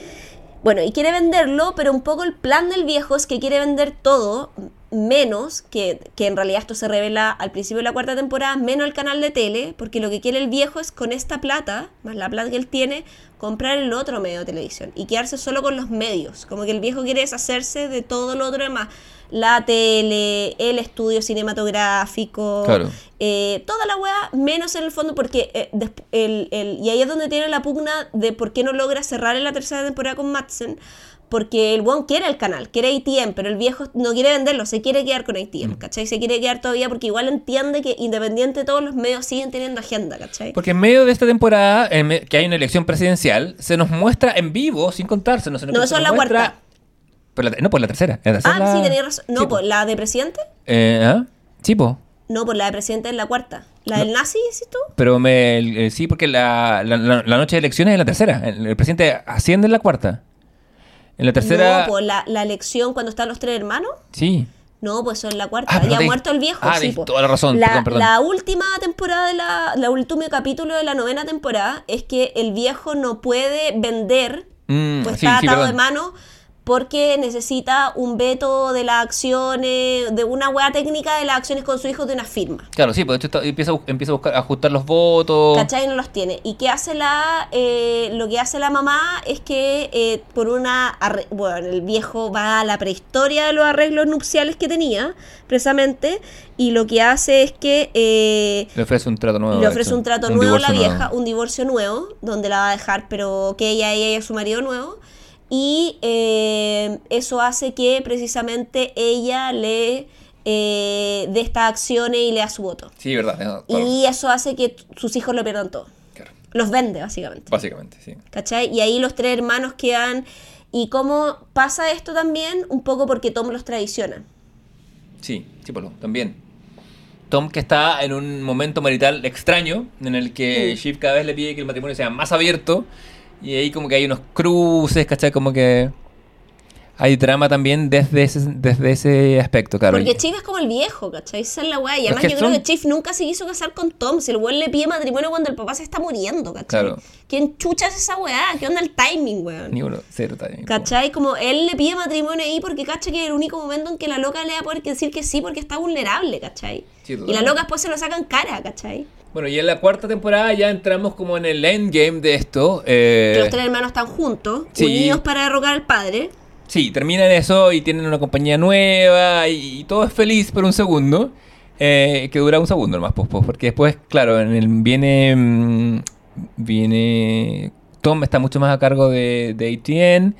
bueno, y quiere venderlo, pero un poco el plan del viejo es que quiere vender todo, menos, que, que en realidad esto se revela al principio de la cuarta temporada, menos el canal de tele, porque lo que quiere el viejo es con esta plata, más la plata que él tiene, comprar el otro medio de televisión y quedarse solo con los medios. Como que el viejo quiere deshacerse de todo lo otro demás. La tele, el estudio cinematográfico, Claro. eh, toda la weá, menos en el fondo, porque eh, el, el- y ahí es donde tiene la pugna de por qué no logra cerrar en la tercera temporada con Madsen, porque el one quiere el canal, quiere ATM, pero el viejo no quiere venderlo, se quiere quedar con ATM, ¿cachai? Se quiere quedar todavía porque igual entiende que independiente de todos los medios siguen teniendo agenda, ¿cachai? Porque en medio de esta temporada, en que hay una elección presidencial, se nos muestra en vivo, sin contarse. No, se nos- No, eso es la muestra- cuarta. La- no, pues la tercera. La tercera Ah, la- sí, tenías razón. No, Sí, pues po. la de presidente, Eh, ¿ah? Sí, po. no, pues la de presidente es la cuarta. ¿La del nazi, dices tú? Pero me, eh, sí, porque la, la- la- la noche de elecciones es la tercera. El, el presidente asciende en la cuarta. En la tercera. No, pues la, la elección cuando están los tres hermanos. Sí. No, pues eso es la cuarta. Ah, ya ha te- muerto el viejo. Ah, sí, po. toda la razón, La, perdón, perdón. la última temporada de la, la último capítulo de la novena temporada es que el viejo no puede vender, Mm, pues sí, está sí, atado de perdón. mano porque necesita un veto de las acciones, de una hueá técnica de las acciones con su hijo de una firma. Claro, sí, pues de hecho está- empieza, empieza a, buscar, a ajustar los votos. ¿Cachai? No los tiene. ¿Y qué hace la, eh, lo que hace la mamá es que eh, por una, bueno, el viejo va a la prehistoria de los arreglos nupciales que tenía, precisamente, y lo que hace es que eh, Le ofrece un trato nuevo. le ofrece un trato nuevo a la vieja, nuevo. un divorcio nuevo, donde la va a dejar, pero que ella, ella y su marido nuevo. Y eh, eso hace que precisamente ella le eh, dé estas acciones y le da su voto. Sí, verdad. no, claro, Y eso hace que sus hijos lo pierdan todo. claro. Los vende, básicamente. Básicamente, sí. ¿Cachai? Y ahí los tres hermanos quedan. ¿Y cómo pasa esto también? Un poco porque Tom los traiciona. Sí, sí, Polo, también. Tom que está en un momento marital extraño, en el que. Shiv cada vez le pide que el matrimonio sea más abierto, y ahí como que hay unos cruces, ¿cachai? Como que hay drama también desde ese, desde ese aspecto, claro. Porque Chief es como el viejo, ¿cachai? Esa es la weá. Y además yo creo que Chief nunca se quiso casar con Tom. Si el weón le pide matrimonio cuando el papá se está muriendo, ¿cachai? Claro. ¿Quién chucha es esa weá? ¿Qué onda el timing, weón? Ni uno, cero también. ¿Cachai? Como él le pide matrimonio ahí porque cacha que es el único momento en que la loca le va a poder decir que sí porque está vulnerable, ¿cachai? Sí, y la loca después se lo sacan cara, ¿cachai? Bueno, y en la cuarta temporada ya entramos como en el endgame de esto. eh, Que los tres hermanos están juntos, sí. unidos para derrocar al padre. Sí, terminan eso y tienen una compañía nueva y, y todo es feliz por un segundo. eh, que dura un segundo nomás, pues, pues, porque después, claro, en el, viene. mm, Viene. Tom está mucho más a cargo de, de ATN.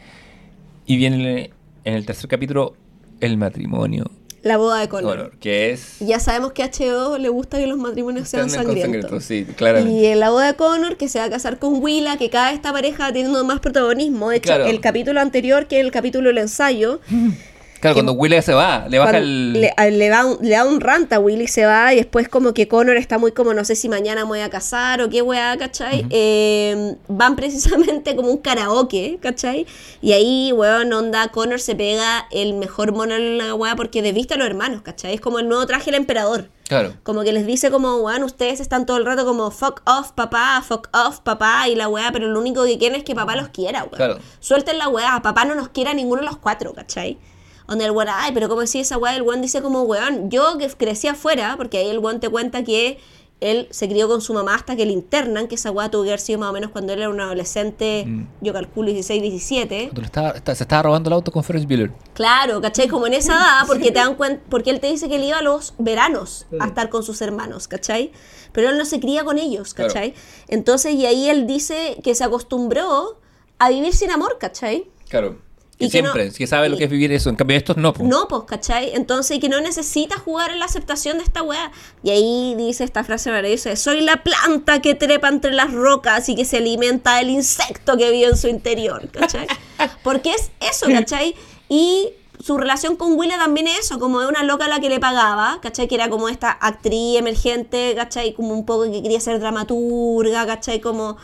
Y viene en el tercer capítulo el matrimonio. La boda de Connor. Que es. Ya sabemos que a HBO le gusta que los matrimonios sean sangrientos. sí. Y en la boda de Connor, que se va a casar con Willa, que cada esta pareja teniendo más protagonismo. De hecho, Claro. el capítulo anterior, que es el capítulo del ensayo, Claro, que- cuando Willie se va, le baja el. le, da un, le da un rant a Willy se va y después como que Connor está muy como no sé si mañana me voy a casar o qué weá, ¿cachai? Eh, van precisamente como un karaoke, ¿cachai? Y ahí, weón, onda, Connor se pega el mejor mono en la weá porque desviste a los hermanos, ¿cachai? Es como el nuevo traje del emperador. Claro. Como que les dice como, weón, ustedes están todo el rato como fuck off papá, fuck off papá y la weá, pero lo único que quieren es que papá los quiera, weón. Claro. Suelten la weá, papá no nos quiera ninguno de los cuatro, ¿cachai? Donde el weón, ay, pero como decía esa weá, el weón dice como, weón, yo que crecí afuera, porque ahí el weón te cuenta que él se crió con su mamá hasta que le internan, que esa weá tuvo que haber sido más o menos cuando él era un adolescente, Mm. yo calculo 16, 17. Cuando le estaba- está- se estaba robando el auto con Ferris Bueller. Claro, ¿cachai? Como en esa edad, porque te dan cuenta, porque él te dice que él iba a los veranos a estar con sus hermanos, ¿cachai? Pero él no se cría con ellos, Claro. ¿cachai? Entonces, y ahí él dice que se acostumbró a vivir sin amor, ¿cachai? Claro. Y Que que no- siempre, que sabe lo que es vivir eso. En cambio, estos no, po. No, pues, ¿cachai? Entonces, y que no necesita jugar en la aceptación de esta weá. Y ahí dice esta frase maravillosa, soy la planta que trepa entre las rocas y que se alimenta del insecto que vive en su interior, ¿cachai? Porque es eso, ¿cachai? Y su relación con Willa también es eso, como de una loca a la que le pagaba, ¿cachai? Que era como esta actriz emergente, ¿cachai? Como un poco que quería ser dramaturga, ¿cachai? Como...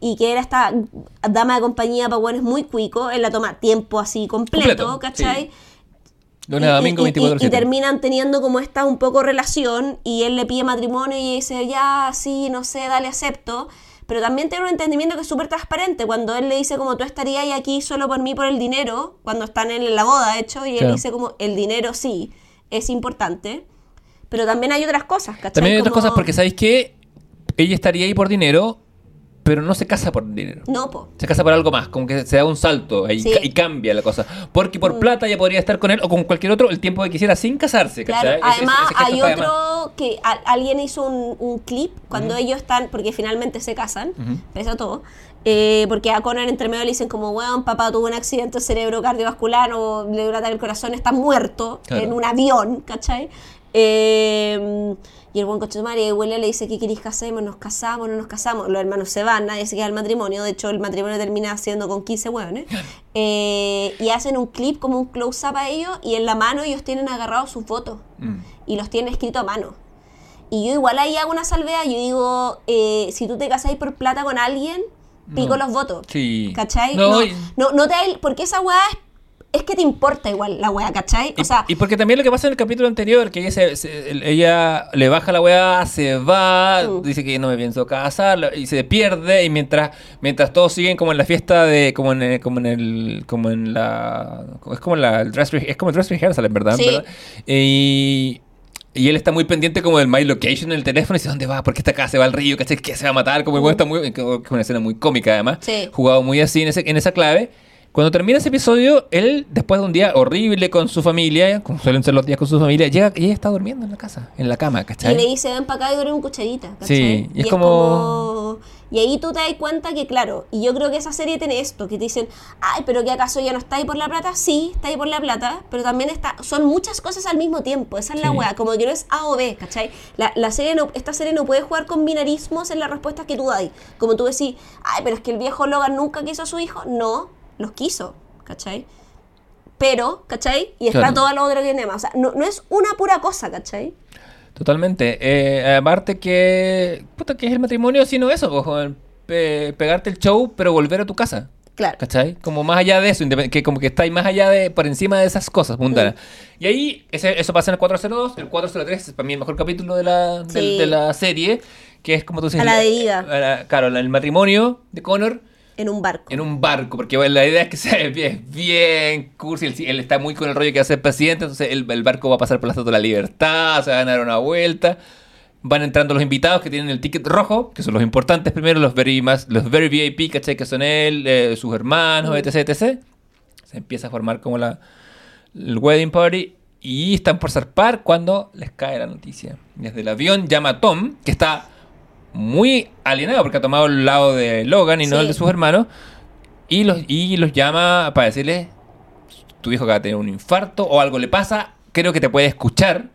Y que era esta dama de compañía para buenos muy cuico, él la toma tiempo así completo, Completo, ¿cachai? sí. Lunes domingo y, y- 24 y terminan teniendo como esta un poco relación y él le pide matrimonio y dice, ya, sí, no sé, dale, acepto. Pero también tiene un entendimiento que es súper transparente. Cuando él le dice como tú estarías aquí solo por mí por el dinero, cuando están en la boda, de hecho, y él Claro. dice como el dinero sí, es importante. Pero también hay otras cosas, ¿cachai? También hay otras cosas porque sabéis que ella estaría ahí por dinero, pero no se casa por dinero. No, po. Se casa por algo más, como que se da un salto ahí Sí. Mm. ca- y cambia la cosa. Porque por plata ella podría estar con él o con cualquier otro el tiempo que quisiera sin casarse, Claro, además ese hay otro que a- alguien hizo un, un clip cuando ellos están, porque finalmente se casan, pese a todo, eh, porque a Conan entre medio le dicen como, weón, papá tuvo un accidente cerebro cardiovascular o le dio un ataque al corazón, está muerto Claro. en un avión, ¿cachai? Eh, y el buen coche de madre, William le dice, ¿qué queréis que hacemos? ¿Nos casamos? ¿No nos casamos? Los hermanos se van, nadie se queda al matrimonio. De hecho, el matrimonio termina siendo con 15 hueones. Eh, y hacen un clip como un close-up a ellos y en la mano ellos tienen agarrados sus votos Mm. y los tiene escrito a mano. Y yo igual ahí hago una salvedad, yo digo, eh, si tú te casáis por plata con alguien, pico No. los votos. Sí. ¿Cachai? No, No, no, no te porque esa weá es, es que te importa igual la weá, ¿cachai? O sea, y porque también lo que pasa en el capítulo anterior, que ella, se- se- el- ella le baja la weá, se va, Mm. dice que no me pienso casar y se pierde y mientras mientras todos siguen como en la fiesta de como en el, como en el como en la es como la el dress re- es como el dress rehearsal en verdad, Sí. ¿verdad? Y y él está muy pendiente como del My Location en el teléfono y dice, ¿dónde va? ¿Por qué está acá? ¿Se va al río? ¿Cachai? ¿Qué se va a matar? Como el weón está muy... Es una escena muy cómica además. Sí. Jugado muy así en, ese- en esa clave. Cuando termina ese episodio, él, después de un día horrible con su familia, como suelen ser los días con su familia, llega y ella está durmiendo en la casa, en la cama, y ¿cachai? le dice, ven para acá y duerme un cucharita, ¿cachai? Sí, y es como- Y ahí tú te das cuenta que, claro, y yo creo que esa serie tiene esto, que te dicen, ay, pero que acaso ya no está ahí por la plata, sí, está ahí por la plata, pero también está, son muchas cosas al mismo tiempo, esa es la weá, como que no es A o B, ¿cachai? La, la serie no, esta serie no puede jugar con binarismos en las respuestas que tú das, como tú decís, ay, pero es que el viejo Logan nunca quiso a su hijo, no, los quiso, ¿cachai? Pero, ¿cachai? Y está Claro. todo lo otro que tiene más. O sea, no, no es una pura cosa, ¿cachai? Totalmente. Eh, aparte que... Puta, que es el matrimonio, sino eso, pues, pe- pegarte el show, pero volver a tu casa. Claro. ¿Cachai? Como más allá de eso, que como que estáis más allá de, por encima de esas cosas mundanas. Mm. Y ahí, ese- eso pasa en el 402, el 403 es para mí el mejor capítulo de la, Sí. de la serie, que es como tú dices... A la deriva. claro, el matrimonio de Connor En un barco. en un barco, porque bueno, la idea es que sea bien, bien cursi, él, él está muy con el rollo que va a ser presidente, entonces el, el barco va a pasar por la Estatua de la Libertad, se va a ganar una vuelta, van entrando los invitados que tienen el ticket rojo, que son los importantes primero, los very, más, los very VIP, ¿cachai? Que son él, eh, sus hermanos, Mm. etc, etc. Se empieza a formar como la, el wedding party y están por zarpar cuando les cae la noticia. Desde el avión llama a Tom, que está muy alienado porque ha tomado el lado de Logan y no el de sus hermanos, y los, y los llama para decirle, tu hijo acaba de tener un infarto o algo le pasa, creo que te puede escuchar.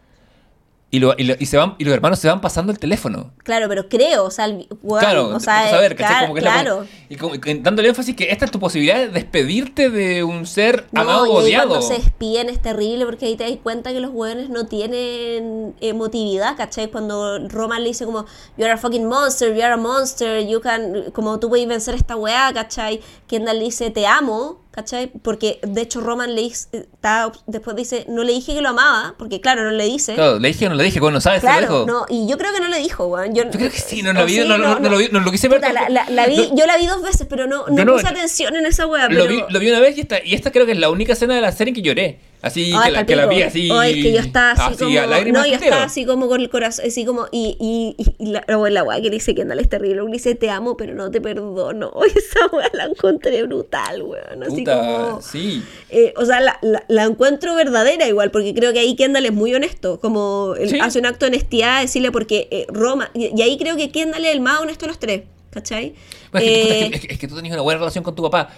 Y, lo- y lo- y se van, y los hermanos se van pasando el teléfono. Claro, pero creo, o sea, el, weón, Claro, o sea, a claro, Como que es la- claro. y como, dándole énfasis que esta es tu posibilidad de despedirte de un ser No, amado y o odiado. cuando se despiden es terrible porque ahí te das cuenta que los hueones no tienen emotividad, ¿cachai? Cuando Roman le dice como, you are a fucking monster, you are a monster, you can, como tú puedes vencer esta weá, ¿cachai? Kendall le dice, te amo, ¿cachai? Porque de hecho Roman le dice, está- después dice, no le dije que lo amaba, porque claro, no le dice. Claro, ¿le dije o no le dije? Bueno, ¿sabes? lo Claro, dijo. no, y yo creo que no le dijo, weón. Yo, Yo creo que sí, no lo vi, sí, no, no, no lo vi, no lo quise ver. Puta, la, la- la vi, No, yo la vi dos veces, pero no, no no- puse atención en esa weá. lo, vi, lo vi una vez y esta, y esta creo que es la única escena de la serie en que lloré. Así Ay, que, la, que la vi así. Ay, que yo estaba así, como. a lágrimas no, yo estaba así como con el corazón. Así como. Y, y, y, la, la, la weá que le dice que es terrible. Le dice te amo, pero no te perdono. Esa weá la encontré brutal, weón. Así como. sí. eh, o sea, la, la, la encuentro verdadera igual, porque creo que ahí Kendall es muy honesto. Como Sí. hace un acto de honestidad, decirle porque eh, Roma. Y, y ahí creo que Kendall es el más honesto de los tres. ¿Cachai? Es, que, puta, Eh, es que- es que- tú tenías una buena relación con tu papá.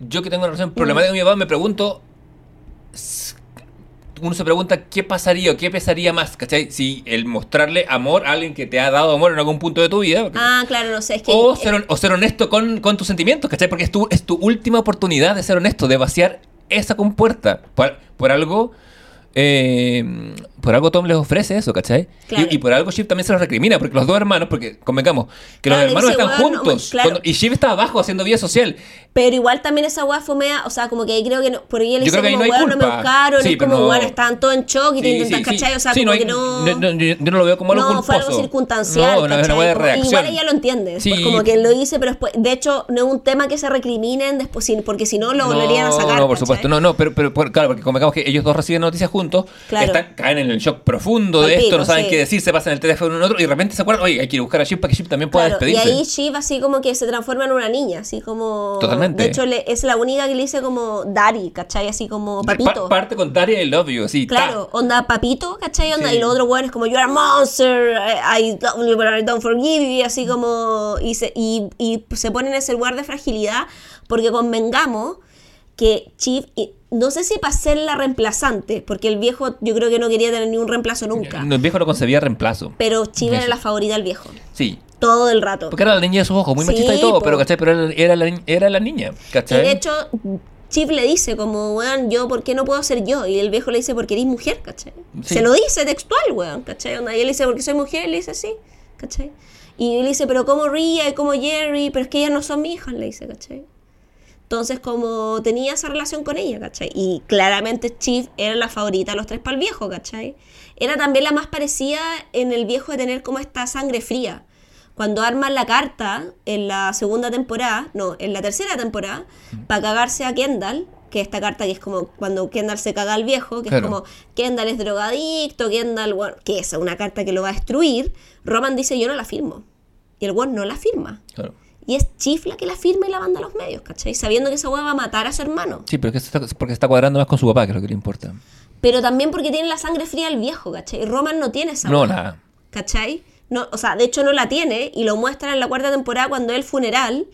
Yo que tengo una relación problemática con mi papá, me pregunto. Uno se pregunta qué pasaría o qué pesaría más, ¿cachai? Si el mostrarle amor a alguien que te ha dado amor en algún punto de tu vida. ah, claro, no sé. Es que. o, eh, ser, o ser honesto con, con tus sentimientos, ¿cachai? Porque es tu, es tu última oportunidad de ser honesto, de vaciar esa compuerta. Por, por algo. eh, por algo Tom les ofrece eso, ¿cachai? Claro. Y, y por algo Shiv también se lo recrimina, porque los dos hermanos, porque convengamos, que Claro, los hermanos están "Weón, no, juntos. claro". cuando- y Shiv está abajo haciendo vida social. Pero igual también esa weá fue media, o sea, como que ahí creo que no, por ahí él dice como, no hay weón, no me culpa. buscaron, Sí, es como, no- weón, estaban todos en shock y te Sí, intentan, sí. ¿cachai? O sea, como hay- que no... no- no, yo no lo veo como algo No, culposo. fue algo circunstancial, No, una, una Como- reacción. Igual ella lo entiende, Sí. como que lo dice, pero después, de hecho, no es un tema que se recriminen después, porque si no lo volverían a sacar, No, por ¿cachai? supuesto, no, no, pero, pero por- claro, porque convengamos que ellos dos reciben noticias juntos, están, caen en el shock profundo de Palpico, esto, no saben sí. qué decir, se pasan el teléfono uno a otro y de repente se acuerdan, oye, hay que ir a buscar a Shiv para que Shiv también pueda Claro, y despedirse. ahí Shiv así como que se transforma en una niña, así como... Totalmente. De hecho, le- es la única que le dice como Daddy, ¿cachai? Así como Pa- papito. parte con Daria I love you, así, ta. Claro, onda papito, ¿cachai? Onda, Sí. y los otros hueones como, you're a monster, I, I don't, I don't forgive you, y así como, y se, y, y se ponen en ese lugar de fragilidad, porque convengamos que Chief, y no sé si para ser la reemplazante, porque el viejo yo creo que no quería tener ningún reemplazo nunca, El viejo no concebía reemplazo. pero Chief era la favorita del viejo, Sí. todo el rato. Porque era la niña de sus ojos, muy Sí, machista y todo, pero ¿cachai? Pero era, era la, era la niña, Y ¿cachai? de hecho, Chief le dice como, weón, yo, ¿por qué no puedo ser yo? Y el viejo le dice, porque eres mujer, ¿cachai? Sí. Se lo dice textual, weón, ¿cachai? Y él dice, porque soy mujer, y le dice, sí, ¿cachai? Y él dice, pero como Ria y como Jerry, pero es que ellas no son mis hijas, le dice, ¿cachai? Entonces, como tenía esa relación con ella, ¿cachai? Y claramente Chief era la favorita de los tres para el viejo, ¿cachai? Era también la más parecida en el viejo de tener como esta sangre fría. Cuando arman la carta en la segunda temporada, no, en la tercera temporada, para cagarse a Kendall, que esta carta que es como cuando Kendall se caga al viejo, que Claro. es como Kendall es drogadicto, Kendall, bueno, que es una carta que lo va a destruir, Roman dice yo no la firmo. Y el weón no la firma. Claro. Y es Chifla que la firma y la manda a los medios, ¿cachai? Sabiendo que esa weá va a matar a su hermano. Sí, pero es que está, porque está cuadrando más con su papá, que es lo que le importa. Pero también porque tiene la sangre fría el viejo, ¿cachai? Roman no tiene esa No, nada. ¿cachai? No, o sea, de hecho no la tiene y lo muestran en la cuarta temporada cuando es el funeral,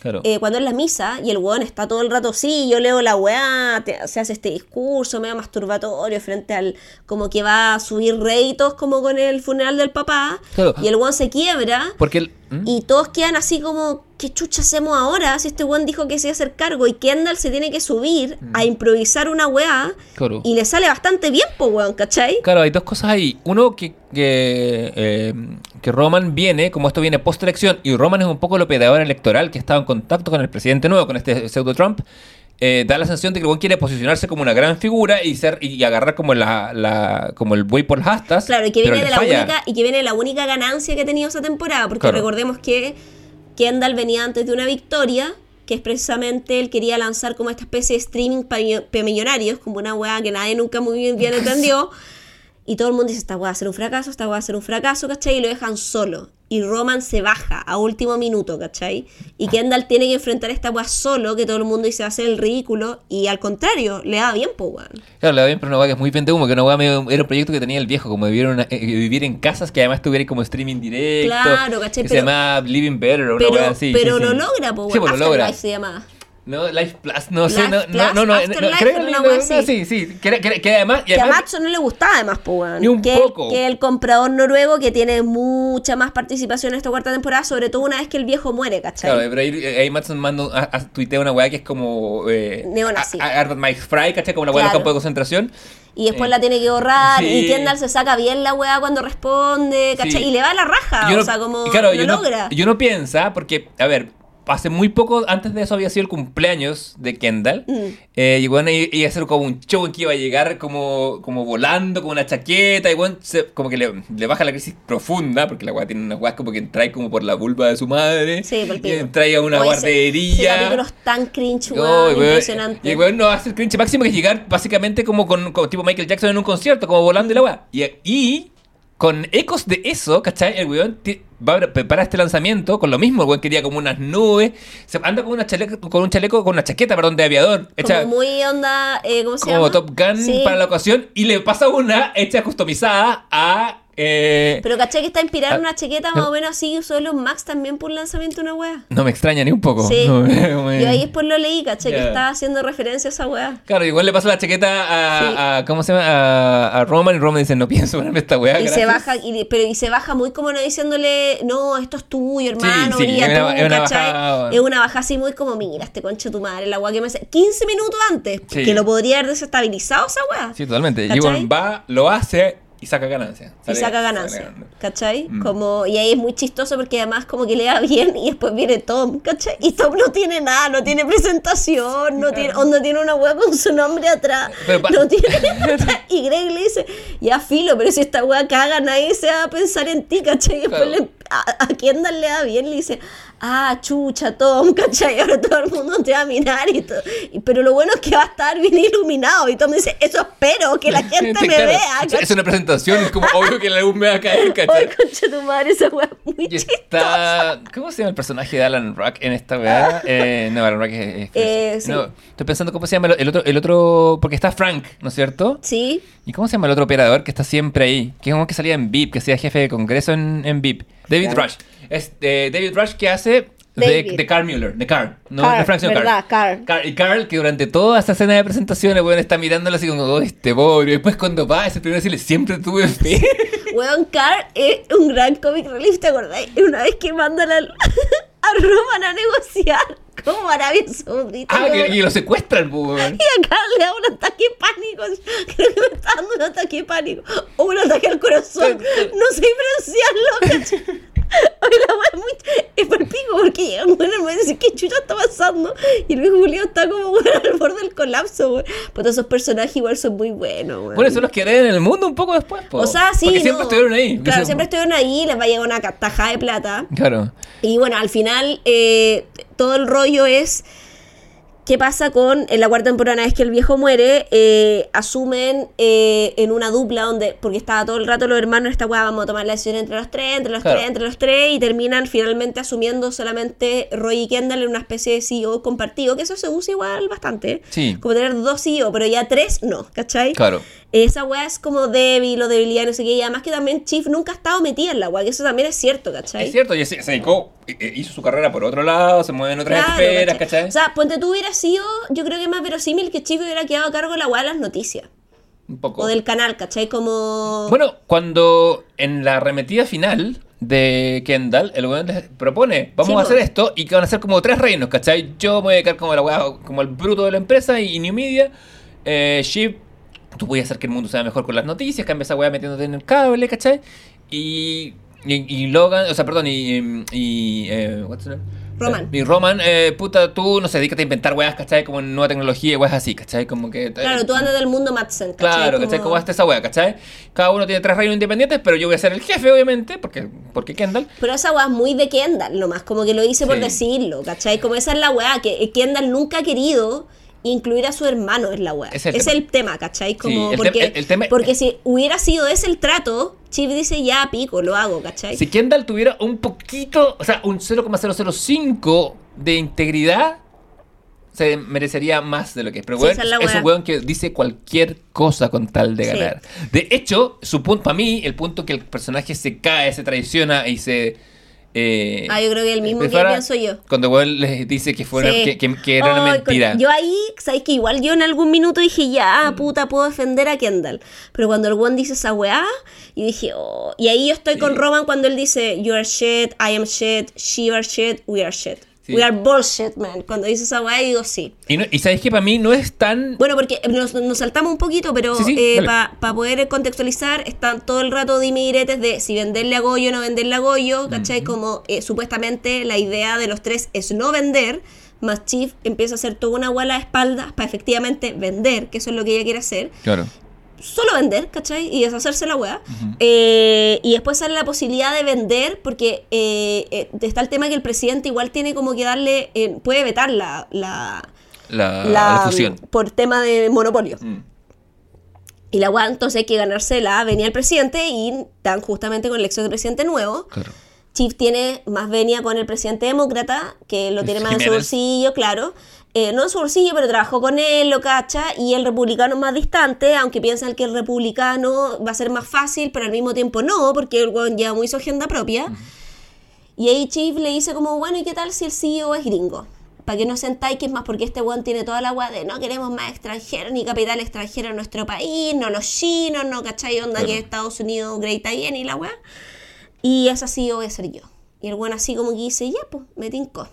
Claro. eh, cuando es la misa y el weón está todo el rato, sí, yo leo la weá, te- se hace este discurso medio masturbatorio frente al, como que va a subir réditos como con el funeral del papá Claro. y el weón se quiebra Porque él, ¿Mm? Y todos quedan así como, ¿qué chucha hacemos ahora? Si este weón dijo que se iba a hacer cargo y Kendall se tiene que subir a improvisar una weá Mm. Claro. y le sale bastante bien, po weón, ¿cachai? Claro, hay dos cosas ahí. Uno, que, que, eh, que Roman viene, como esto viene post-elección, y Roman es un poco el operador electoral que estaba en contacto con el presidente nuevo, con este pseudo Trump. Eh, da la sensación de que el quiere posicionarse como una gran figura y ser y agarrar como la, la como el buey por las astas. Claro, y que viene de la falla. única, y que viene de la única ganancia que ha tenido esa temporada, porque Claro. recordemos que Kendall venía antes de una victoria, que es precisamente él quería lanzar como esta especie de streaming para millonarios, como una weá que nadie nunca muy bien entendió. Y todo el mundo dice, esta weá va a ser un fracaso, esta weá va a ser un fracaso, ¿cachai? Y lo dejan solo. Y Roman se baja a último minuto, ¿cachai? Y Kendall tiene que enfrentar esta weá solo, que todo el mundo dice va a ser el ridículo. Y al contrario, le da bien, po, weón. Claro, le va bien, pero una weá que es muy vende humo, que una weá era un proyecto que tenía el viejo, como de vivir, en una- eh, vivir en casas que además tuviera como streaming directo. Claro, ¿cachai? Que se Pero- llama Living Better o una Pero, weá así. pero sí, lo sí. logra, po, Sí, weón. pues lo logra. Se llama. No, Life Plus, no sé, no, no, no, no, no, creo no, no, sí, sí, que, además, Que a Matson no le gustaba además, weón. Ni un poco. que el comprador noruego que tiene mucha más participación en esta cuarta temporada, sobre todo una vez que el viejo muere, ¿cachai? Claro, pero ahí, Matson manda, un- a, a- tuitea una weá que es como. Eh, Neonazi. Mike Fry, ¿cachai? Como una weá Claro. campos de concentración. y después eh, la tiene que borrar, sí. y Kendall se saca bien la weá cuando responde, ¿cachai? Sí. Y le va a la raja, Y o uno- sea, como claro, lo y uno- logra. y uno piensa, porque, a ver, hace muy poco, antes de eso había sido el cumpleaños de Kendall. Mm. Eh, y bueno, iba a ser como un show en que iba a llegar como, como volando, con una chaqueta. Y bueno, se- como que le, le baja la crisis profunda, porque la weá tiene una weá como que trae como por la vulva de su madre. Sí, por el pico. y trae a una ese- Ese guardería. capítulo es tan cringe, Ay, weón, impresionante. Y el weón no hace el cringe máximo que llegar básicamente como con, tipo Michael Jackson en un concierto, como volando y la weá. Y, y con ecos de eso, ¿cachai? El weón va a preparar este lanzamiento con lo mismo. El weón quería como unas nubes. Se anda con, una chaleco, con un chaleco, con una chaqueta, perdón, de aviador. Hecha como muy onda, eh, ¿cómo se como llama? Top Gun Sí. para la ocasión. Y le pasa una hecha customizada a. eh, Pero caché que está inspirada en Ah, una chaqueta más o menos así, usó los Max también por lanzamiento de una weá. no me extraña ni un poco. Sí. No me- me- Yo ahí después lo leí, caché que estaba haciendo referencia a esa weá. Claro, igual le pasa la chaqueta a, Sí. a- ¿cómo se llama? A, a Roman y Roman dice, no pienso ponerme esta weá. Y se gracias". baja, y, pero y se baja muy como no diciéndole, no, esto es tuyo, hermano, sí, brilla es una- tú, es una. Es una baja así muy como, mira, este concha de tu madre, la weá que me hace 15 minutos antes, Sí. que lo podría haber desestabilizado esa weá. Sí, totalmente. Y bueno, va, lo hace y saca ganancia. y saca ganancia. ¿cachai? Mm. Como, y ahí es muy chistoso porque además como que le da bien y después viene Tom, ¿cachai? Y Tom no tiene nada, no tiene presentación, no tiene, onda tiene una weá con su nombre atrás, Pero no tiene, y Greg le dice, ya filo, pero si esta weá caga nadie se va a pensar en ti, ¿cachai? Y después Claro. le, a, a Kendall le da bien, le dice, ah, chucha, Tom, ¿cachai? Ahora todo el mundo te va a mirar y todo, pero lo bueno es que va a estar bien iluminado, y Tom dice, eso espero, que la gente me Claro, vea, es- una presentación, es como obvio que la luz me va a caer, Ay, ¿cachai? concha tu madre, esa weá es muy Y chistosa. está. ¿Cómo se llama el personaje de Alan Rock en esta weá? Eh, no, Alan Rock es. es- Eh, sí. no, estoy pensando cómo se llama el, el otro, el otro. Porque está Frank, ¿no es cierto? Sí, ¿Y cómo se llama el otro operador que está siempre ahí? Que es como que salía en VIP, que hacía jefe de congreso en, en VIP. David. Rush. Es eh, David Rush que hace de, de Carl Mueller, de Carl. No, Carl, de Frank, sino verdad, Carl. Carl. Y Carl, que durante toda esta escena de presentación, el weón está mirándolo así como, oh, este pobre. Y después cuando va, es el primero decirle, siempre tuve fe. weón, Carr es un gran cómic relief, ¿te acordáis? Una vez que mandan al- a Roman a negociar como Arabia Saudita. ah, que, que lo secuestran, pues, weón. Y a Carl le da un ataque de pánico. Creo que me está dando un ataque de pánico. O un ataque al corazón. No sé diferenciarlo, ¿cachai? Oye, la wea es muy. Es por pico porque llega un buen hermano y dice: ¿Qué chucha está pasando? Y el viejo Julio está como bueno, al borde del colapso, weón. Todos esos personajes igual son muy buenos, weón. Bueno, son los que en el mundo un poco después, po. O sea, sí. Porque siempre estuvieron ahí. Claro, Dicen- siempre estuvieron ahí, les va a llegar una tajada de plata. Claro. Y bueno, al final eh, todo el rollo es qué pasa con en la cuarta temporada una vez que el viejo muere, eh, asumen eh, en una dupla donde, porque estaba todo el rato los hermanos en esta weá, vamos a tomar la decisión entre los tres, entre los Claro. tres, entre los tres, y terminan finalmente asumiendo solamente Roy y Kendall en una especie de CEO compartido, que eso se usa igual bastante. Sí. Como tener dos CEO, pero ya tres no, ¿cachai? Claro. Esa weá es como débil o debilidad, no sé qué. Y además que también Chief nunca ha estado metida en la weá, que eso también es cierto, ¿cachai? Es cierto, y se, dedicó, eh, eh, hizo su carrera por otro lado, se mueve en otras Claro, esferas, ¿cachai? ¿cachai? O sea, ponte tú hubiera sido, yo creo que más verosímil que Chief hubiera quedado a cargo de la weá de las noticias. un poco. O del canal, ¿cachai? Como. Bueno, cuando en la arremetida final, de Kendall, el weón les propone, vamos Sí, a hacer esto y que van a ser como tres reinos, ¿cachai? Yo me voy a quedar como la weá, como el bruto de la empresa y, y New Media. Eh, tú puedes hacer que el mundo sea mejor con las noticias, cambia esa weá metiéndote en el cable, ¿cachai? Y, y, y Logan, o sea, perdón, y... y eh, what's name? Roman. Eh, y Roman, eh, puta, tú, no sé, dedícate a inventar weas, ¿cachai? Como nueva tecnología y weas así, ¿cachai? Como que... Claro, tú andas del mundo Madsen, ¿cachai? Claro, ¿cachai? Como- ¿Cómo hasta esa wea, ¿cachai? Cada uno tiene tres reinos independientes, pero yo voy a ser el jefe, obviamente, porque, porque Kendall. Pero esa weá es muy de Kendall, nomás, como que lo hice por Sí. decirlo, ¿cachai? Como esa es la weá, que Kendall nunca ha querido incluir a su hermano es la weá. Es el es tema. el tema, ¿cachai? Como el porque, tem- el- el tema- porque si hubiera sido ese el trato, Chip dice ya pico, lo hago, ¿cachai? Si Kendall tuviera un poquito, o sea, un 0,005 de integridad, se merecería más de lo que es. Pero Sí, weón, esa es un weón que dice cualquier cosa con tal de Sí. ganar. De hecho, su punto, para mí, el punto que el personaje se cae, se traiciona y se. Eh, Ah, yo creo que el mismo que prepara pienso yo. Cuando les dice que, fue una- Sí. que, que- que era una mentira. Yo ahí, sabes que igual yo en algún minuto dije, ya, puta, puedo defender a Kendall. Pero cuando el one dice esa weá, y dije, oh. Y ahí yo estoy con Roman cuando él dice, you are shit, I am shit, she are shit, we are shit. Sí. We are bullshit, man. Cuando dice esa weá, digo, sí. Y, no- y sabes que para mí no es tan. Bueno, porque nos, nos saltamos un poquito, pero Sí, sí, dale. para poder contextualizar, están todo el rato dime y diretes de si venderle a Goyo o no venderle a Goyo, ¿cachai? Como eh, supuestamente la idea de los tres es no vender, más Chief empieza a hacer toda una guala de espaldas para efectivamente vender, que eso es lo que ella quiere hacer. Claro. Solo vender, ¿cachai? Y deshacerse la weá. Eh, y después sale la posibilidad de vender, porque eh, eh, está el tema que el presidente igual tiene como que darle, eh, puede vetar la, la, La, la fusión. por tema de monopolio. Mm. Y la weá, entonces hay que ganársela, venía el presidente y están justamente con elección de presidente nuevo. Claro. Chief tiene más venia con el presidente demócrata, que lo tiene más en su Jiménez. bolsillo, claro. Eh, no en su bolsillo, pero trabajó con él, lo cacha. Y el republicano más distante, aunque piensan que el republicano va a ser más fácil, pero al mismo tiempo no, porque el weón ya muy su agenda propia. Y ahí Chief le dice como, bueno, ¿y qué tal si el CEO es gringo? Para que no sentáis que es más, porque este weón tiene toda la weá de no queremos más extranjeros ni capital extranjero en nuestro país, no los chinos, no cachai onda Claro. que Estados Unidos great bien y la weá. Y esa sí voy a ser yo. Y el weón así como que dice, ya, pues, me tincó.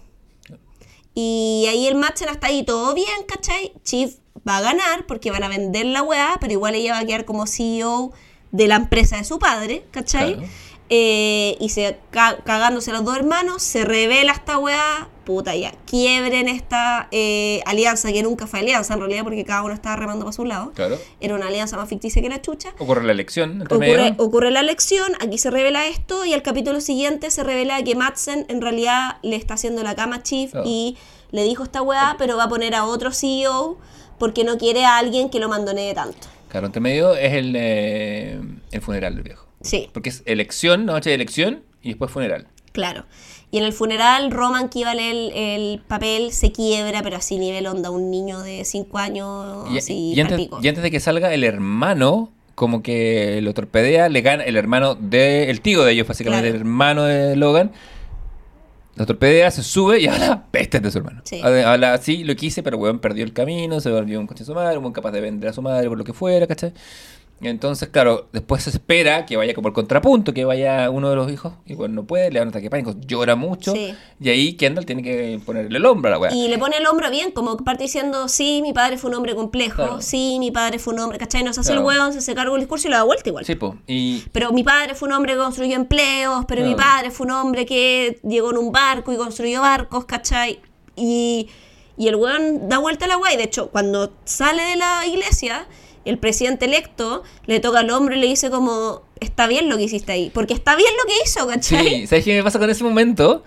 Y ahí el match hasta ahí todo bien, ¿cachai? Chief va a ganar porque van a vender la weá, pero igual ella va a quedar como CEO de la empresa de su padre, ¿cachai? Claro. Eh, y se ca- cagándose los dos hermanos, se revela esta weá, puta ya, quiebren esta eh, alianza que nunca fue alianza en realidad porque cada uno estaba remando para su lado. Claro. Era una alianza más ficticia que la chucha. Ocurre la elección. Ocurre, ocurre la elección, aquí se revela esto y al capítulo siguiente se revela que Madsen en realidad le está haciendo la cama a Chief Oh. y le dijo esta weá, pero va a poner a otro CEO porque no quiere a alguien que lo mandonee tanto. Claro, entre medio es el, eh, el funeral del viejo. Sí, Porque es elección, noche de elección y después funeral. claro. Y en el funeral, Roman, que iba a leer el, el papel, se quiebra, pero así nivel onda, un niño de 5 años, Y, así, y antes, palpico. y antes de que salga, el hermano, como que lo torpedea, le gana el hermano de. El tío de ellos, básicamente, Claro. el hermano de Logan. Lo torpedea, se sube y habla pestes de su hermano. Sí. Habla, así, lo quise, pero weón perdió el camino, se volvió un coche de su madre, un weón capaz de vender a su madre por lo que fuera, ¿cachai? Entonces, claro, después se espera que vaya como el contrapunto, que vaya uno de los hijos, y bueno, no puede, le da un ataque pánico, llora mucho, Sí. y ahí Kendall tiene que ponerle el hombro a la weá. Y le pone el hombro bien, como parte diciendo, sí, mi padre fue un hombre complejo, Claro. sí, mi padre fue un hombre, ¿cachai? No se hace Claro. el hueón, se hace cargo del discurso y lo da vuelta igual. Sí, po, y Pero mi padre fue un hombre que construyó empleos, pero mi padre fue un hombre que llegó en un barco y construyó barcos, ¿cachai? Y, y el weón da vuelta a la guay. De hecho, cuando sale de la iglesia, el presidente electo le toca al hombre y le dice como, está bien lo que hiciste ahí. Porque está bien lo que hizo, ¿cachai? Sí, ¿sabes qué me pasa con ese momento?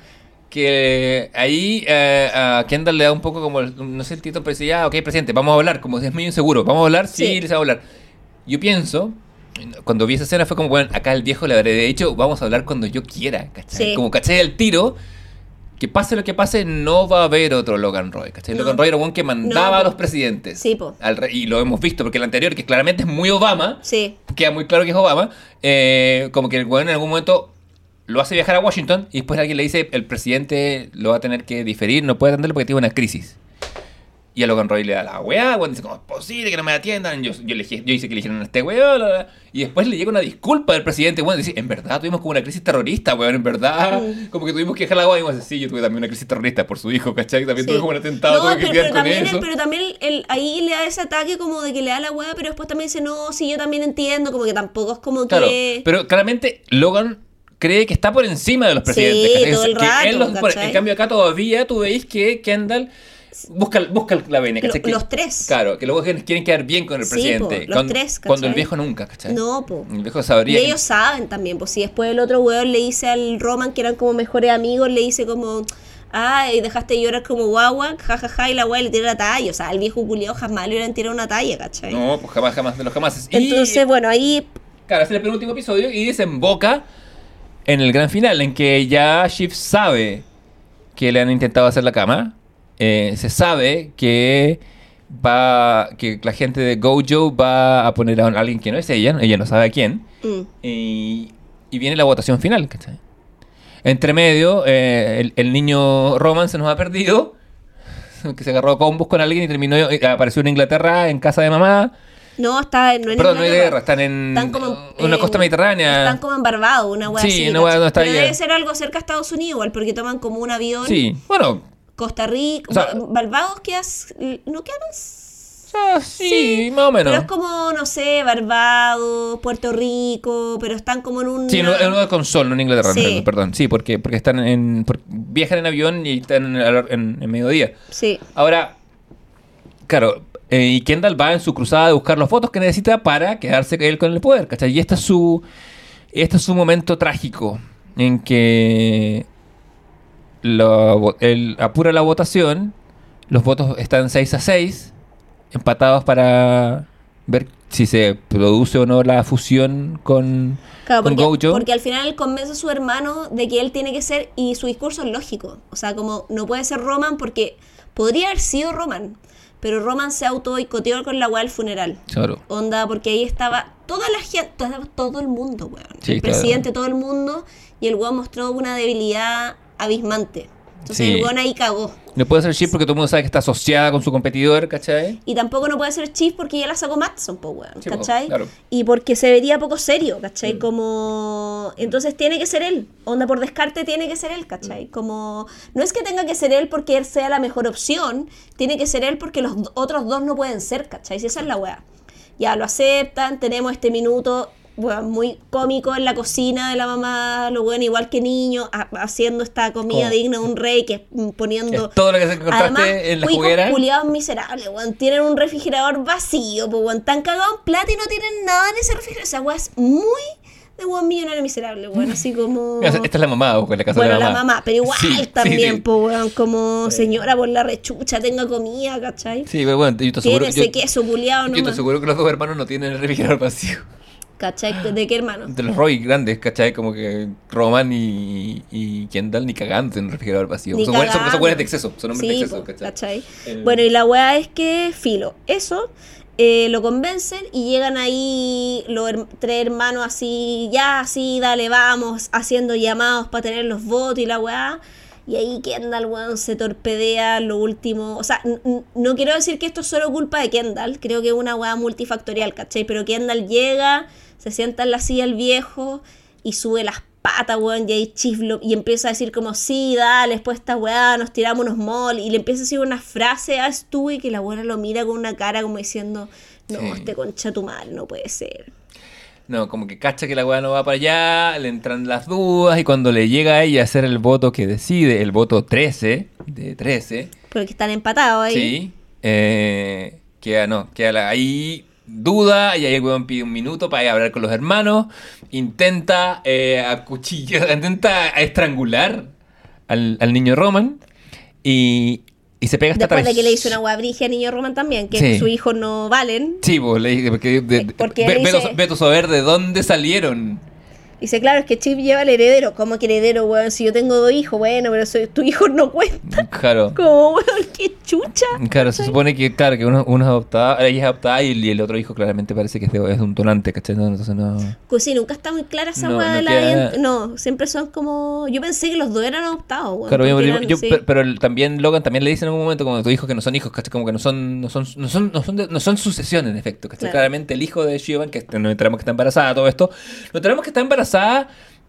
Que ahí eh, a Kendall le da un poco como, no sé el título, pero dice, ya, ok, presidente, vamos a hablar, como es medio inseguro, vamos a hablar, sí, Sí. les vamos a hablar. Yo pienso, cuando vi esa escena fue como, bueno, acá el viejo le habré dicho, vamos a hablar cuando yo quiera, ¿cachai? Sí. Como, ¿cachai? El tiro, que pase lo que pase, no va a haber otro Logan Roy, ¿cachai? No. Logan Roy era un que mandaba No, a los presidentes. Sí, po. Al y lo hemos visto, porque el anterior, que claramente es muy Obama, Sí, queda muy claro que es Obama, eh, como que el weón en algún momento lo hace viajar a Washington y después alguien le dice el presidente lo va a tener que diferir, no puede atenderlo porque tiene una crisis. Y a Logan Roy le da la weá, weón, dice, ¿cómo es posible que no me atiendan? Yo, yo, elegí- yo hice que eligieran a este weón, y después le llega una disculpa del presidente, weón, dice, en verdad tuvimos como una crisis terrorista, weón, en verdad, como que tuvimos que dejar la weá, y weón, dice, sí, yo tuve también una crisis terrorista por su hijo, ¿cachai? También Sí. tuve como un atentado, No, tuve que pero, lidiar pero con también, eso. pero también el, ahí le da ese ataque como de que le da la hueá, pero después también dice, no, sí, yo también entiendo, como que tampoco es como Claro, que... pero claramente Logan cree que está por encima de los Sí, presidentes. ¿cachai? todo el Que rato, él los- por- ¿cachai? en cambio acá todavía tú veis que Kendall busca, busca la vena. ¿cachai? Lo- los tres. Claro, que luego quieren quedar bien con el Sí, presidente. po, los cuando, tres, ¿cachai? cuando el viejo nunca, ¿cachai? No, po. El viejo Y sabría. que- ellos saben también, pues si después el otro weón le dice al Roman, que eran como mejores amigos, le dice como, ay, dejaste de llorar como guagua, jajaja, y la weá le tira la talla. O sea, al viejo culiao jamás le hubieran tirado una talla, ¿cachai? No, pues jamás, jamás de los jamás. Entonces, bueno, ahí Claro, es el penúltimo episodio y desemboca en el gran final, en que ya Shiv sabe que le han intentado hacer la cama. Eh, se sabe que va que la gente de Gojo va a poner a alguien que no es ella, ella no sabe a quién. mm, Y, y viene la votación final, ¿cachai? Entre medio, eh, el, el niño Roman se nos ha perdido. Que se agarró a combos con alguien y terminó. eh, apareció en Inglaterra, en casa de mamá. no, está en... No en Perdón, no hay guerra, están en Están como en- una costa mediterránea. Están como en Barbados, una weá Sí, así. una está Pero bien. debe ser algo cerca a Estados Unidos igual, porque toman como un avión. Sí, bueno, Costa Rica. O sea- Ba- Barbados queda... No queda más... o sea, sí, más o menos. Pero es como, no sé, Barbados, Puerto Rico, pero están como en un... Sí, no, es uno con sol, no en Inglaterra, Sí. perdón. Sí, porque, porque están en. viajan en avión y están en, en, en mediodía. Sí. Ahora, claro, eh, y Kendall va en su cruzada de buscar los votos que necesita para quedarse él con el poder, ¿cachai? Y este es su, este es su momento trágico en que lo- vo- él apura la votación, los votos están 6 a 6, empatados para ver si se produce o no la fusión con, Claro, con porque, Gojo. porque al final convence a su hermano de que él tiene que ser, y su discurso es lógico. O sea, como no puede ser Roman porque podría haber sido Roman, pero Roman se auto boicoteó con la weá del funeral. Claro. Onda, porque ahí estaba toda la gente, todo, todo el mundo, weón. Sí, el claro. presidente, todo el mundo, y el weón mostró una debilidad abismante. Entonces Sí. el weón ahí cagó. No puede ser chip porque todo el mundo sabe que está asociada con su competidor, ¿cachai? Y tampoco no puede ser Chief porque ya la sacó Matson, po, weón, Sí, ¿cachai? claro. Y porque se vería poco serio, ¿cachai? Como... Entonces tiene que ser él. Onda por descarte tiene que ser él, ¿cachai? Como... No es que tenga que ser él porque él sea la mejor opción, tiene que ser él porque los otros dos no pueden ser, ¿cachai? Si esa es la weá. Ya lo aceptan, tenemos este minuto muy cómico en la cocina de la mamá, lo bueno, igual que niño, ha- haciendo esta comida digna de un rey que es mm, poniendo... Es todo lo que se encontraste Además, en la juguera. culiados miserables, weón. Tienen un refrigerador vacío, pues, weón. Están cagados en plata y no tienen nada en ese refrigerador. Esa weá es muy de weón millonario miserable, weón. Así como. Esta es la mamá, ojo, en la casa Bueno, de la la mamá. pero igual Sí, también, sí. pues, como señora por la rechucha, tenga comida, ¿cachai? Sí, pero bueno, yo te aseguro, yo, queso culiado yo te aseguro que los dos hermanos no tienen el refrigerador vacío. ¿Cachai? ¿De qué hermano? De los Roy grandes, ¿cachai? Como que Roman y, y Kendall ni cagando en el refrigerador vacío. Ni Son buenas, de exceso, son hombres Sí, de exceso, ¿cachai? ¿cachai? El- Bueno, y la weá es que, filo, eso eh, lo convencen y llegan ahí los her- tres hermanos así, ya, así, dale, vamos, haciendo llamados para tener los votos y la weá. Y ahí Kendall, weón, se torpedea lo último. O sea, no quiero decir que esto es solo culpa de Kendall, creo que es una weá multifactorial, ¿cachai? Pero Kendall llega, se sienta en la silla el viejo y sube las patas, weón, y ahí chiflo, y empieza a decir como, sí, dale, después esta weá, nos tiramos unos mol, y le empieza a decir una frase a Stu y que la buena lo mira con una cara como diciendo, no, Sí. este concha tu madre, no puede ser. No, como que cacha que la weá no va para allá, le entran las dudas y cuando le llega a ella a hacer el voto que decide, el voto 13, de 13, Porque están empatados ahí. sí, eh, queda, no, queda la- ahí duda y ahí el weón pide un minuto para ir a hablar con los hermanos, intenta eh, acuchillar, intenta estrangular al, al niño Roman y, y se pega hasta Después de que le hizo una weá brigia a Niño Roman también, que Sí. su hijo no valen. Sí, pues, le dije, porque, de- Porque ve, dice- saber de dónde salieron. Dice, claro, es que Chip lleva el heredero. ¿Cómo que heredero, weón? Si yo tengo dos hijos, bueno, pero soy, tu hijo no cuenta. Claro. Como, weón, qué chucha. Claro, se supone que, claro, que uno, uno es adoptado, ella es adoptada y, y el otro hijo claramente parece que es, de, es un donante, ¿cachai? No, Entonces no... Pues sí, nunca está muy clara esa No, weá no de la queda- No, siempre son como. Yo pensé que los dos eran adoptados, weón. Claro, yo- eran- yo- sí. pero, también Logan también le dice en algún momento como tus hijos que no son hijos, ¿cachai? Como que no son, no son, no son, no son, de- no son sucesión en efecto, ¿cachai? Claro. Claramente el hijo de Shivan, que nos enteramos que está embarazada, todo esto, nos enteramos que está embarazada.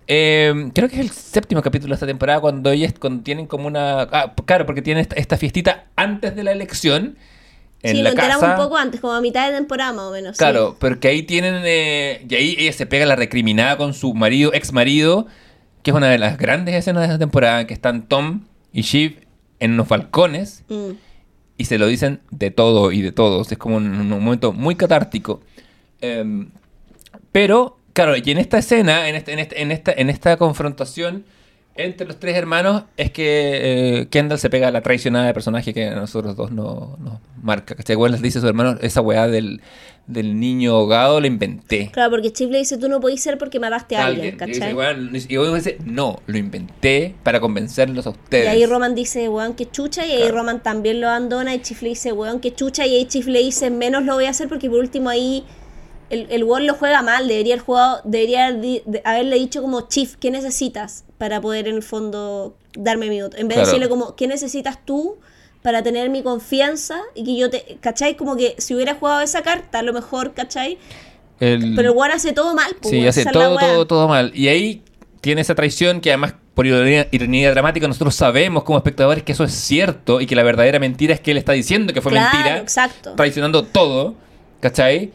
Eh, creo que es el séptimo capítulo de esta temporada cuando ellas cuando tienen como una ah, claro porque tienen esta, esta fiestita antes de la elección en sí, la lo enteramos casa un poco antes, como a mitad de temporada más o menos. sí. Claro, porque ahí tienen. eh, y ahí ella se pega la recriminada con su marido, ex marido, que es una de las grandes escenas de esta temporada, que están Tom y Shiv en unos balcones Mm. y se lo dicen de todo y de todos. Es como un, un momento muy catártico. Em, pero, claro, y en esta escena, en, este- en, este- en esta, en esta confrontación entre los tres hermanos, es que eh, Kendall se pega a la traicionada de personaje que a nosotros dos no- nos marca. ¿Cachai? Igual les dice a su hermano, esa weá del, del niño ahogado la inventé. Claro, porque Chip le dice, tú no podís ser porque mataste a alguien, Alguien. Y dice, ¿cachai? Y luego dice, no, lo inventé para convencerlos a Y ustedes. ahí Roman dice, weón, que chucha, y ahí Claro. Roman también lo abandona, y Chief le dice, weón, que chucha, y ahí Chief le dice, menos lo voy a hacer porque por último ahí el, el lo juega mal, debería haber jugado, debería di- de- haberle dicho como, Chief, ¿qué necesitas para poder en el fondo darme mi voto? En vez de decirle como, ¿qué necesitas tú para tener mi confianza? Y que yo te, ¿cachai? Como que si hubiera jugado esa carta, a lo mejor, ¿cachai? El- Pero el weón hace todo mal, pues, Sí, hace todo, todo, todo mal. Y ahí tiene esa traición que además, por ironía, ironía dramática, nosotros sabemos como espectadores que eso es cierto y que la verdadera mentira es que él está diciendo que fue Claro, mentira, exacto. traicionando todo, ¿cachai?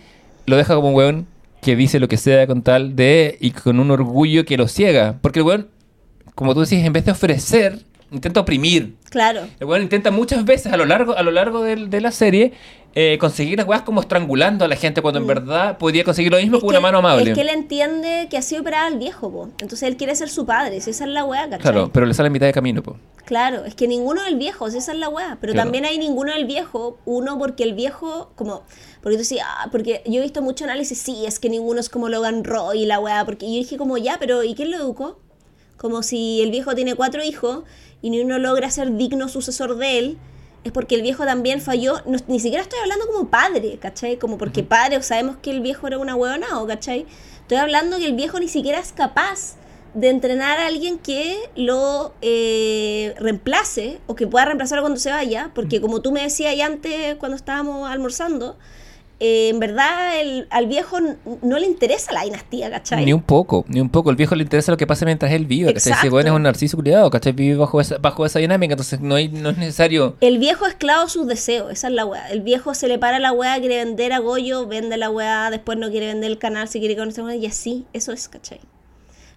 Lo deja como un weón que dice lo que sea con tal de y con un orgullo que lo ciega. Porque el weón, como tú decís, en vez de ofrecer, intenta oprimir. Claro. El weón intenta muchas veces a lo largo, a lo largo del- de, la serie eh, conseguir las weas como estrangulando a la gente cuando en verdad podría conseguir lo mismo Mm. Es con que una mano amable. Es que él entiende que ha sido operado el viejo, po. Entonces él quiere ser su padre, si esa es la weá, ¿cachai? Claro, pero le sale a mitad de camino, po. Claro, es que ninguno del viejo, si esa es la weá. Pero Claro. también hay ninguno del viejo, uno porque el viejo, como, porque tú decías, ah, porque yo he visto mucho análisis, sí, es que ninguno es como Logan Roy y la weá, porque yo dije como, ya, pero ¿y quién lo educó? Como si el viejo tiene cuatro hijos y ni uno logra ser digno sucesor de él, es porque el viejo también falló, no- ni siquiera estoy hablando como padre, ¿cachai? Como porque padre, sabemos que el viejo era una huevonao, ¿cachai? Estoy hablando que el viejo ni siquiera es capaz de entrenar a alguien que lo eh, reemplace o que pueda reemplazarlo cuando se vaya, porque como tú me decías ahí antes cuando estábamos almorzando, eh, en verdad el- al viejo no le interesa la dinastía, ¿cachai? Ni un poco, ni un poco. El viejo le interesa lo que pasa mientras él vive. ¿cachai? Exacto. weón es un narciso culiado, ¿cachai? Vive bajo esa, bajo esa dinámica, entonces no, hay, no es necesario. El viejo esclavo sus deseos, esa es la weá. El viejo se le para la weá, quiere vender a Goyo, vende la weá, después no quiere vender el canal, si quiere conocer weá, y así, eso es, ¿cachai?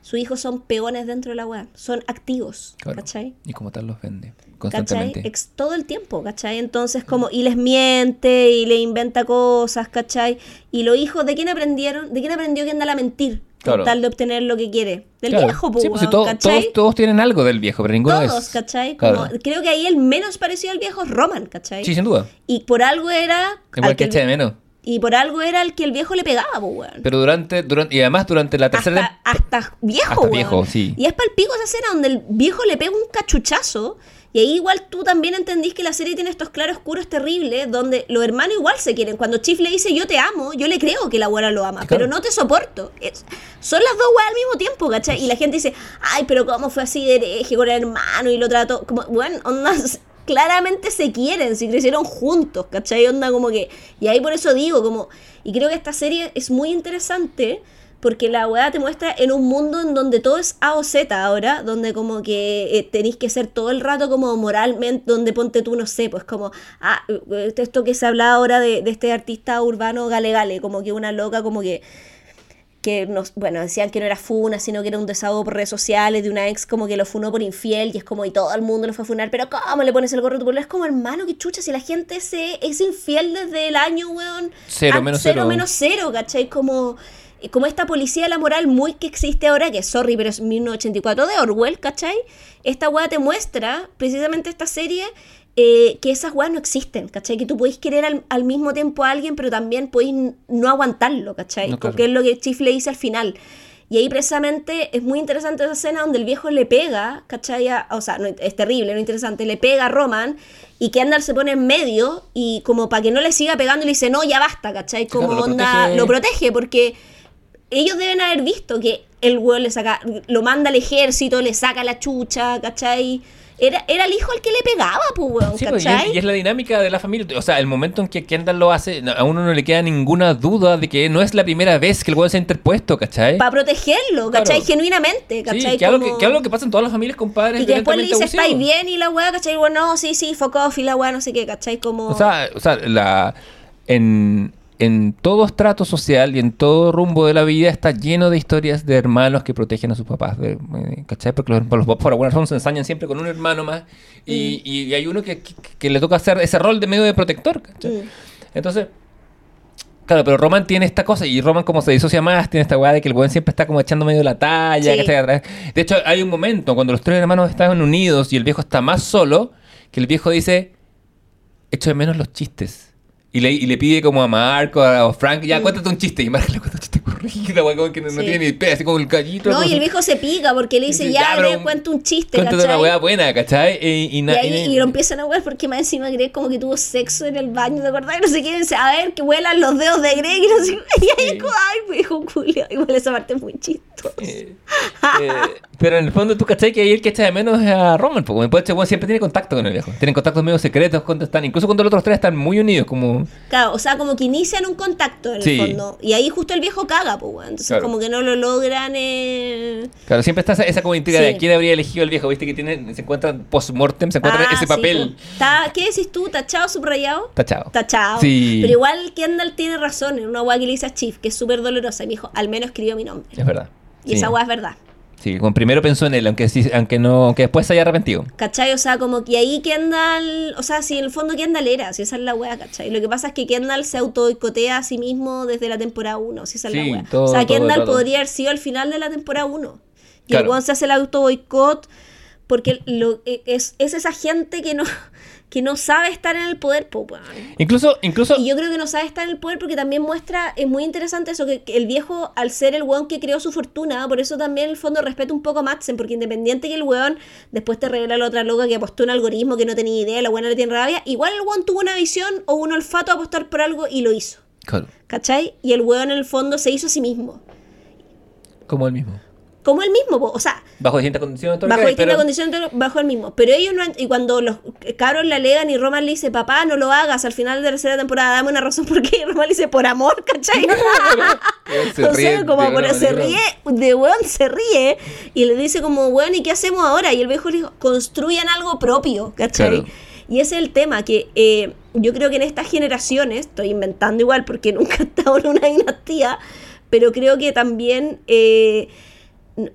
Sus hijos son peones dentro de la weá, son activos, Claro. ¿cachai? Y como tal los vende. Constantemente. Ex- todo el tiempo, ¿cachai? Entonces, como, y les miente y le inventa cosas, ¿cachai? Y los hijos, ¿de quién aprendieron? ¿De quién aprendió que anda a mentir? Claro. Tal de obtener lo que quiere. Del Claro. viejo, pues, Sí, pues, todos, todos tienen algo del viejo, pero ninguno Todos, es. ¿cachai? Claro. Creo que ahí el menos parecido al viejo es Roman, ¿cachai? Sí, sin duda. Y por algo era. Igual al que el- de menos. Y por algo era el que el viejo le pegaba, weón. Pero durante, durante. Y además durante la tercera. Hasta, hasta viejo, Hasta weón. viejo, sí. Y es para el pico esa escena donde el viejo le pega un cachuchazo. Y ahí igual tú también entendís que la serie tiene estos claroscuros terribles donde los hermanos igual se quieren. Cuando Chief le dice yo te amo, yo le creo que la abuela lo ama, Claro. pero no te soporto. Es- son las dos weas al mismo tiempo, ¿cachai? Y la gente dice, ay, pero ¿cómo fue así de hereje con el hermano y lo trató? Como, bueno, ondas, claramente se quieren, si crecieron juntos, ¿cachai? Onda como que... Y ahí por eso digo, como... Y creo que esta serie es muy interesante porque la weá te muestra en un mundo en donde todo es A o Z ahora, donde como que eh, tenéis que ser todo el rato como moralmente, donde ponte tú, no sé, pues como, ah, eh, esto que se habla ahora de, de este artista urbano Gale Gale, como que una loca, como que que nos, bueno, decían que no era funa, sino que era un desahogo por redes sociales de una ex como que lo funó por infiel y es como y todo el mundo lo fue a funar, pero ¿cómo le pones el gorro a tu pueblo? Es como hermano, que chucha, si la gente se, es infiel desde el año, weón. Cero menos cero. cero. menos cero, ¿cachai? Como, como esta policía de la moral muy que existe ahora, que sorry, pero es 1984 de Orwell, ¿cachai? Esta weá te muestra, precisamente esta serie, eh, que esas weas no existen, ¿cachai? Que tú podéis querer al, al mismo tiempo a alguien, pero también podéis no aguantarlo, ¿cachai? No, claro. Porque es lo que Chief le dice al final. Y ahí precisamente es muy interesante esa escena donde el viejo le pega, ¿cachai? O sea, no, es terrible, no interesante, le pega a Roman y Kendall se pone en medio y como para que no le siga pegando le dice, no, ya basta, ¿cachai? Como Claro, lo onda, protege. lo protege porque ellos deben haber visto que el weón le saca, lo manda al ejército, le saca la chucha, ¿cachai? Era, era el hijo al que le pegaba, pues, weón, Sí, pues, y, ¿cachai? es, y es la dinámica de la familia. O sea, el momento en que Kendall lo hace, a uno no le queda ninguna duda de que no es la primera vez que el weón se ha interpuesto, ¿cachai? Para protegerlo, ¿cachai? Claro. Genuinamente, ¿cachai? Sí, que algo Como- que, que algo que pasa en todas las familias con padres Y que después le dice, ¿estáis bien? Y la weá, ¿cachai? Y bueno, no, sí, sí, fuck off y la weá, no sé qué, ¿cachai? Como... O sea, o sea la, en, en todo estrato social y en todo rumbo de la vida está lleno de historias de hermanos que protegen a sus papás. de- eh, ¿Cachai? Porque los, los papás por alguna razón se ensañan siempre con un hermano más y, y hay uno que, que- que le toca hacer ese rol de medio de protector. ¿cachai? Entonces... Claro, pero Roman tiene esta cosa y Roman como se disocia más, tiene esta weá de que el buen siempre está como echando medio la talla. De hecho, hay un momento cuando los tres hermanos están unidos y el viejo está más solo, que el viejo dice, echo de menos los chistes. Y le, y le pide como a Marco a, a Frank, ya cuéntate un chiste. Y Marco le cuenta un chiste corrido, güey, como que no, no Mm. Sí. tiene ni pega, así como el gallito. No, y el viejo se pica porque le dice, Dice, ya, le cuento un chiste, Cuéntate ¿cachai? una weá buena, ¿cachai? Y, y, ahí, y- lo empiezan a wear porque más encima Greg como que tuvo sexo en el baño, ¿te acordás? Y no sé qué, dice, a ver, que vuelan los dedos de Greg y no sé qué. Y ahí es como, ay, dijo Julio. Igual esa parte es muy chistosa. Eh, eh, pero en el fondo tú cachai que ahí el que echa de menos es a Roman, porque después este weón siempre tiene contacto con el viejo. Tienen contactos medio secretos cuando están, incluso cuando los otros tres están muy unidos, como... Claro, o sea, como que inician un contacto en Sí. el fondo. Y ahí justo el viejo caga, pues. Entonces Claro. como que no lo logran... Eh... Claro, siempre está esa, esa como intriga Sí. de quién habría elegido el viejo, viste que tiene, se encuentran post-mortem, se encuentran Ah, ese papel. Está- ¿Qué decís tú? ¿Tachado, subrayado? tachado. Tachado. Sí. Pero igual Kendall tiene razón en una weá que le dice a Chief, que es súper dolorosa. Y me dijo, al menos escribió mi nombre. Es verdad. Y esa weá es verdad. Sí, como primero pensó en él, aunque sí, aunque no, aunque después se haya arrepentido. ¿Cachai? O sea, como que ahí Kendall, o sea, si en el fondo Kendall era, si esa es la wea, ¿cachai? Lo que pasa es que Kendall se auto-boicotea a sí mismo desde la temporada 1, si esa es Sí, la wea. todo- o sea, todo Kendall podría haber sido al final de la temporada 1. Y Claro. el se hace el auto-boicot porque lo, e- es, es esa gente que no, que no sabe estar en el poder, po, weón. Incluso, incluso, Y yo creo que no sabe estar en el poder porque también muestra, es muy interesante eso, que, que el viejo, al ser el weón que creó su fortuna, por eso también en el fondo respeto un poco a Madsen, porque independiente que el weón después te revela la otra loca que apostó un algoritmo que no tenía idea, la buena le tiene rabia, igual el weón tuvo una visión o un olfato a apostar por algo y lo hizo. Claro, ¿Cachai? Y el weón en el fondo se hizo a sí mismo. como el mismo. Como el mismo, o sea, Bajo distintas condiciones, bajo distintas pero- condiciones, bajo el mismo. Pero ellos no han- y cuando los cabros le alegan y Roman le dice, papá, no lo hagas, al final de la tercera temporada, dame una razón por qué. Y Roman le dice, por amor, ¿cachai? Se o ríe sea, como una se ríe, de weón se ríe, y le dice como, weón, ¿y qué hacemos ahora? Y el viejo le dijo, construyan algo propio, ¿cachai? Claro. Y ese es el tema, que eh, yo creo que en estas generaciones, estoy inventando igual porque nunca he estado en una dinastía, pero creo que también, eh,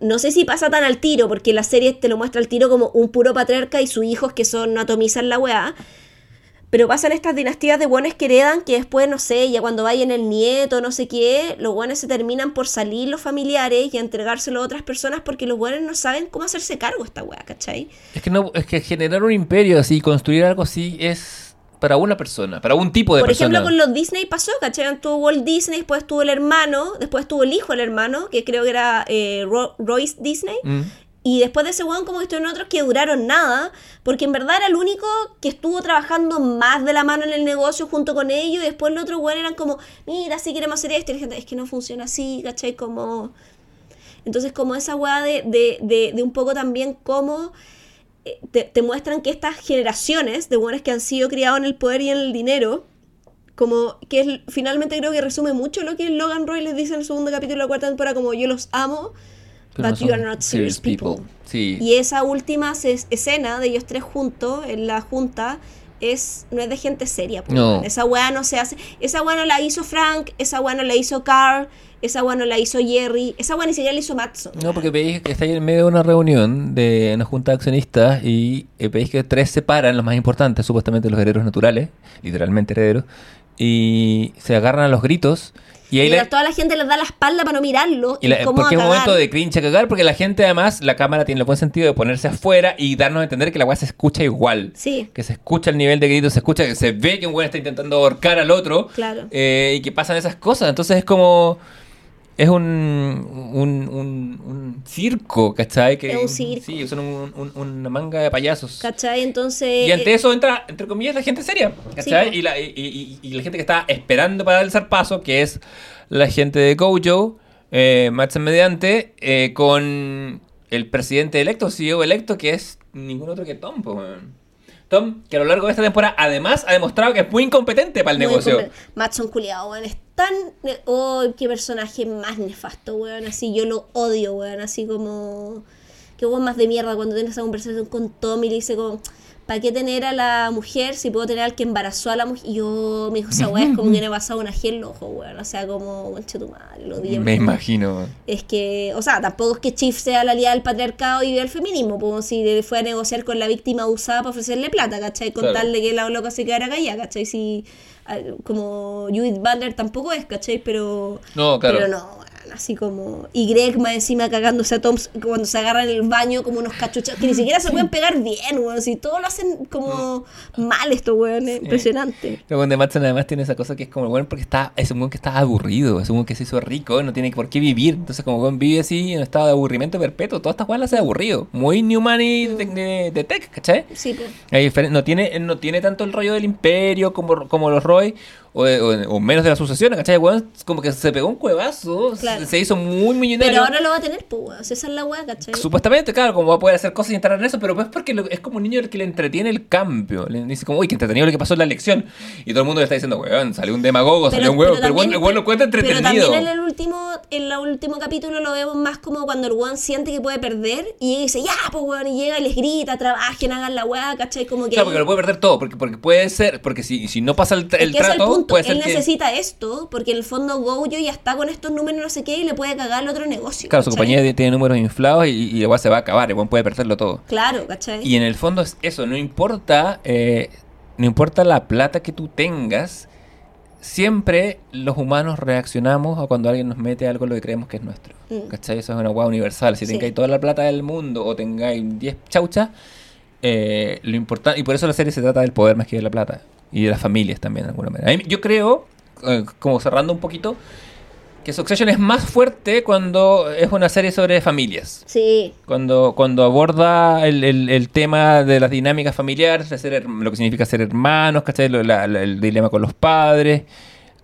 no sé si pasa tan al tiro, porque la serie te lo muestra al tiro como un puro patriarca y sus hijos que son atomizan la weá, pero pasan estas dinastías de buenos que heredan que después, no sé, ya cuando vayan el nieto, no sé qué, los buenos se terminan por salir los familiares y a entregárselo a otras personas porque los buenos no saben cómo hacerse cargo esta weá, ¿cachai? Es que no, es que generar un imperio así, construir algo así es para una persona, para un tipo de Por persona. ejemplo, con los Disney pasó, ¿cachai? Tuvo Walt Disney, después tuvo el hermano, después tuvo el hijo del hermano, que creo que era eh, Ro- Royce Disney. Mm. Y después de ese weón como que estuvieron otros que duraron nada, porque en verdad era el único que estuvo trabajando más de la mano en el negocio junto con ellos, y después los otros weón eran como, mira, sí queremos hacer esto, y la gente, es que no funciona así, ¿cachai? Como... Entonces como esa weá de, de, de, de un poco también como eh, te, te muestran que estas generaciones de buenos que han sido criados en el poder y en el dinero, como que es, finalmente creo que resume mucho lo que Logan Roy les dice en el segundo capítulo de la cuarta temporada, como yo los amo, Pero but no you are not serious people. Sí. Y esa última ses- escena de ellos tres juntos en la junta es no es de gente seria. po, No. Esa weá no se hace. Esa weá no la hizo Frank, esa weá no la hizo Carl, esa weá no la hizo Jerry, esa weá ni siquiera la hizo Matson. No, porque veis que está ahí en medio de una reunión de una junta de accionistas y eh, veis que tres se paran, los más importantes, supuestamente los herederos naturales, literalmente herederos, y se agarran a los gritos. Y ahí Y la- la- toda la gente les da la espalda para no mirarlo. y porque es un momento de cringe a cagar, porque la gente además, la cámara tiene el buen sentido de ponerse afuera y darnos a entender que la weá se escucha igual. Sí. Que se escucha el nivel de gritos, se escucha que se ve que un weón está intentando ahorcar al otro. Claro. eh, y que pasan esas cosas. Entonces es como. Es un, un, un, un circo, ¿cachai? Que, Es un circo. Sí, son un- un- una manga de payasos. ¿Cachai? Entonces. Y ante eh, eso entra, entre comillas, la gente seria, ¿cachai? Sí, y, la, y, y- y la gente que está esperando para dar el zarpazo, que es la gente de Gojo, eh, Matson mediante, eh, con el presidente electo, CEO electo, que es ningún otro que Tom, po, weón. Tom, que a lo largo de esta temporada, además, ha demostrado que es muy incompetente para el muy negocio. Matson culiado, weón. Tan. Oh, qué personaje más nefasto, weón. Así yo lo odio, weón. Así como. Qué weón más de mierda cuando tienes esa conversación con Tom y le dice como. ¿Para qué tener a la mujer si puedo tener al que embarazó a la mujer? Y yo, me dijo, esa weá es como que le he pasado una gel en ojos, weón. O sea, como, conche tu madre, lo odié. Me imagino. Es que, o sea, tampoco es que Chief sea la aliada del patriarcado y del feminismo, como si fue a negociar con la víctima usada para ofrecerle plata, ¿cachai? Con Claro. tal de que la loca se quedara callada, ¿cachai? Si, ah, como Judith Butler tampoco es, ¿cachai? Pero, No, claro. pero no, así como... Y encima cagándose a Tom cuando se agarran el baño como unos cachuchas, que ni siquiera se pueden pegar bien, weón, si todo lo hacen como mal esto, weón, es impresionante. Luego de Matson además tiene esa cosa que es como bueno porque está, es un weón que está aburrido, es un weón que se hizo rico, no tiene por qué vivir. Entonces como weón vive así en un estado de aburrimiento perpetuo, todas estas weas las hace aburrido. Muy New Money de, de, de tech, ¿cachai? Sí, pues. No tiene, no tiene tanto el rollo del imperio como, como los Roy, o, o- o menos de la sucesión, ¿cachai? Weón como que se pegó un cuevazo, Claro. se, se hizo muy millonario. Pero ahora lo va a tener, pues, weón, esa es la weá, ¿cachai? Supuestamente, claro, como va a poder hacer cosas y entrar en eso, pero pues porque lo- es como un niño el que le entretiene el cambio. Le dice como, uy, que entretenido lo que pasó en la elección. Y todo el mundo le está diciendo, weón, salió un demagogo, salió un huevo, pero, weón lo cuenta Pero entretenido. también en el último, en el último capítulo lo vemos más como cuando el weón siente que puede perder y dice, ya, pues weón, y llega y les grita, trabajen, hagan la weá, ¿cachai? Como que. Claro, porque lo puede perder todo, porque, porque puede ser, porque si, si no pasa el, es el trato, punto. Él que... necesita esto, porque en el fondo Gojo ya está con estos números no sé qué y le puede cagar el otro negocio. Claro, su compañía tiene números inflados y, y igual se va a acabar, igual puede perderlo todo. Claro, ¿cachai? Y en el fondo es eso, no importa, eh, no importa la plata que tú tengas, siempre los humanos reaccionamos a cuando alguien nos mete algo lo que creemos que es nuestro. Mm. ¿Cachai? Eso es una hueá universal. Si Sí. tengáis toda la plata del mundo o tengáis 10 chauchas, eh, lo importante, y por eso la serie se trata del poder más que de la plata. Y de las familias también, de alguna manera. Yo creo, eh, como cerrando un poquito, que Succession es más fuerte cuando es una serie sobre familias. Sí, Cuando, cuando aborda el, el- el tema de las dinámicas familiares, de ser her- lo que significa ser hermanos, ¿cachai? La- la- el dilema con los padres.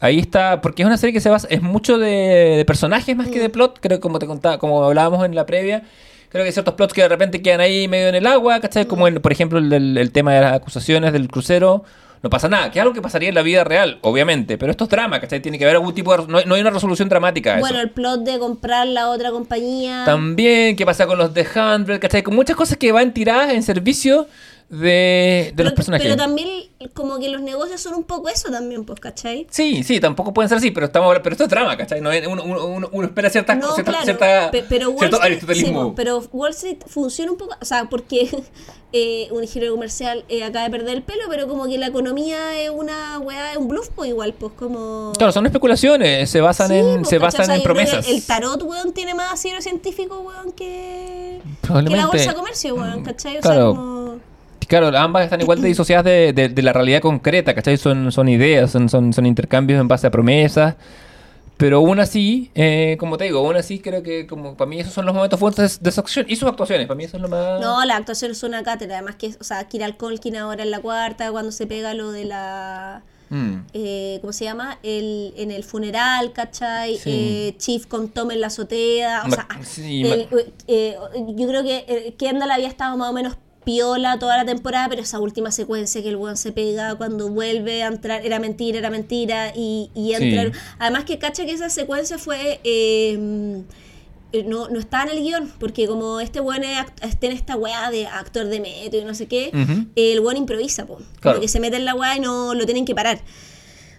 Ahí está, porque es una serie que se basa, es mucho de, de personajes más que de plot, creo que como te contaba, como hablábamos en la previa, creo que hay ciertos plots que de repente quedan ahí medio en el agua, ¿cachai? Como en, por ejemplo el, el tema de las acusaciones del crucero, no pasa nada, que es algo que pasaría en la vida real, obviamente, pero esto es drama, ¿cachai? Tiene que haber algún tipo de... No no hay una resolución dramática a eso. bueno, el plot de comprar la otra compañía. También, qué pasa con los The Hundred, ¿cachai? Con muchas cosas que van tiradas en servicio de, de pero, los personajes. pero también como que los negocios son un poco eso también, pues, ¿cachai? Sí, sí, tampoco pueden ser así, pero estamos pero esto es drama, ¿cachai? No uno, uno- espera ciertas No, cierta, claro, cierta- pe- pero Wall Street, aristotelismo. sí, po, pero Wall Street funciona un poco, o sea, porque eh, un ingeniero comercial eh, acaba de perder el pelo, pero como que la economía es una weá, es un bluff, pues igual, pues como... Claro, son especulaciones, se basan Sí, en, pues, se basan O sea, en promesas. El tarot, weón, tiene más asidero científico, weón, que, que la bolsa de comercio, weón, ¿cachai? O Claro. sea, como... Claro, ambas están igual de disociadas de, de- de la realidad concreta, ¿cachai? Son, son ideas, son, son, son intercambios en base a promesas. Pero aún así, eh, como te digo, aún así creo que como para mí esos son los momentos fuertes de Succession y sus actuaciones. Para mí eso es lo más... No, la actuación es una cátedra, además que, o sea, Kira Colkin ahora en la cuarta, cuando se pega lo de la... Mm. eh, ¿cómo se llama? El, en el funeral, ¿cachai? Sí. Eh, Chief con Tom en la azotea. O Ma- sea, sí, el- ma- eh, yo creo que Kendall había estado más o menos piola toda la temporada, pero esa última secuencia que el weón se pega cuando vuelve a entrar, era mentira, era mentira, y, y Sí. entra. Además que cacha que esa secuencia fue. eh, no, no estaba en el guion, porque como este weón está en esta weá de actor de metro y no sé qué, el weón improvisa, po. Como Claro. que se mete en la weá y no lo tienen que parar.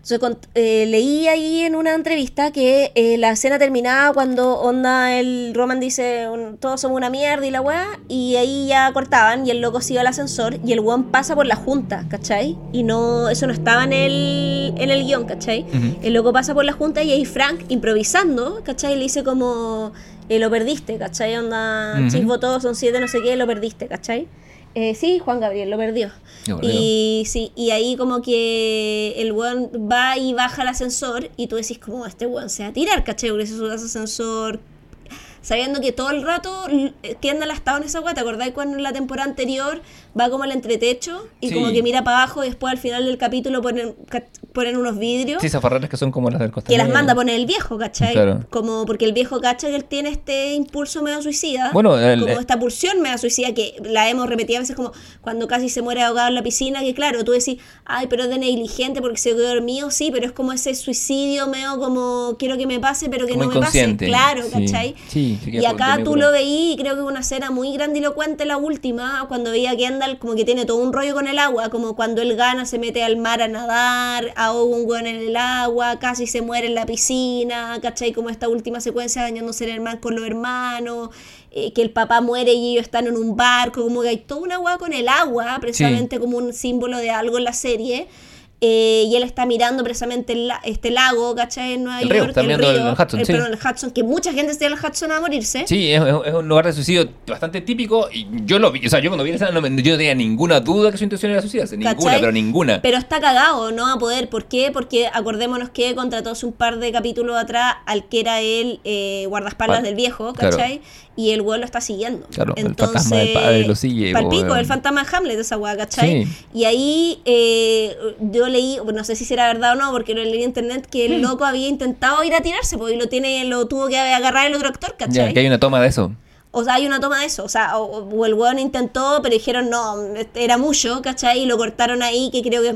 Cont- eh, leí ahí en una entrevista que eh, la escena terminaba cuando onda el Roman dice un- todos somos una mierda y la weá, y ahí ya cortaban y el loco sigue al ascensor y el weón pasa por la junta, ¿cachai? Y no, eso no estaba en el, en el guion, ¿cachai? El loco pasa por la junta y ahí Frank improvisando, ¿cachai? Le dice como, eh, lo perdiste, ¿cachai? Onda, Ujú. chis votó, son siete, no sé qué, lo perdiste, ¿cachai? Eh, sí, Juan Gabriel lo perdió. Y sí, y ahí como que el weón va y baja el ascensor y tú decís como este weón se va a tirar, ¿cachai? Porque es un ascensor sabiendo que todo el rato l- Kendall ha estado en esa weá. ¿Te acordáis cuando en la temporada anterior va como al entretecho y Sí. como que mira para abajo y después al final del capítulo ponen, ponen unos vidrios? Sí, esas farreras que son como las del Costa que las manda a poner el viejo, ¿cachai? Claro. Como porque el viejo cacha que él tiene este impulso medio suicida. Bueno, el- como eh, esta pulsión medio suicida que la hemos repetido a veces como cuando casi se muere ahogado en la piscina, que claro, tú decís, ay, pero es de negligente porque se quedó dormido, sí, pero es como ese suicidio medio como quiero que me pase, pero que no me pase. Claro. ¿cachai? Sí, sí y acá tú lo veí y creo que una escena muy grandilocuente la última, cuando veía a Kendall como que tiene todo un rollo con el agua, como cuando él gana, se mete al mar a nadar, ahoga un weón en el agua, casi se muere en la piscina, ¿cachai? Como esta última secuencia dañándose el hermano con los hermanos, eh, que el papá muere y ellos están en un barco, como que hay toda una agua con el agua, precisamente como un símbolo de algo en la serie. Eh, y él está mirando precisamente el este lago, ¿cachai? En Nueva El río, York, está mirando el Hudson, el, sí. perdón, el Hudson, que mucha gente está en el Hudson a morirse. Sí, es, es- un lugar de suicidio bastante típico y yo lo vi, o sea, yo cuando vi esa no, yo no tenía ninguna duda que su intención era suicidarse, ninguna, ¿Cachai? pero ninguna. Pero está cagado, no va a poder. ¿Por qué? Porque acordémonos que contrató hace un par de capítulos atrás al que era el eh, guardaespaldas Pa- del viejo, claro. Y el weón lo está siguiendo. Claro, el Entonces, fantasma del padre lo sigue, Palpico, weón. el fantasma de Hamlet, esa weá, ¿cachai? Sí. Y ahí eh, yo leí, no sé si será verdad o no, porque lo leí en internet, que el loco había intentado ir a tirarse, porque lo tiene, lo tuvo que agarrar el otro actor, ¿cachai? Ya, que hay una toma de eso. O sea, hay una toma de eso. O sea, o, o el weón intentó, pero dijeron no, este, era mucho, ¿cachai? Y lo cortaron ahí, que creo que.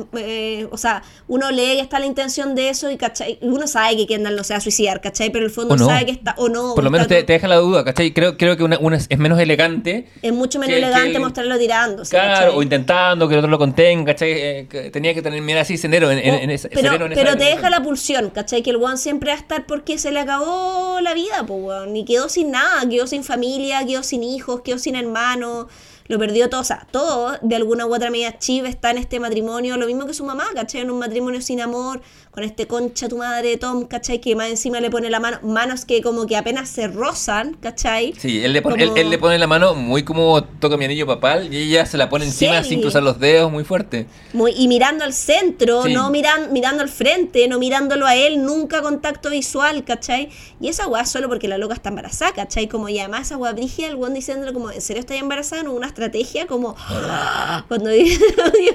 eh, o sea, uno lee que está la intención de eso y, ¿cachai? Uno sabe que Kendall no se va a suicidar, ¿cachai? Pero el fondo no. sabe que está. O no. Por lo menos te, deja la duda, ¿cachai? Creo, creo que una, una es menos elegante. Es mucho menos que- que elegante el- mostrarlo tirándose. Claro, ¿cachai? o intentando que el otro lo contenga, ¿cachai? Eh, que tenía que tener, mira así, sendero en, en, O- en esa- pero esa- te deja la pulsión, ¿cachai? Que el weón siempre va a estar porque se le acabó la vida, pues weón. Y quedó sin nada, quedó sin familia, quedó sin hijos, quedó sin hermanos, lo perdió todo. O sea, todo de alguna u otra medida Chiv está en este matrimonio, lo mismo que su mamá, ¿cachai? En un matrimonio sin amor, con este concha tu madre Tom, ¿cachai? Que más encima le pone la mano, manos que como que apenas se rozan, ¿cachai? Sí, él le, pone, él, Como- él le pone la mano muy como toca mi anillo papal y ella se la pone encima sin cruzar los dedos, muy fuerte. Muy, y mirando al centro, Sí. no miran, mirando al frente, no mirándolo a él, nunca contacto visual, ¿cachai? Y esa weá solo porque la loca está embarazada, ¿cachai? Como y además esa weá brígida, el weón diciéndole como, ¿en serio estás embarazada? No, una estrategia como, cuando digo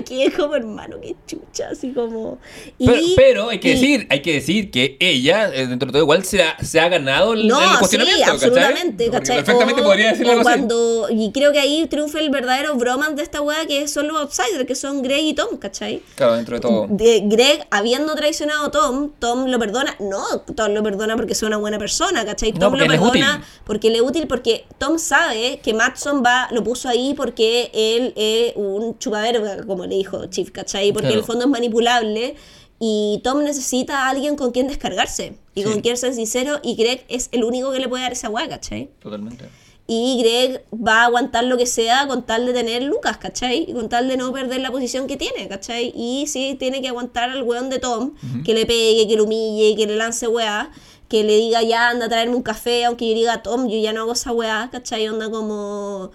que es como hermano, qué chucha, así como... Y, Pero, pero hay que decir, hay que decir que ella, eh, dentro de todo igual, se ha, se ha ganado el, No, el sí, cuestionamiento, ¿cachai? absolutamente. Perfectamente O- podría decirle o algo así. cuando, Y creo que ahí triunfa el verdadero bromance de esta weá, que son los outsiders, que son Greg y Tom, ¿cachai? Claro, dentro de todo. de Greg, habiendo traicionado a Tom, Tom lo perdona. No, Tom lo perdona porque es una buena persona, ¿cachai? Tom lo perdona porque le es útil, porque Tom sabe que Matson va, lo puso ahí porque él es un chupadero, como le dijo Chief, ¿cachai? Porque en el fondo es manipulable. Y Tom necesita a alguien con quien descargarse y Sí. con quien ser sincero. Y Greg es el único que le puede dar esa hueá, ¿cachai? Totalmente. Y Greg va a aguantar lo que sea con tal de tener Lucas, ¿cachai? Y con tal de no perder la posición que tiene, ¿cachai? Y sí tiene que aguantar al weón de Tom, que le pegue, que lo humille, que le lance weá, que le diga ya anda a traerme un café, aunque yo diga Tom, yo ya no hago esa weá, ¿cachai? Onda como...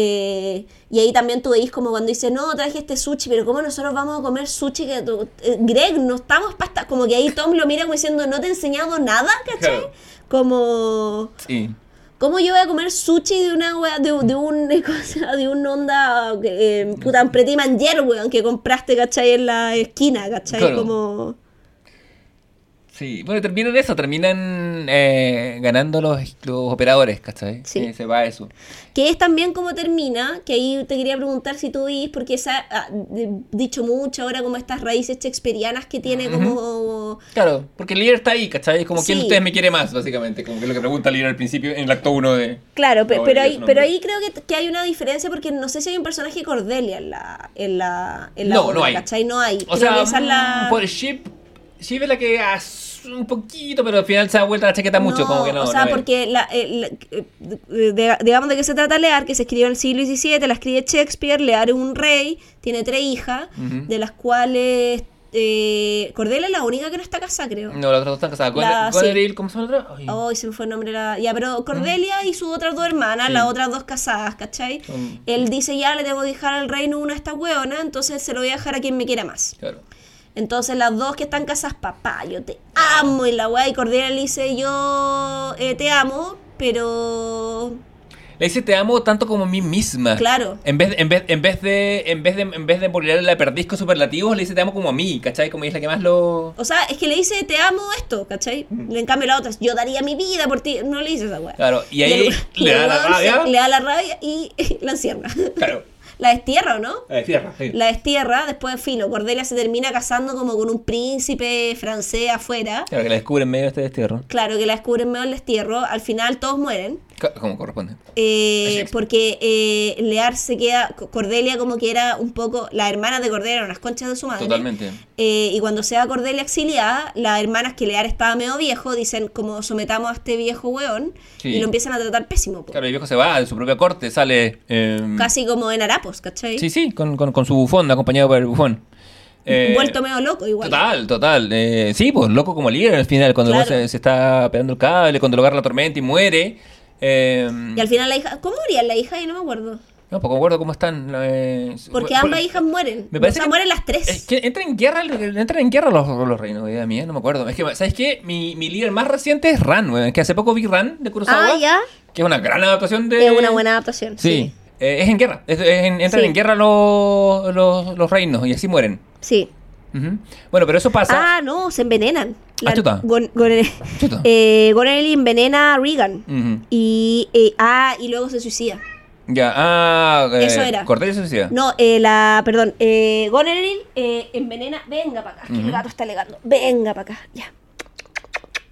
eh, y ahí también tú veis como cuando dice, no, traje este sushi, pero ¿cómo nosotros vamos a comer sushi? que eh, Greg, no estamos pasta. Como que ahí Tom lo mira como diciendo, no te he enseñado nada, ¿cachai? Claro. Como... Sí. ¿Cómo yo voy a comer sushi de una wea, de, de un de un onda eh, puta un Petit Manger, weón, que compraste, ¿cachai? En la esquina, ¿cachai? Claro. Como Sí, bueno, terminan eso, terminan eh, ganando los, los operadores, ¿cachai? Sí. Eh, se va eso. que es también como termina, que ahí te quería preguntar si tú viste, porque se ha ah, de- dicho mucho ahora como estas raíces shakespearianas que tiene como Claro, porque el líder está ahí, ¿cachai? Es como quién Sí. de ustedes me quiere más, básicamente. Como que es lo que pregunta el líder al principio en el acto 1 de. Claro, pero, es ahí, pero ahí creo que, que hay una diferencia porque no sé si hay un personaje Cordelia en la, en la, en la No, obra, no hay. ¿cachai? No hay. O Creo sea, que esa es la... mm, por Ship, Ship es la que hace un poquito, pero al final se da vuelta la chaqueta mucho, como que no. O sea, no porque la, eh, de- digamos de qué se trata Lear, que se escribió en el siglo XVII, la escribe Shakespeare, Lear es un rey, tiene tres hijas, de las cuales eh, Cordelia es la única que no está casada, creo. No, las otras dos están casadas. La- Con, sí. ¿cómo se llama la otra? Ay. Se me fue el nombre. La... Ya, pero Cordelia y sus otras dos hermanas, Sí. las otras dos casadas, ¿cachai? Él dice, ya le tengo que dejar al reino una a esta hueona, entonces se lo voy a dejar a quien me quiera más. Claro. Entonces las dos que están casadas, papá, yo te amo. Y la weá, y Cordelia le dice, yo eh, te amo, pero... Le dice te amo tanto como a mí misma. Claro. En vez, en vez, en vez de, en vez de, en vez de ponerle la perdiz con superlativos, le dice te amo como a mí, ¿cachai? Como es la que más lo. O sea, es que le dice, te amo esto, ¿cachai? En cambio la otra, es, yo daría mi vida por ti. No le dice esa weá. Claro, y Y ahí el- le da la rabia. Le da la rabia y la encierra. Claro. La destierra, ¿o no? Eh, tierra, sí. La destierra, después de filo. Cordelia se termina casando como con un príncipe francés afuera. Claro, que la descubre en medio de este destierro. Claro que la descubren medio el destierro. Al final todos mueren. Como corresponde. eh, porque eh, Lear se queda. Cordelia, como que era un poco. Las hermanas de Cordelia eran las conchas de su madre. Totalmente. Eh, y cuando se va Cordelia exiliada, las hermanas que Lear estaba medio viejo dicen: como sometamos a este viejo weón. Sí. Y lo empiezan a tratar pésimo. po. Claro, el viejo se va de su propia corte, sale. eh, Casi como en harapos, ¿cachai? Sí, sí, con, con, con su bufón, acompañado por el bufón. Eh, Vuelto medio loco igual. Total, total. Eh, sí, pues loco como líder al final, cuando Claro. se, se está pegando el cable, cuando lo agarra la tormenta y muere. Eh, Y al final la hija. ¿Cómo moría la hija? Yo no me acuerdo. No, porque me acuerdo cómo están. eh, Porque por- ambas hijas mueren. Me parece o sea, que- mueren las tres. Es que entran en guerra, entran en guerra los, los reinos, mía, no me acuerdo. Es que, ¿sabes qué? Mi, mi líder más reciente es Ran, weón, que hace poco vi Ran de Kurosawa. ah, ya. Que es una gran adaptación de... Es una buena adaptación. Sí. Sí. Eh, es en guerra. Es- es en- entran Sí. en guerra los, los, los reinos y así mueren. Sí. Bueno, pero eso pasa... Ah, no, se envenenan. Ah, chuta. Gon- Gon- Chuta. eh, Gonelli envenena a Regan. Ujú. Y. eh, ah, y luego se suicida. Ya, ah... eh, Eso era. Cordelia se suicida. No, eh, la. Perdón. Eh, Goneril eh, envenena. Venga para acá, que el gato está alegando. Venga para acá, ya.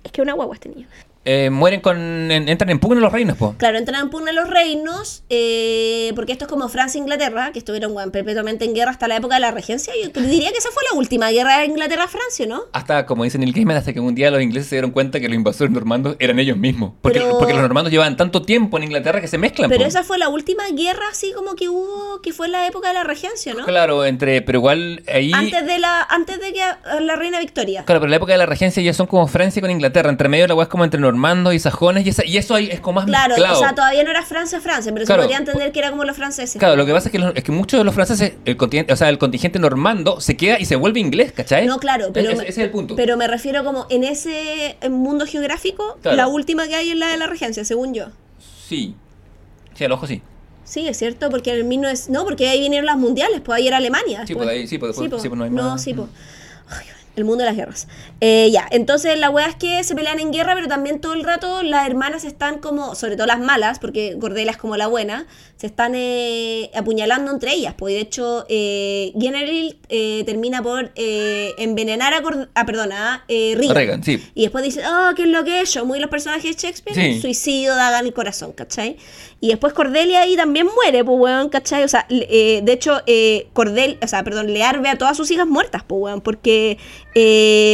Es que una guagua este niño. Eh, mueren con... en- entran en pugna los reinos, po. Claro, entran en pugna los reinos, eh, porque esto es como Francia e Inglaterra, que estuvieron bueno, perpetuamente en guerra hasta la época de la regencia. Yo diría que esa fue la última guerra de Inglaterra-Francia, ¿no? Hasta, como dice Neil Gaiman, hasta que un día los ingleses se dieron cuenta que los invasores normandos eran ellos mismos. Porque, Pero- porque los normandos llevaban tanto tiempo en Inglaterra que se mezclan. Pero po. esa fue la última guerra así como que hubo, que fue en la época de la regencia, ¿no? Claro, entre, pero igual ahí... Antes de la, antes de que la reina Victoria. Claro, pero en la época de la regencia ya son como Francia con Inglaterra. Entre medio la weá es como entre normandos y sajones y, esa- y eso ahí es como más Claro, mezclado. o sea, todavía no era Francia, Francia, pero Claro. se podría entender que era como los franceses. Claro, lo que pasa es que, los- es que muchos de los franceses, el contingente, o sea, el contingente normando se queda y se vuelve inglés, ¿cachai? No, claro, pero, Ese, me, ese es el punto. pero me refiero como en ese mundo geográfico, Claro. la última que hay es la de la regencia, según yo. Sí. Sí, al ojo sí. Sí, es cierto, porque en el 19 es no, porque ahí vinieron las mundiales, pues ahí era Alemania. Sí, pues, ahí- sí, pues, después- sí, pues, no hay No, más. sí, pues. Ay, el mundo de las guerras. Eh, ya, entonces la wea es que se pelean en guerra, pero también todo el rato las hermanas están como, sobre todo las malas, porque Cordelia es como la buena, se están eh, apuñalando entre ellas. Pues de hecho, eh, General eh, termina por eh, envenenar a, Cord- ah, perdón, a eh, sí. Y después dice, oh, ¿qué es lo que es yo? Muy los personajes de Shakespeare, Sí. suicidio, daga en el corazón, ¿cachai? Y después Cordelia ahí también muere, pues, weón, ¿cachai? O sea, eh, de hecho, eh, Cordel, o sea, perdón, Lear ve a todas sus hijas muertas, pues, weón, porque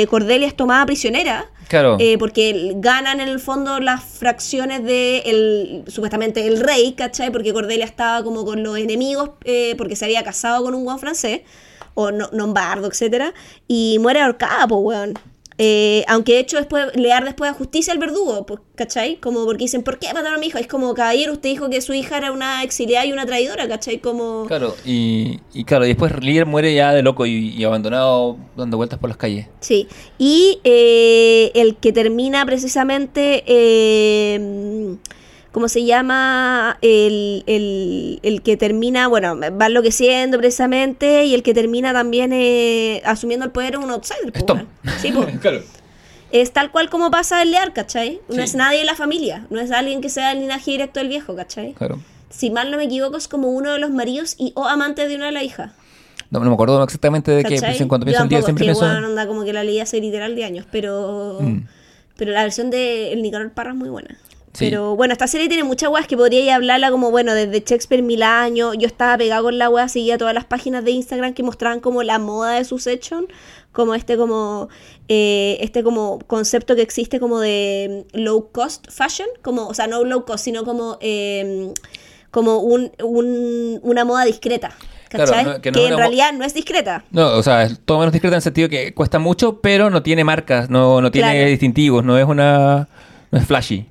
Cordelia es tomada prisionera. Eh, porque ganan en el fondo las fracciones de el, supuestamente el rey, ¿cachai? Porque Cordelia estaba como con los enemigos, eh, porque se había casado con un guan francés, o no, Lombardo, etcétera, y muere ahorcada, pues, weón. Eh, aunque de hecho después le dar después a justicia al verdugo, pues, ¿cachai? Como porque dicen, ¿por qué mataron a mi hijo? Es como, caballero, usted dijo que su hija era una exiliada y una traidora, ¿cachai? Como... Claro, y, y claro, y después Lear muere ya de loco y, y abandonado dando vueltas por las calles. Sí, y eh, el que termina precisamente, eh, ¿cómo se llama? El, el- el que termina, bueno, va enloqueciendo precisamente, y el que termina también eh, asumiendo el poder es un outsider. Es pues. Sí, pues. claro. Es tal cual como pasa en Lear, ¿cachai? No Sí. es nadie de la familia, no es alguien que sea el linaje directo del viejo, ¿cachai? Claro. Si mal no me equivoco, es como uno de los maridos y o amantes de una de las hijas. No, no me acuerdo exactamente de qué, pero cuando pienso en Lear siempre pienso... weón, onda como que la leí hace literal de años, pero Mm. pero la versión de El Nicanor Parra es muy buena. Sí. Pero bueno, esta serie tiene muchas weas que podría hablarla como, bueno, desde Shakespeare mil años. Yo estaba pegado con la wea, seguía todas las páginas de Instagram que mostraban como la moda de Succession, como este como eh, este como concepto que existe como de mm, low cost fashion, como, o sea, no low cost, sino como, eh, como un, un- una moda discreta. Claro, ¿cachai? no- que no en realidad no es discreta. No, o sea, es todo menos discreta en el sentido que cuesta mucho, pero no tiene marcas, no, no tiene Claro. distintivos, no es una. No es flashy.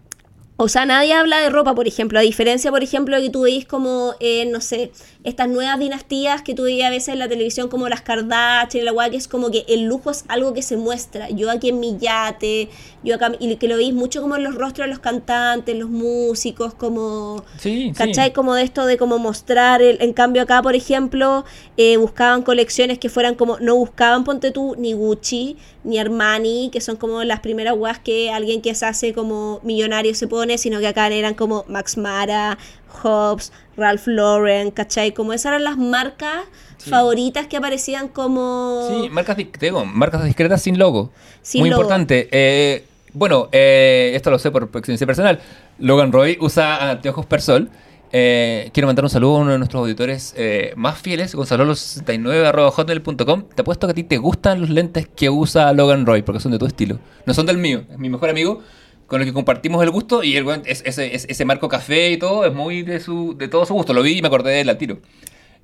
O sea, nadie habla de ropa, por ejemplo, a diferencia, por ejemplo, de que tú veis como, eh, no sé, estas nuevas dinastías que tú veías a veces en la televisión como las Kardashian, la guay, que es como que el lujo es algo que se muestra. Yo aquí en mi yate, yo acá, y que lo veis mucho como en los rostros de los cantantes, los músicos, como... Sí, ¿Cachai? Como de esto de como mostrar, el- en cambio acá, por ejemplo, eh, buscaban colecciones que fueran como, no buscaban, ponte tú, ni Gucci, ni Armani, que son como las primeras weas que alguien que se hace como millonario se pone, sino que acá eran como Max Mara, Hobbs, Ralph Lauren, ¿cachai? Como esas eran las marcas Sí. favoritas que aparecían como... Sí, marcas, digo, marcas discretas sin logo. Sin Muy logo. importante. Eh, bueno, eh, esto lo sé por experiencia personal. Logan Roy usa anteojos Persol. Eh, quiero mandar un saludo a uno de nuestros auditores eh, más fieles, gonzalolo69.hotmail.com. Te apuesto que a ti te gustan los lentes que usa Logan Roy, porque son de tu estilo. No son del mío, es mi mejor amigo con el que compartimos el gusto y el, es- ese, es- ese marco café y todo es muy de, su, de todo su gusto. Lo vi y me acordé de al tiro.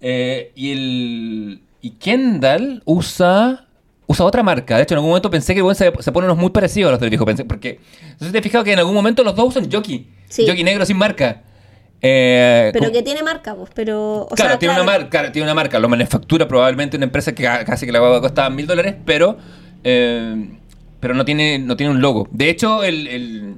Eh, y el y Kendall usa usa otra marca. De hecho, en algún momento pensé que se, se pone unos muy parecidos a los del viejo. Pensé, porque no sé si te has fijado que en algún momento los dos usan jockey. Sí. Jockey negro sin marca. Eh, Pero como- que tiene marca, pues, pero... o claro, sea, tiene, claro, Una marca, tiene una marca. Lo manufactura probablemente una empresa que ca- casi que la va a costar mil dólares, pero, eh, pero no, tiene, no tiene un logo. De hecho, el, el-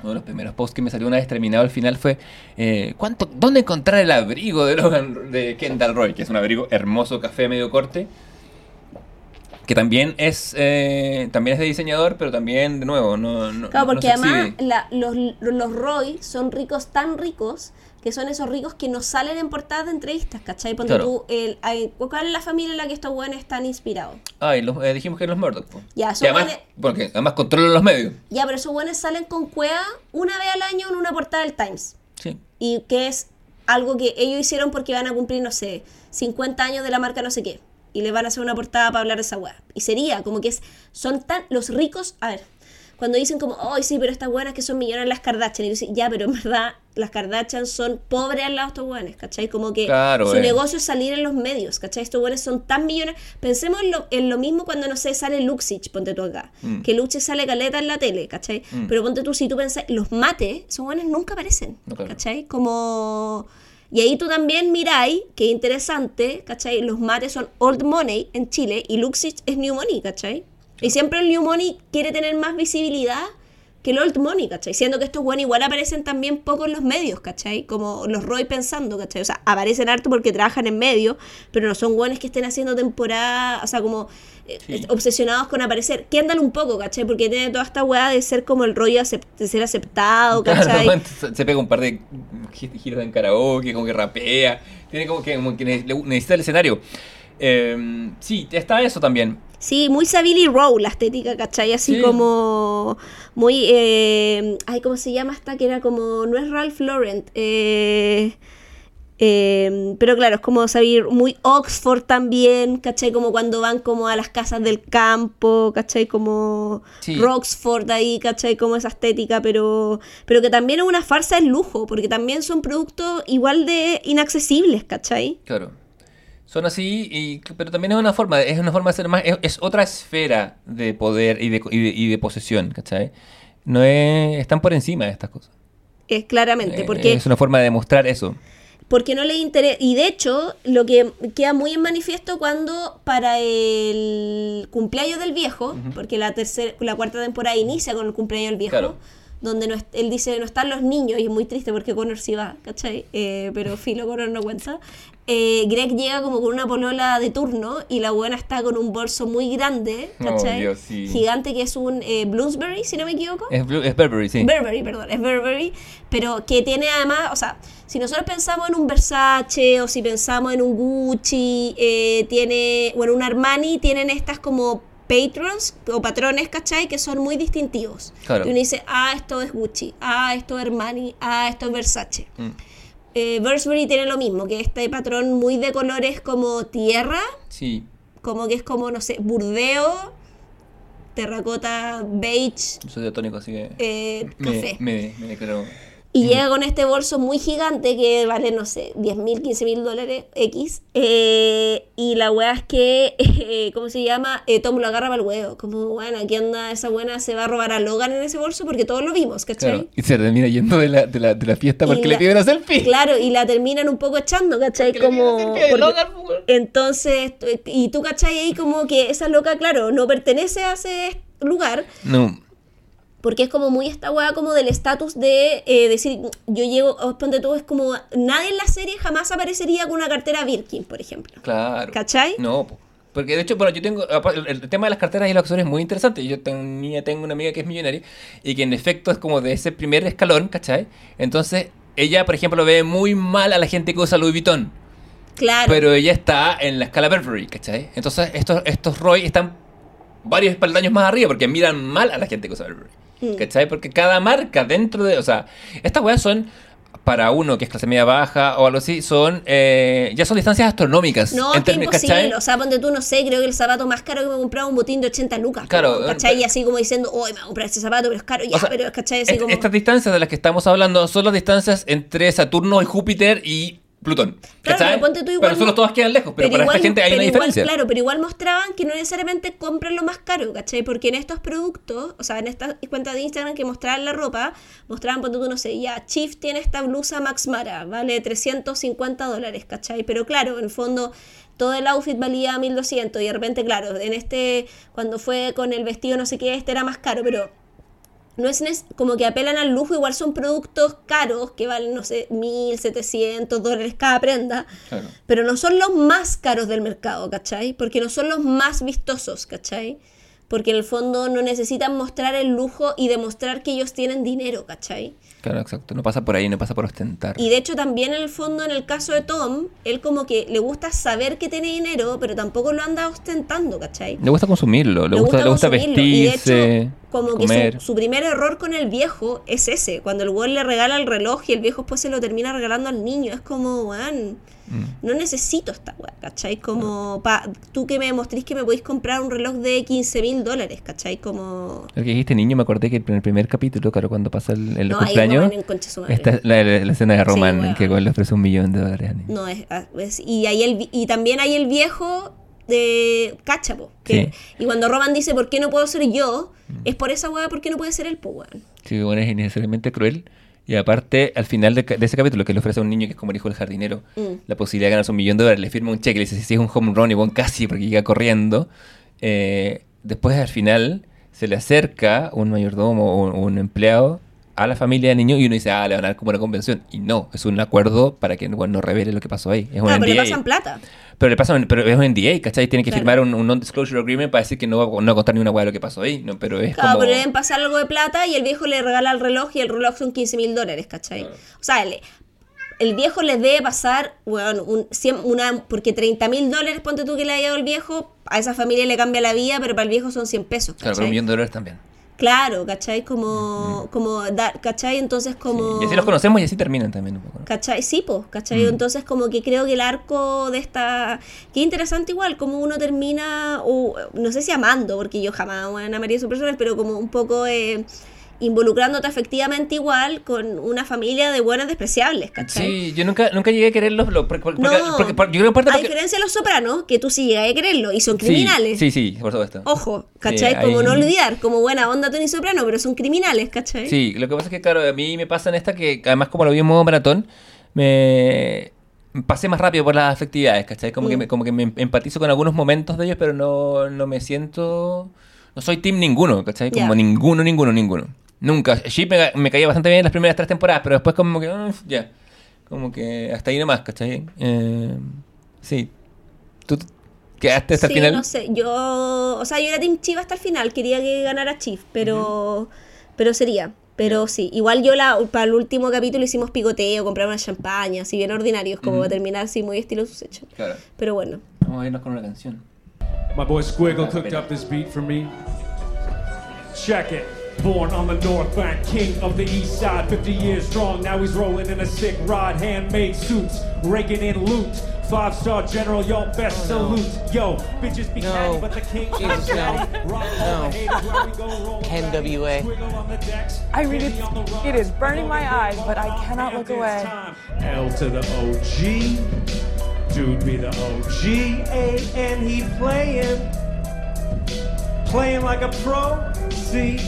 uno de los primeros posts que me salió una vez terminado al final fue eh, ¿cuánto, ¿dónde encontrar el abrigo de, Logan, de Kendall Roy? Que es un abrigo hermoso, café medio corte. Que también es eh, también es de diseñador, pero también, de nuevo, no, no, Claro, porque además la- los, los Roy son ricos, tan ricos, que son esos ricos que no salen en portadas de entrevistas, ¿cachai? Ponte Claro. tú, el, ¿cuál es la familia en la que estos buenos están inspirados? Ah, y los- eh, dijimos que los Murdoch. po. Ya, son además, porque además controlan los medios. Ya, pero esos buenos salen con cueva una vez al año en una portada del Times. Sí. Y que es algo que ellos hicieron porque van a cumplir, no sé, 50 años de la marca no sé qué. Y les van a hacer una portada para hablar de esa weá. Y sería como que es, son tan, los ricos, a ver, cuando dicen como, ay sí, pero estas buenas que son millones las Kardashian. Y yo digo, ya, pero en verdad las Kardashian son pobres al lado de estos buenos, ¿cachai? Como que Claro, su eh. negocio es salir en los medios, ¿cachai? Estos buenos son tan millones. Pensemos en lo, en lo mismo cuando, no sé, sale Luxich, ponte tú acá. Mm. Que Luxich sale caleta en la tele, ¿cachai? Mm. Pero ponte tú, si tú pensás, los mates, esos buenos nunca aparecen, No, claro. ¿cachai? Como... Y ahí tú también miráis, qué interesante, ¿cachai? Los mates son old money en Chile y Luxich es new money, ¿cachai? Y siempre el new money quiere tener más visibilidad que el old money, ¿cachai? Siendo que estos buenos igual aparecen también poco en los medios, ¿cachai? Como los Roy pensando, ¿cachai? O sea, aparecen harto porque trabajan en medios, pero no son buenos que estén haciendo temporada, o sea, como eh, Sí. obsesionados con aparecer. Kendall un poco, ¿cachai? Porque tiene toda esta weá de ser como el rollo de ser aceptado, ¿cachai? bueno, se- pega un par de gi- giros en karaoke, como que rapea. Tiene como que, como que necesita el escenario. Eh, sí, está eso también. Sí, muy Savile Row la estética, ¿cachai? Así Sí. como muy... Eh, ay, ¿cómo se llama esta? Que era como... No es Ralph Lauren. Eh, eh, pero claro, es como Savile... Muy Oxford también, ¿cachai? Como cuando van como a las casas del campo, ¿cachai? Como Sí. Roxford ahí, ¿cachai? Como esa estética, pero, pero que también es una farsa del lujo, porque también son productos igual de inaccesibles, ¿cachai? Claro. Son así, y, pero también es una forma, es una forma de ser más, es, es otra esfera de poder y de, y de, y de posesión, ¿cachai? No es, están por encima de estas cosas. Es claramente, Eh, porque... Es una forma de demostrar eso. porque no le interesa. Y de hecho, lo que queda muy en manifiesto cuando para el cumpleaños del viejo, porque la tercera, la cuarta temporada inicia con el cumpleaños del viejo, Claro. donde no él dice no están los niños, y es muy triste porque Connor sí va, ¿cachai? Eh, pero Filo Connor no cuenta. Eh, Greg llega como con una polola de turno y la buena está con un bolso muy grande, Oh, ¿cachai? Dios, sí. Gigante que es un eh, Bloomsbury, si no me equivoco. Es, es Burberry, sí. Burberry, perdón, es Burberry, pero que tiene además, o sea, si nosotros pensamos en un Versace o si pensamos en un Gucci, eh, tiene, o en un Armani, tienen estas como patrons o patrones, ¿cachai? Que son muy distintivos. Claro. Y uno dice, ah, esto es Gucci, ah, esto es Armani, ah, esto es Versace. Mm. Eh, tiene lo mismo, que este patrón muy de colores como tierra, Sí. como que es como, no sé, burdeo, terracota, beige, Yo soy diatónico, así que... eh, me, café. me, me declaro... Y llega con este bolso muy gigante que vale, no sé, 10 mil, 15 mil dólares X. eh, y la weá es que, eh, ¿cómo se llama? Eh, Tom lo agarra para el huevo. Como, bueno, ¿qué onda? Esa buena se va a robar a Logan en ese bolso porque todos lo vimos, ¿cachai? Claro. Y se termina yendo de la, de la, de la fiesta porque le la- piden una selfie. Claro, y la terminan un poco echando, ¿cachai? Porque le Como... porque- Logan, pues, entonces, y tú, ¿cachai? Ahí como que esa loca, claro, no pertenece a ese lugar. No. Porque es como muy esta weá como del estatus de eh, decir, yo llego, oh, ponte tú, es como, nadie en la serie jamás aparecería con una cartera Birkin, por ejemplo. Claro. ¿Cachai? No, po. porque de hecho, bueno, yo tengo, el tema de las carteras y los accesorios es muy interesante. Yo tenía, tengo una amiga que es millonaria y que en efecto es como de ese primer escalón, ¿cachai? Entonces, ella, por ejemplo, ve muy mal a la gente que usa Louis Vuitton, Claro. pero ella está en la escala Burberry, ¿cachai? Entonces, estos, estos Roy están varios espaldaños más arriba porque miran mal a la gente que usa Burberry, Mm. ¿cachai? Porque cada marca dentro de, o sea, estas weas son... Para uno que es clase media baja o algo así, son eh, ya son distancias astronómicas. no, términos, imposible. ¿cachai? O sea, ponte tú, no sé, creo que el zapato más caro que me he comprado es un botín de 80 lucas. Claro, eh, ¿Cachai? pero- Y así como diciendo, hoy me voy a comprar ese zapato, pero es caro. Ya, sea, pero ¿cachai? Así Est- como... Estas distancias de las que estamos hablando son las distancias entre Saturno y Júpiter y Plutón. Claro, pero ponte tú igual Pero solo mo- todas quedan lejos, pero, para igual- esta gente hay pero una igual, diferencia. Claro, pero igual mostraban que no necesariamente compran lo más caro, ¿cachai? Porque en estos productos, o sea, en estas cuentas de Instagram que mostraban la ropa, mostraban, ponte tú, no sé, ya, Chief tiene esta blusa Max Mara, vale 350 dólares, ¿cachai? Pero claro, en el fondo todo el outfit valía 1200 y de repente, claro, en este, cuando fue con el vestido no sé qué, este era más caro, pero no es como que apelan al lujo, igual son productos caros que valen, no sé, 1700 dólares cada prenda, Claro. pero no son los más caros del mercado, ¿cachai? Porque no son los más vistosos, ¿cachai? Porque en el fondo no necesitan mostrar el lujo y demostrar que ellos tienen dinero, ¿cachai? Claro, exacto. No pasa por ahí, no pasa por ostentar. Y de hecho también en el fondo, en el caso de Tom, él como que le gusta saber que tiene dinero, pero tampoco lo anda ostentando, ¿cachai? Le gusta consumirlo, le, Le gusta, le gusta. Y de vestirse, como comer. que su, su primer error con el viejo es ese. Cuando el weón le regala el reloj y el viejo después se lo termina regalando al niño. Es como, weón, Mm. no necesito esta weá, ¿cachai? Como, pa, tú que me demostrís que me podéis comprar un reloj de 15 mil dólares, ¿cachai? Como... El que dijiste niño, me acordé que en el primer capítulo, claro, cuando pasa el, el No, cumpleaños, Roman en concha su madre. esta es la, la- la escena de Roman weón. en que le ofrece un millón de dólares a. No, es, ah, es- y, ahí el, y también hay el viejo de Cachapo. Que, Sí. Y cuando Roman dice, ¿por qué no puedo ser yo? Mm. Es por esa weá, ¿por qué no puede ser él, pues, weón? Sí, bueno, es innecesariamente cruel. Y aparte, al final de, ese capítulo, que le ofrece a un niño que es como el hijo del jardinero, Mm. la posibilidad de ganarse un millón de dólares, le firma un cheque, le dice si es un home run y bueno, casi porque llega corriendo. eh, después, al final, se le acerca un mayordomo o un empleado a la familia del niño y uno dice, ah, le van a dar como una convención. Y no, es un acuerdo para que bueno, no revele lo que pasó ahí. Es un Claro, pero le pasan plata. Pero le pasan, pero es un NDA, ¿cachai? Tiene que Claro. firmar un, un non-disclosure agreement para decir que no va, no va a contar ni una hueá de lo que pasó ahí. No, pero es Claro, como... pero le deben pasar algo de plata y el viejo le regala el reloj y el reloj son 15 mil dólares, ¿cachai? O sea, el, el viejo le debe pasar, bueno, un, cien- una, porque 30 mil dólares, ponte tú que le haya dado el viejo, a esa familia le cambia la vida, pero para el viejo son 100 pesos, Claro, pero ¿cachai? un millón de dólares también. Claro, ¿cachai? Como, como dar, ¿cachai? Entonces como... Y así los conocemos y así terminan también un poco. ¿no? ¿Cachai? Sí, pues, ¿cachai? Entonces como que creo que el arco de esta... Qué interesante igual, como uno termina, o no sé si amando, porque yo jamás bueno, amaría a sus personas, pero como un poco eh, involucrándote afectivamente igual con una familia de buenas despreciables, ¿cachai? Sí, yo nunca, nunca llegué a quererlos. lo- Porque, porque- No, porque- porque- yo creo que parte a diferencia de los sopranos, que tú sí llegas a quererlo, y son Sí, criminales. Sí, sí, por supuesto. Ojo, ¿cachai? Sí, como ahí- no olvidar, como buena onda Tony Soprano, pero son criminales, ¿cachai? Sí, lo que pasa es que, claro, a mí me pasa en esta que, además, como lo vi en modo maratón, me pasé más rápido por las afectividades, ¿cachai? Como, que, Mm. me, como que me empatizo con algunos momentos de ellos, pero no, no me siento. No soy team ninguno, ¿cachai? Como ninguno, ninguno, ninguno. Nunca. Sheep me, me caía bastante bien en las primeras tres temporadas, pero después, como que. ah, ya. Como que hasta ahí nomás, ¿cachai? Eh, sí. ¿Tú quedaste hasta sí, el final? no sé, yo, o sea, yo era Team Chief hasta el final, quería que ganara Chief, pero, pero sería, pero sí, igual yo la, para el último capítulo hicimos picoteo, compramos una champaña, así bien ordinarios, como va a terminar así muy estilo sus hechos, Claro. pero bueno, Vamos a irnos con una canción. My boy Squiggle cooked up this beat for me. Check it. Born on the north bank, king of the east side, 50 years strong. Now he's rolling in a sick rod, handmade suits, raking in loot. Five star general, yo, best oh, salute. Yo, bitches be No. catty, but the king Jesus, is no. Rock No. the haters where we go, roll Ken. WA. Squiggle on the decks, I read it. on the rise. It is burning my eyes, but I cannot look away. L to the OG. Dude be the OG. A and he playing. Playing like a pro. C.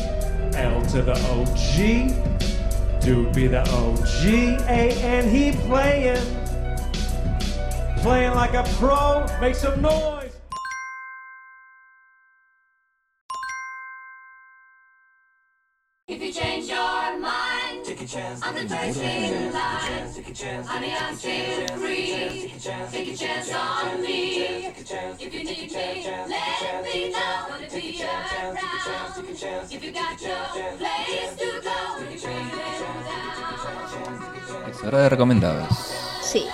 L to the OG. Dude be the OG. A and he playing. Playing like a pro. Make some noise. If you change your mind, take a chance. on the the 13th a chance. Honey, free. Take a chance on me. If you got place to go, you bring them down. Es hora de recomendados. Sí.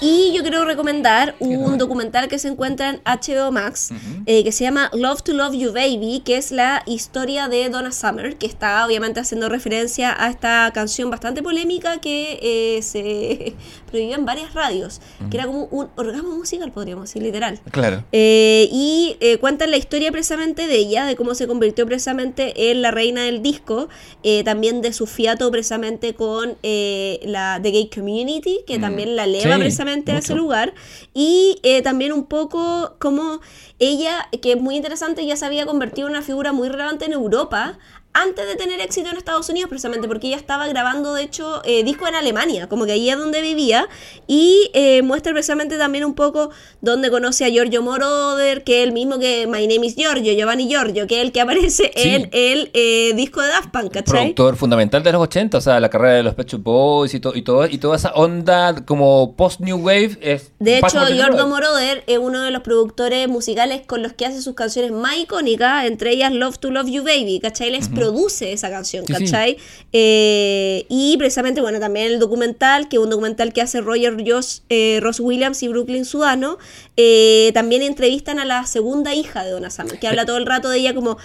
Y yo quiero recomendar un documental que se encuentra en HBO Max eh, que se llama Love to Love You Baby, que es la historia de Donna Summer, que está obviamente haciendo referencia a esta canción bastante polémica que eh, se prohibió en varias radios, que era como un orgasmo musical, podríamos decir, literal. Claro. Eh, y eh, cuentan la historia precisamente de ella, de cómo se convirtió precisamente en la reina del disco, eh, también de su fiato precisamente con eh, la The Gay Community, que Mm. también la eleva Sí, precisamente a ese mucho. lugar, y eh, también un poco como ella, que es muy interesante, ya se había convertido en una figura muy relevante en Europa, antes de tener éxito en Estados Unidos, precisamente porque ella estaba grabando, de hecho, eh, disco en Alemania, como que ahí es donde vivía, y eh, muestra precisamente también un poco donde conoce a Giorgio Moroder, que es el mismo que My Name is Giorgio, Giovanni Giorgio, que es el que aparece Sí. en el eh, disco de Daft Punk, ¿cachai? Productor fundamental de los 80, o sea, la carrera de los Pet Shop Boys y, to- y, todo, y toda esa onda como post-New Wave. Es De hecho, Giorgio. Moroder es uno de los productores musicales con los que hace sus canciones más icónicas, entre ellas Love to Love You Baby, ¿cachai? Les produce esa canción, Sí, sí. ¿cachai? Eh, y precisamente, bueno, también el documental, que es un documental que hace Roger Josh, eh, Ross Williams y Brooklyn Sudano, eh, también entrevistan a la segunda hija de Donna Summer, que habla todo el rato de ella como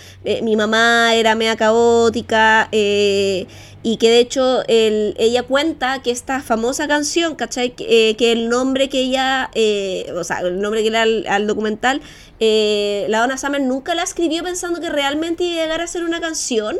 mi mamá era mea caótica, eh, y que de hecho el- ella cuenta que esta famosa canción, ¿cachai? Que, eh, que el nombre que ella, eh, o sea, el nombre que le da al, al documental, eh, la Donna Summer nunca la escribió pensando que realmente iba a llegar a ser una canción,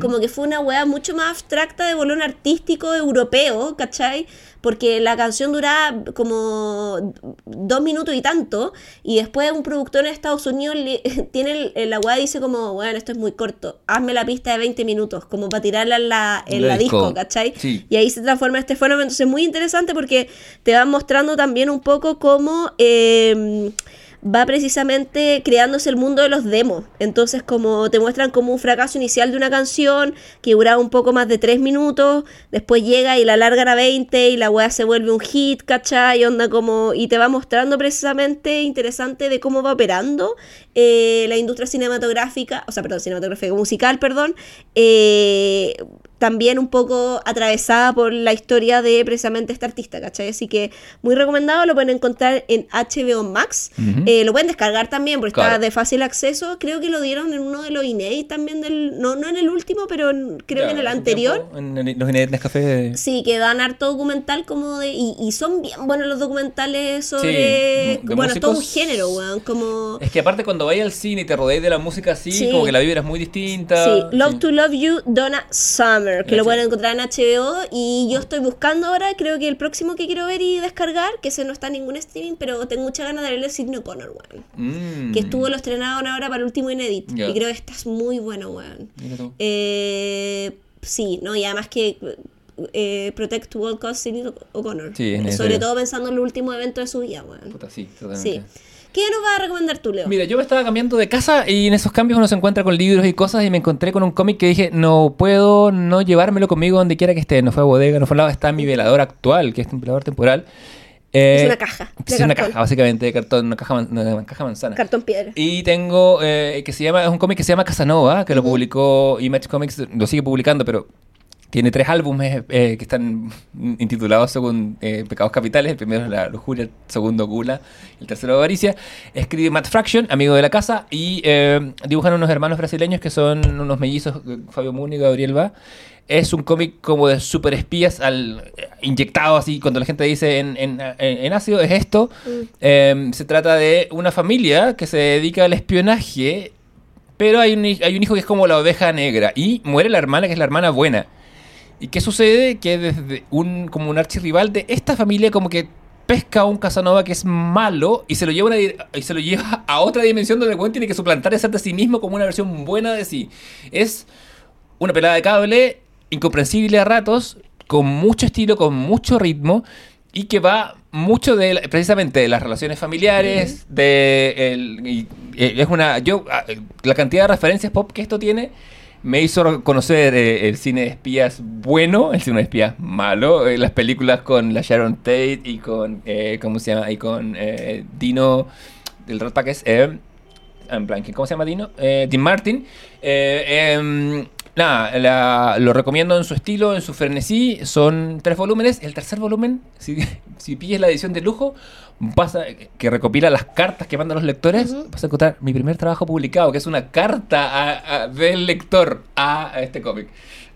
como que fue una wea mucho más abstracta de bolón artístico europeo, ¿cachai? Porque la canción duraba como dos minutos y tanto, y después un productor en Estados Unidos le- tiene el- la wea dice como, bueno, esto es muy corto, hazme la pista de 20 minutos, como para tirarla en la, en La disco. ¿cachai? Sí. Y ahí se transforma este fenómeno. Entonces es muy interesante porque te van mostrando también un poco cómo eh, va precisamente creándose el mundo de los demos. Entonces como te muestran como un fracaso inicial de una canción que duraba un poco más de 3 minutos, después llega y la largan a 20 y la weá se vuelve un hit, ¿cachai? Onda como, y te va mostrando precisamente interesante de cómo va operando eh, la industria cinematográfica, o sea, perdón, cinematográfica musical, perdón, eh, también un poco atravesada por la historia de precisamente este artista, ¿cachai? Así que muy recomendado, lo pueden encontrar en HBO Max, Eh, lo pueden descargar también porque está de fácil acceso, creo que lo dieron en uno de los inéditos también del, no, no en el último, pero en- creo Ya, que en el anterior. En, en los Inéditos Café. Sí, que dan harto documental como de... Y, y son bien buenos los documentales sobre... bueno, es todo un músicos. género, weón, como... Es que aparte cuando vayas al cine y te rodees de la música así, Sí. como que la vibra es muy distinta. Sí, Love Sí. to Love You, Donna Summer, que lo pueden encontrar en HBO. Y yo estoy buscando ahora, creo que el próximo que quiero ver y descargar, que ese no está en ningún streaming, pero tengo mucha ganas de verle Sidney O'Connor, weón. Mm. Que estuvo, lo estrenaron ahora para el último Inédit. Ya. Y creo que esta es muy bueno, weón. Eh, sí, ¿no? Y además que eh, Protect All Costs Sidney O'Connor. Sí, Sobre todo pensando en el último evento de su vida, weón. Puta, sí, totalmente. Sí. ¿Qué nos vas a recomendar tú, Leo? Mira, yo me estaba cambiando de casa y en esos cambios uno se encuentra con libros y cosas y me encontré con un cómic que dije, no puedo no llevármelo conmigo donde quiera que esté. No fue a bodega, no fue a lado, está mi velador actual, que es un velador temporal. Eh, Es una caja Es una caja, básicamente, de cartón, una caja, una caja manzana. Cartón piedra. Y tengo, eh, que se llama, es un cómic que se llama Casanova, que lo publicó Image Comics, lo sigue publicando, pero tiene tres álbumes eh, que están intitulados según eh, Pecados Capitales. El primero es La Lujuria, el segundo Gula, el tercero Avaricia. Escribe Matt Fraction, amigo de la casa, y eh, dibujan unos hermanos brasileños que son unos mellizos, eh, Fabio Muni y Gabriel Va. Es un cómic como de super espías al, inyectado así, cuando la gente dice en, en- ácido, es esto. Eh, se trata de una familia que se dedica al espionaje pero hay un, hij- hay un hijo que es como la oveja negra y muere la hermana que es la hermana buena. ¿Y qué sucede? Que desde un como un archirrival de esta familia como que pesca a un Casanova que es malo y se lo lleva, a una di- y se lo lleva a otra dimensión donde el buen tiene que suplantar y de sí mismo como una versión buena de sí. Es una pelada de cable incomprensible a ratos, con mucho estilo, con mucho ritmo y que va mucho de precisamente de las relaciones familiares, de el- y- eh, es una yo ah, eh, la cantidad de referencias pop que esto tiene me hizo conocer eh, el cine de espías bueno, el cine de espías malo, eh, las películas con la Sharon Tate y con eh, ¿cómo se llama? y con eh, Dino del Rat Pack es eh. ¿Cómo se llama Dino? Eh, Dean Martin. Nada, la- lo recomiendo en su estilo, en su frenesí. Son tres volúmenes. El tercer volumen, si, si pilles la edición de lujo, vas a- que recopila las cartas que mandan los lectores, vas a encontrar mi primer trabajo publicado, que es una carta a- a- del lector a, este cómic.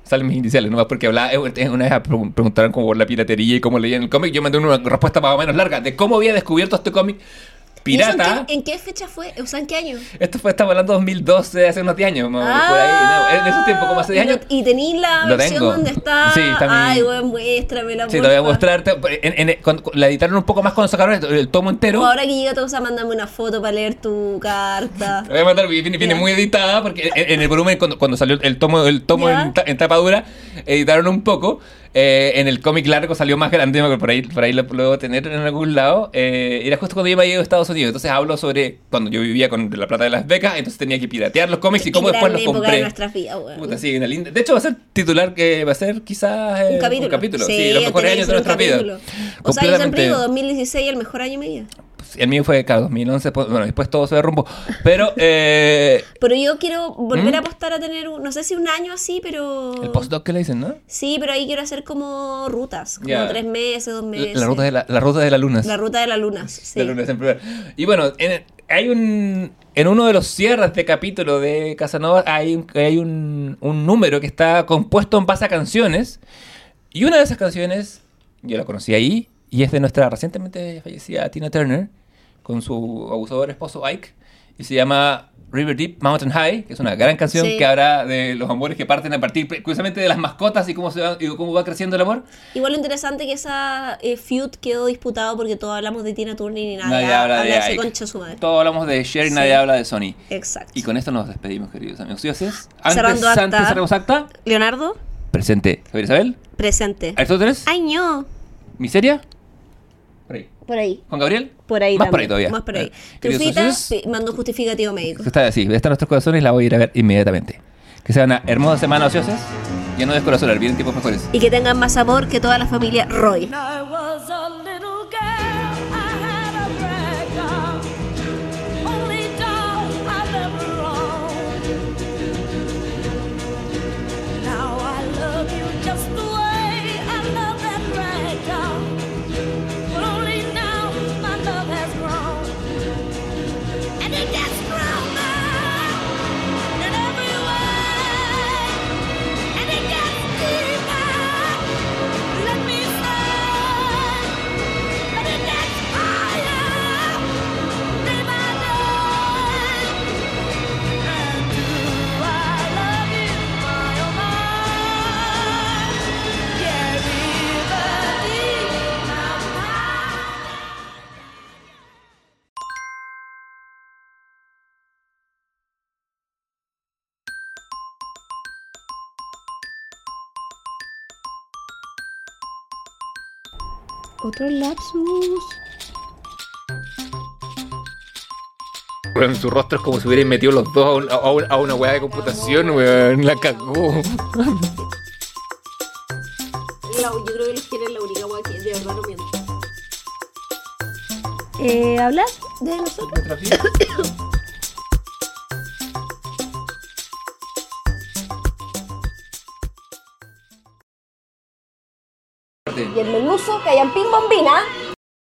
Salen mis iniciales, nomás porque hablaba, eh, una vez pregun- preguntaron por la piratería y cómo leían el cómic. Yo mandé una respuesta más o menos larga de cómo había descubierto este cómic ¿Y eso pirata. en, qué, en qué fecha fue? O sea, ¿en qué año? Esto fue, estamos hablando de 2012, hace unos 10 años, más menos, por ahí, no, en esos tiempos, como hace 10 Ah, y años. Y tení la versión tengo. donde está. Sí, mi- Ay, weón, muéstramela. Sí, te voy a mostrarte. En, en- cuando- la editaron un poco más cuando sacaron el, el tomo entero. Ahora que llega todos a mandarme una foto para leer tu carta. Te voy a mandar, viene, viene muy editada porque en, el volumen, cuando, cuando salió el tomo, el tomo en, en tapa dura, editaron un poco. Eh, en el cómic largo salió más grande, por ahí, por ahí lo puedo tener en algún lado. Eh, era justo cuando yo me había ido a Estados Unidos. Entonces hablo sobre cuando yo vivía con la plata de las becas, entonces tenía que piratear los cómics y cómo después los de compré. Puta, sí, una linda. De hecho, va a ser titular que va a ser quizás eh, Un capítulo. Sí, los mejores años de nuestra un vida. capítulo. O sea, yo siempre digo 2016 el mejor año de mi vida. El mío fue, claro, 2011. pues, Bueno, después todo se derrumbó. Pero eh, Pero yo quiero volver ¿Mm? a apostar a tener, un- no sé si un año así, pero... el postdoc que le dicen, ¿no? Sí, pero ahí quiero hacer como rutas, como Ya. tres meses, dos meses. La ruta de la, la ruta de la luna. La ruta de la luna, sí. De lunes en primer. Y bueno, en- hay un. En uno de los cierres de capítulo de Casanova hay, un, hay un, un número que está compuesto en base a canciones. Y una de esas canciones, yo la conocí ahí, y es de nuestra recientemente fallecida Tina Turner, con su abusador esposo Ike, y se llama River Deep Mountain High, que es una gran canción Sí. que habla de los amores que parten a partir curiosamente de las mascotas y cómo, se va, y cómo va creciendo el amor. Igual lo interesante que esa eh, feud quedó disputado porque todos hablamos de Tina Turner y nadie, Nadie habla de Ike. concha su madre. Todos hablamos de Cher y Sí. nadie habla de Sony. Exacto. Y con esto nos despedimos, queridos amigos. Dioses. Antes, Cerrando acta. antes cerramos acta. Leonardo, Presente. Javier Isabel. presente. Aristóteles. Ay, no. Miseria. Por ahí. Juan Gabriel. Por ahí Más por ahí todavía. Más por ahí. Eh, Trufita, un justificativo médico. Está así. Está en nuestros corazones y la voy a ir a ver inmediatamente. Que sea una hermosa semana ociosa. Ya no descorazonar. Vienen tiempos mejores. Y que tengan más amor que toda la familia Roy. Otro lapsus. En su rostro es como si hubieran metido los dos a, un- a un- a una weá de computación, weón. La cagó. yo creo que los quieren la única guay que de verdad no miento. Eh, ¿Hablar de nosotros? Y el merluzo, que hayan ping bombina.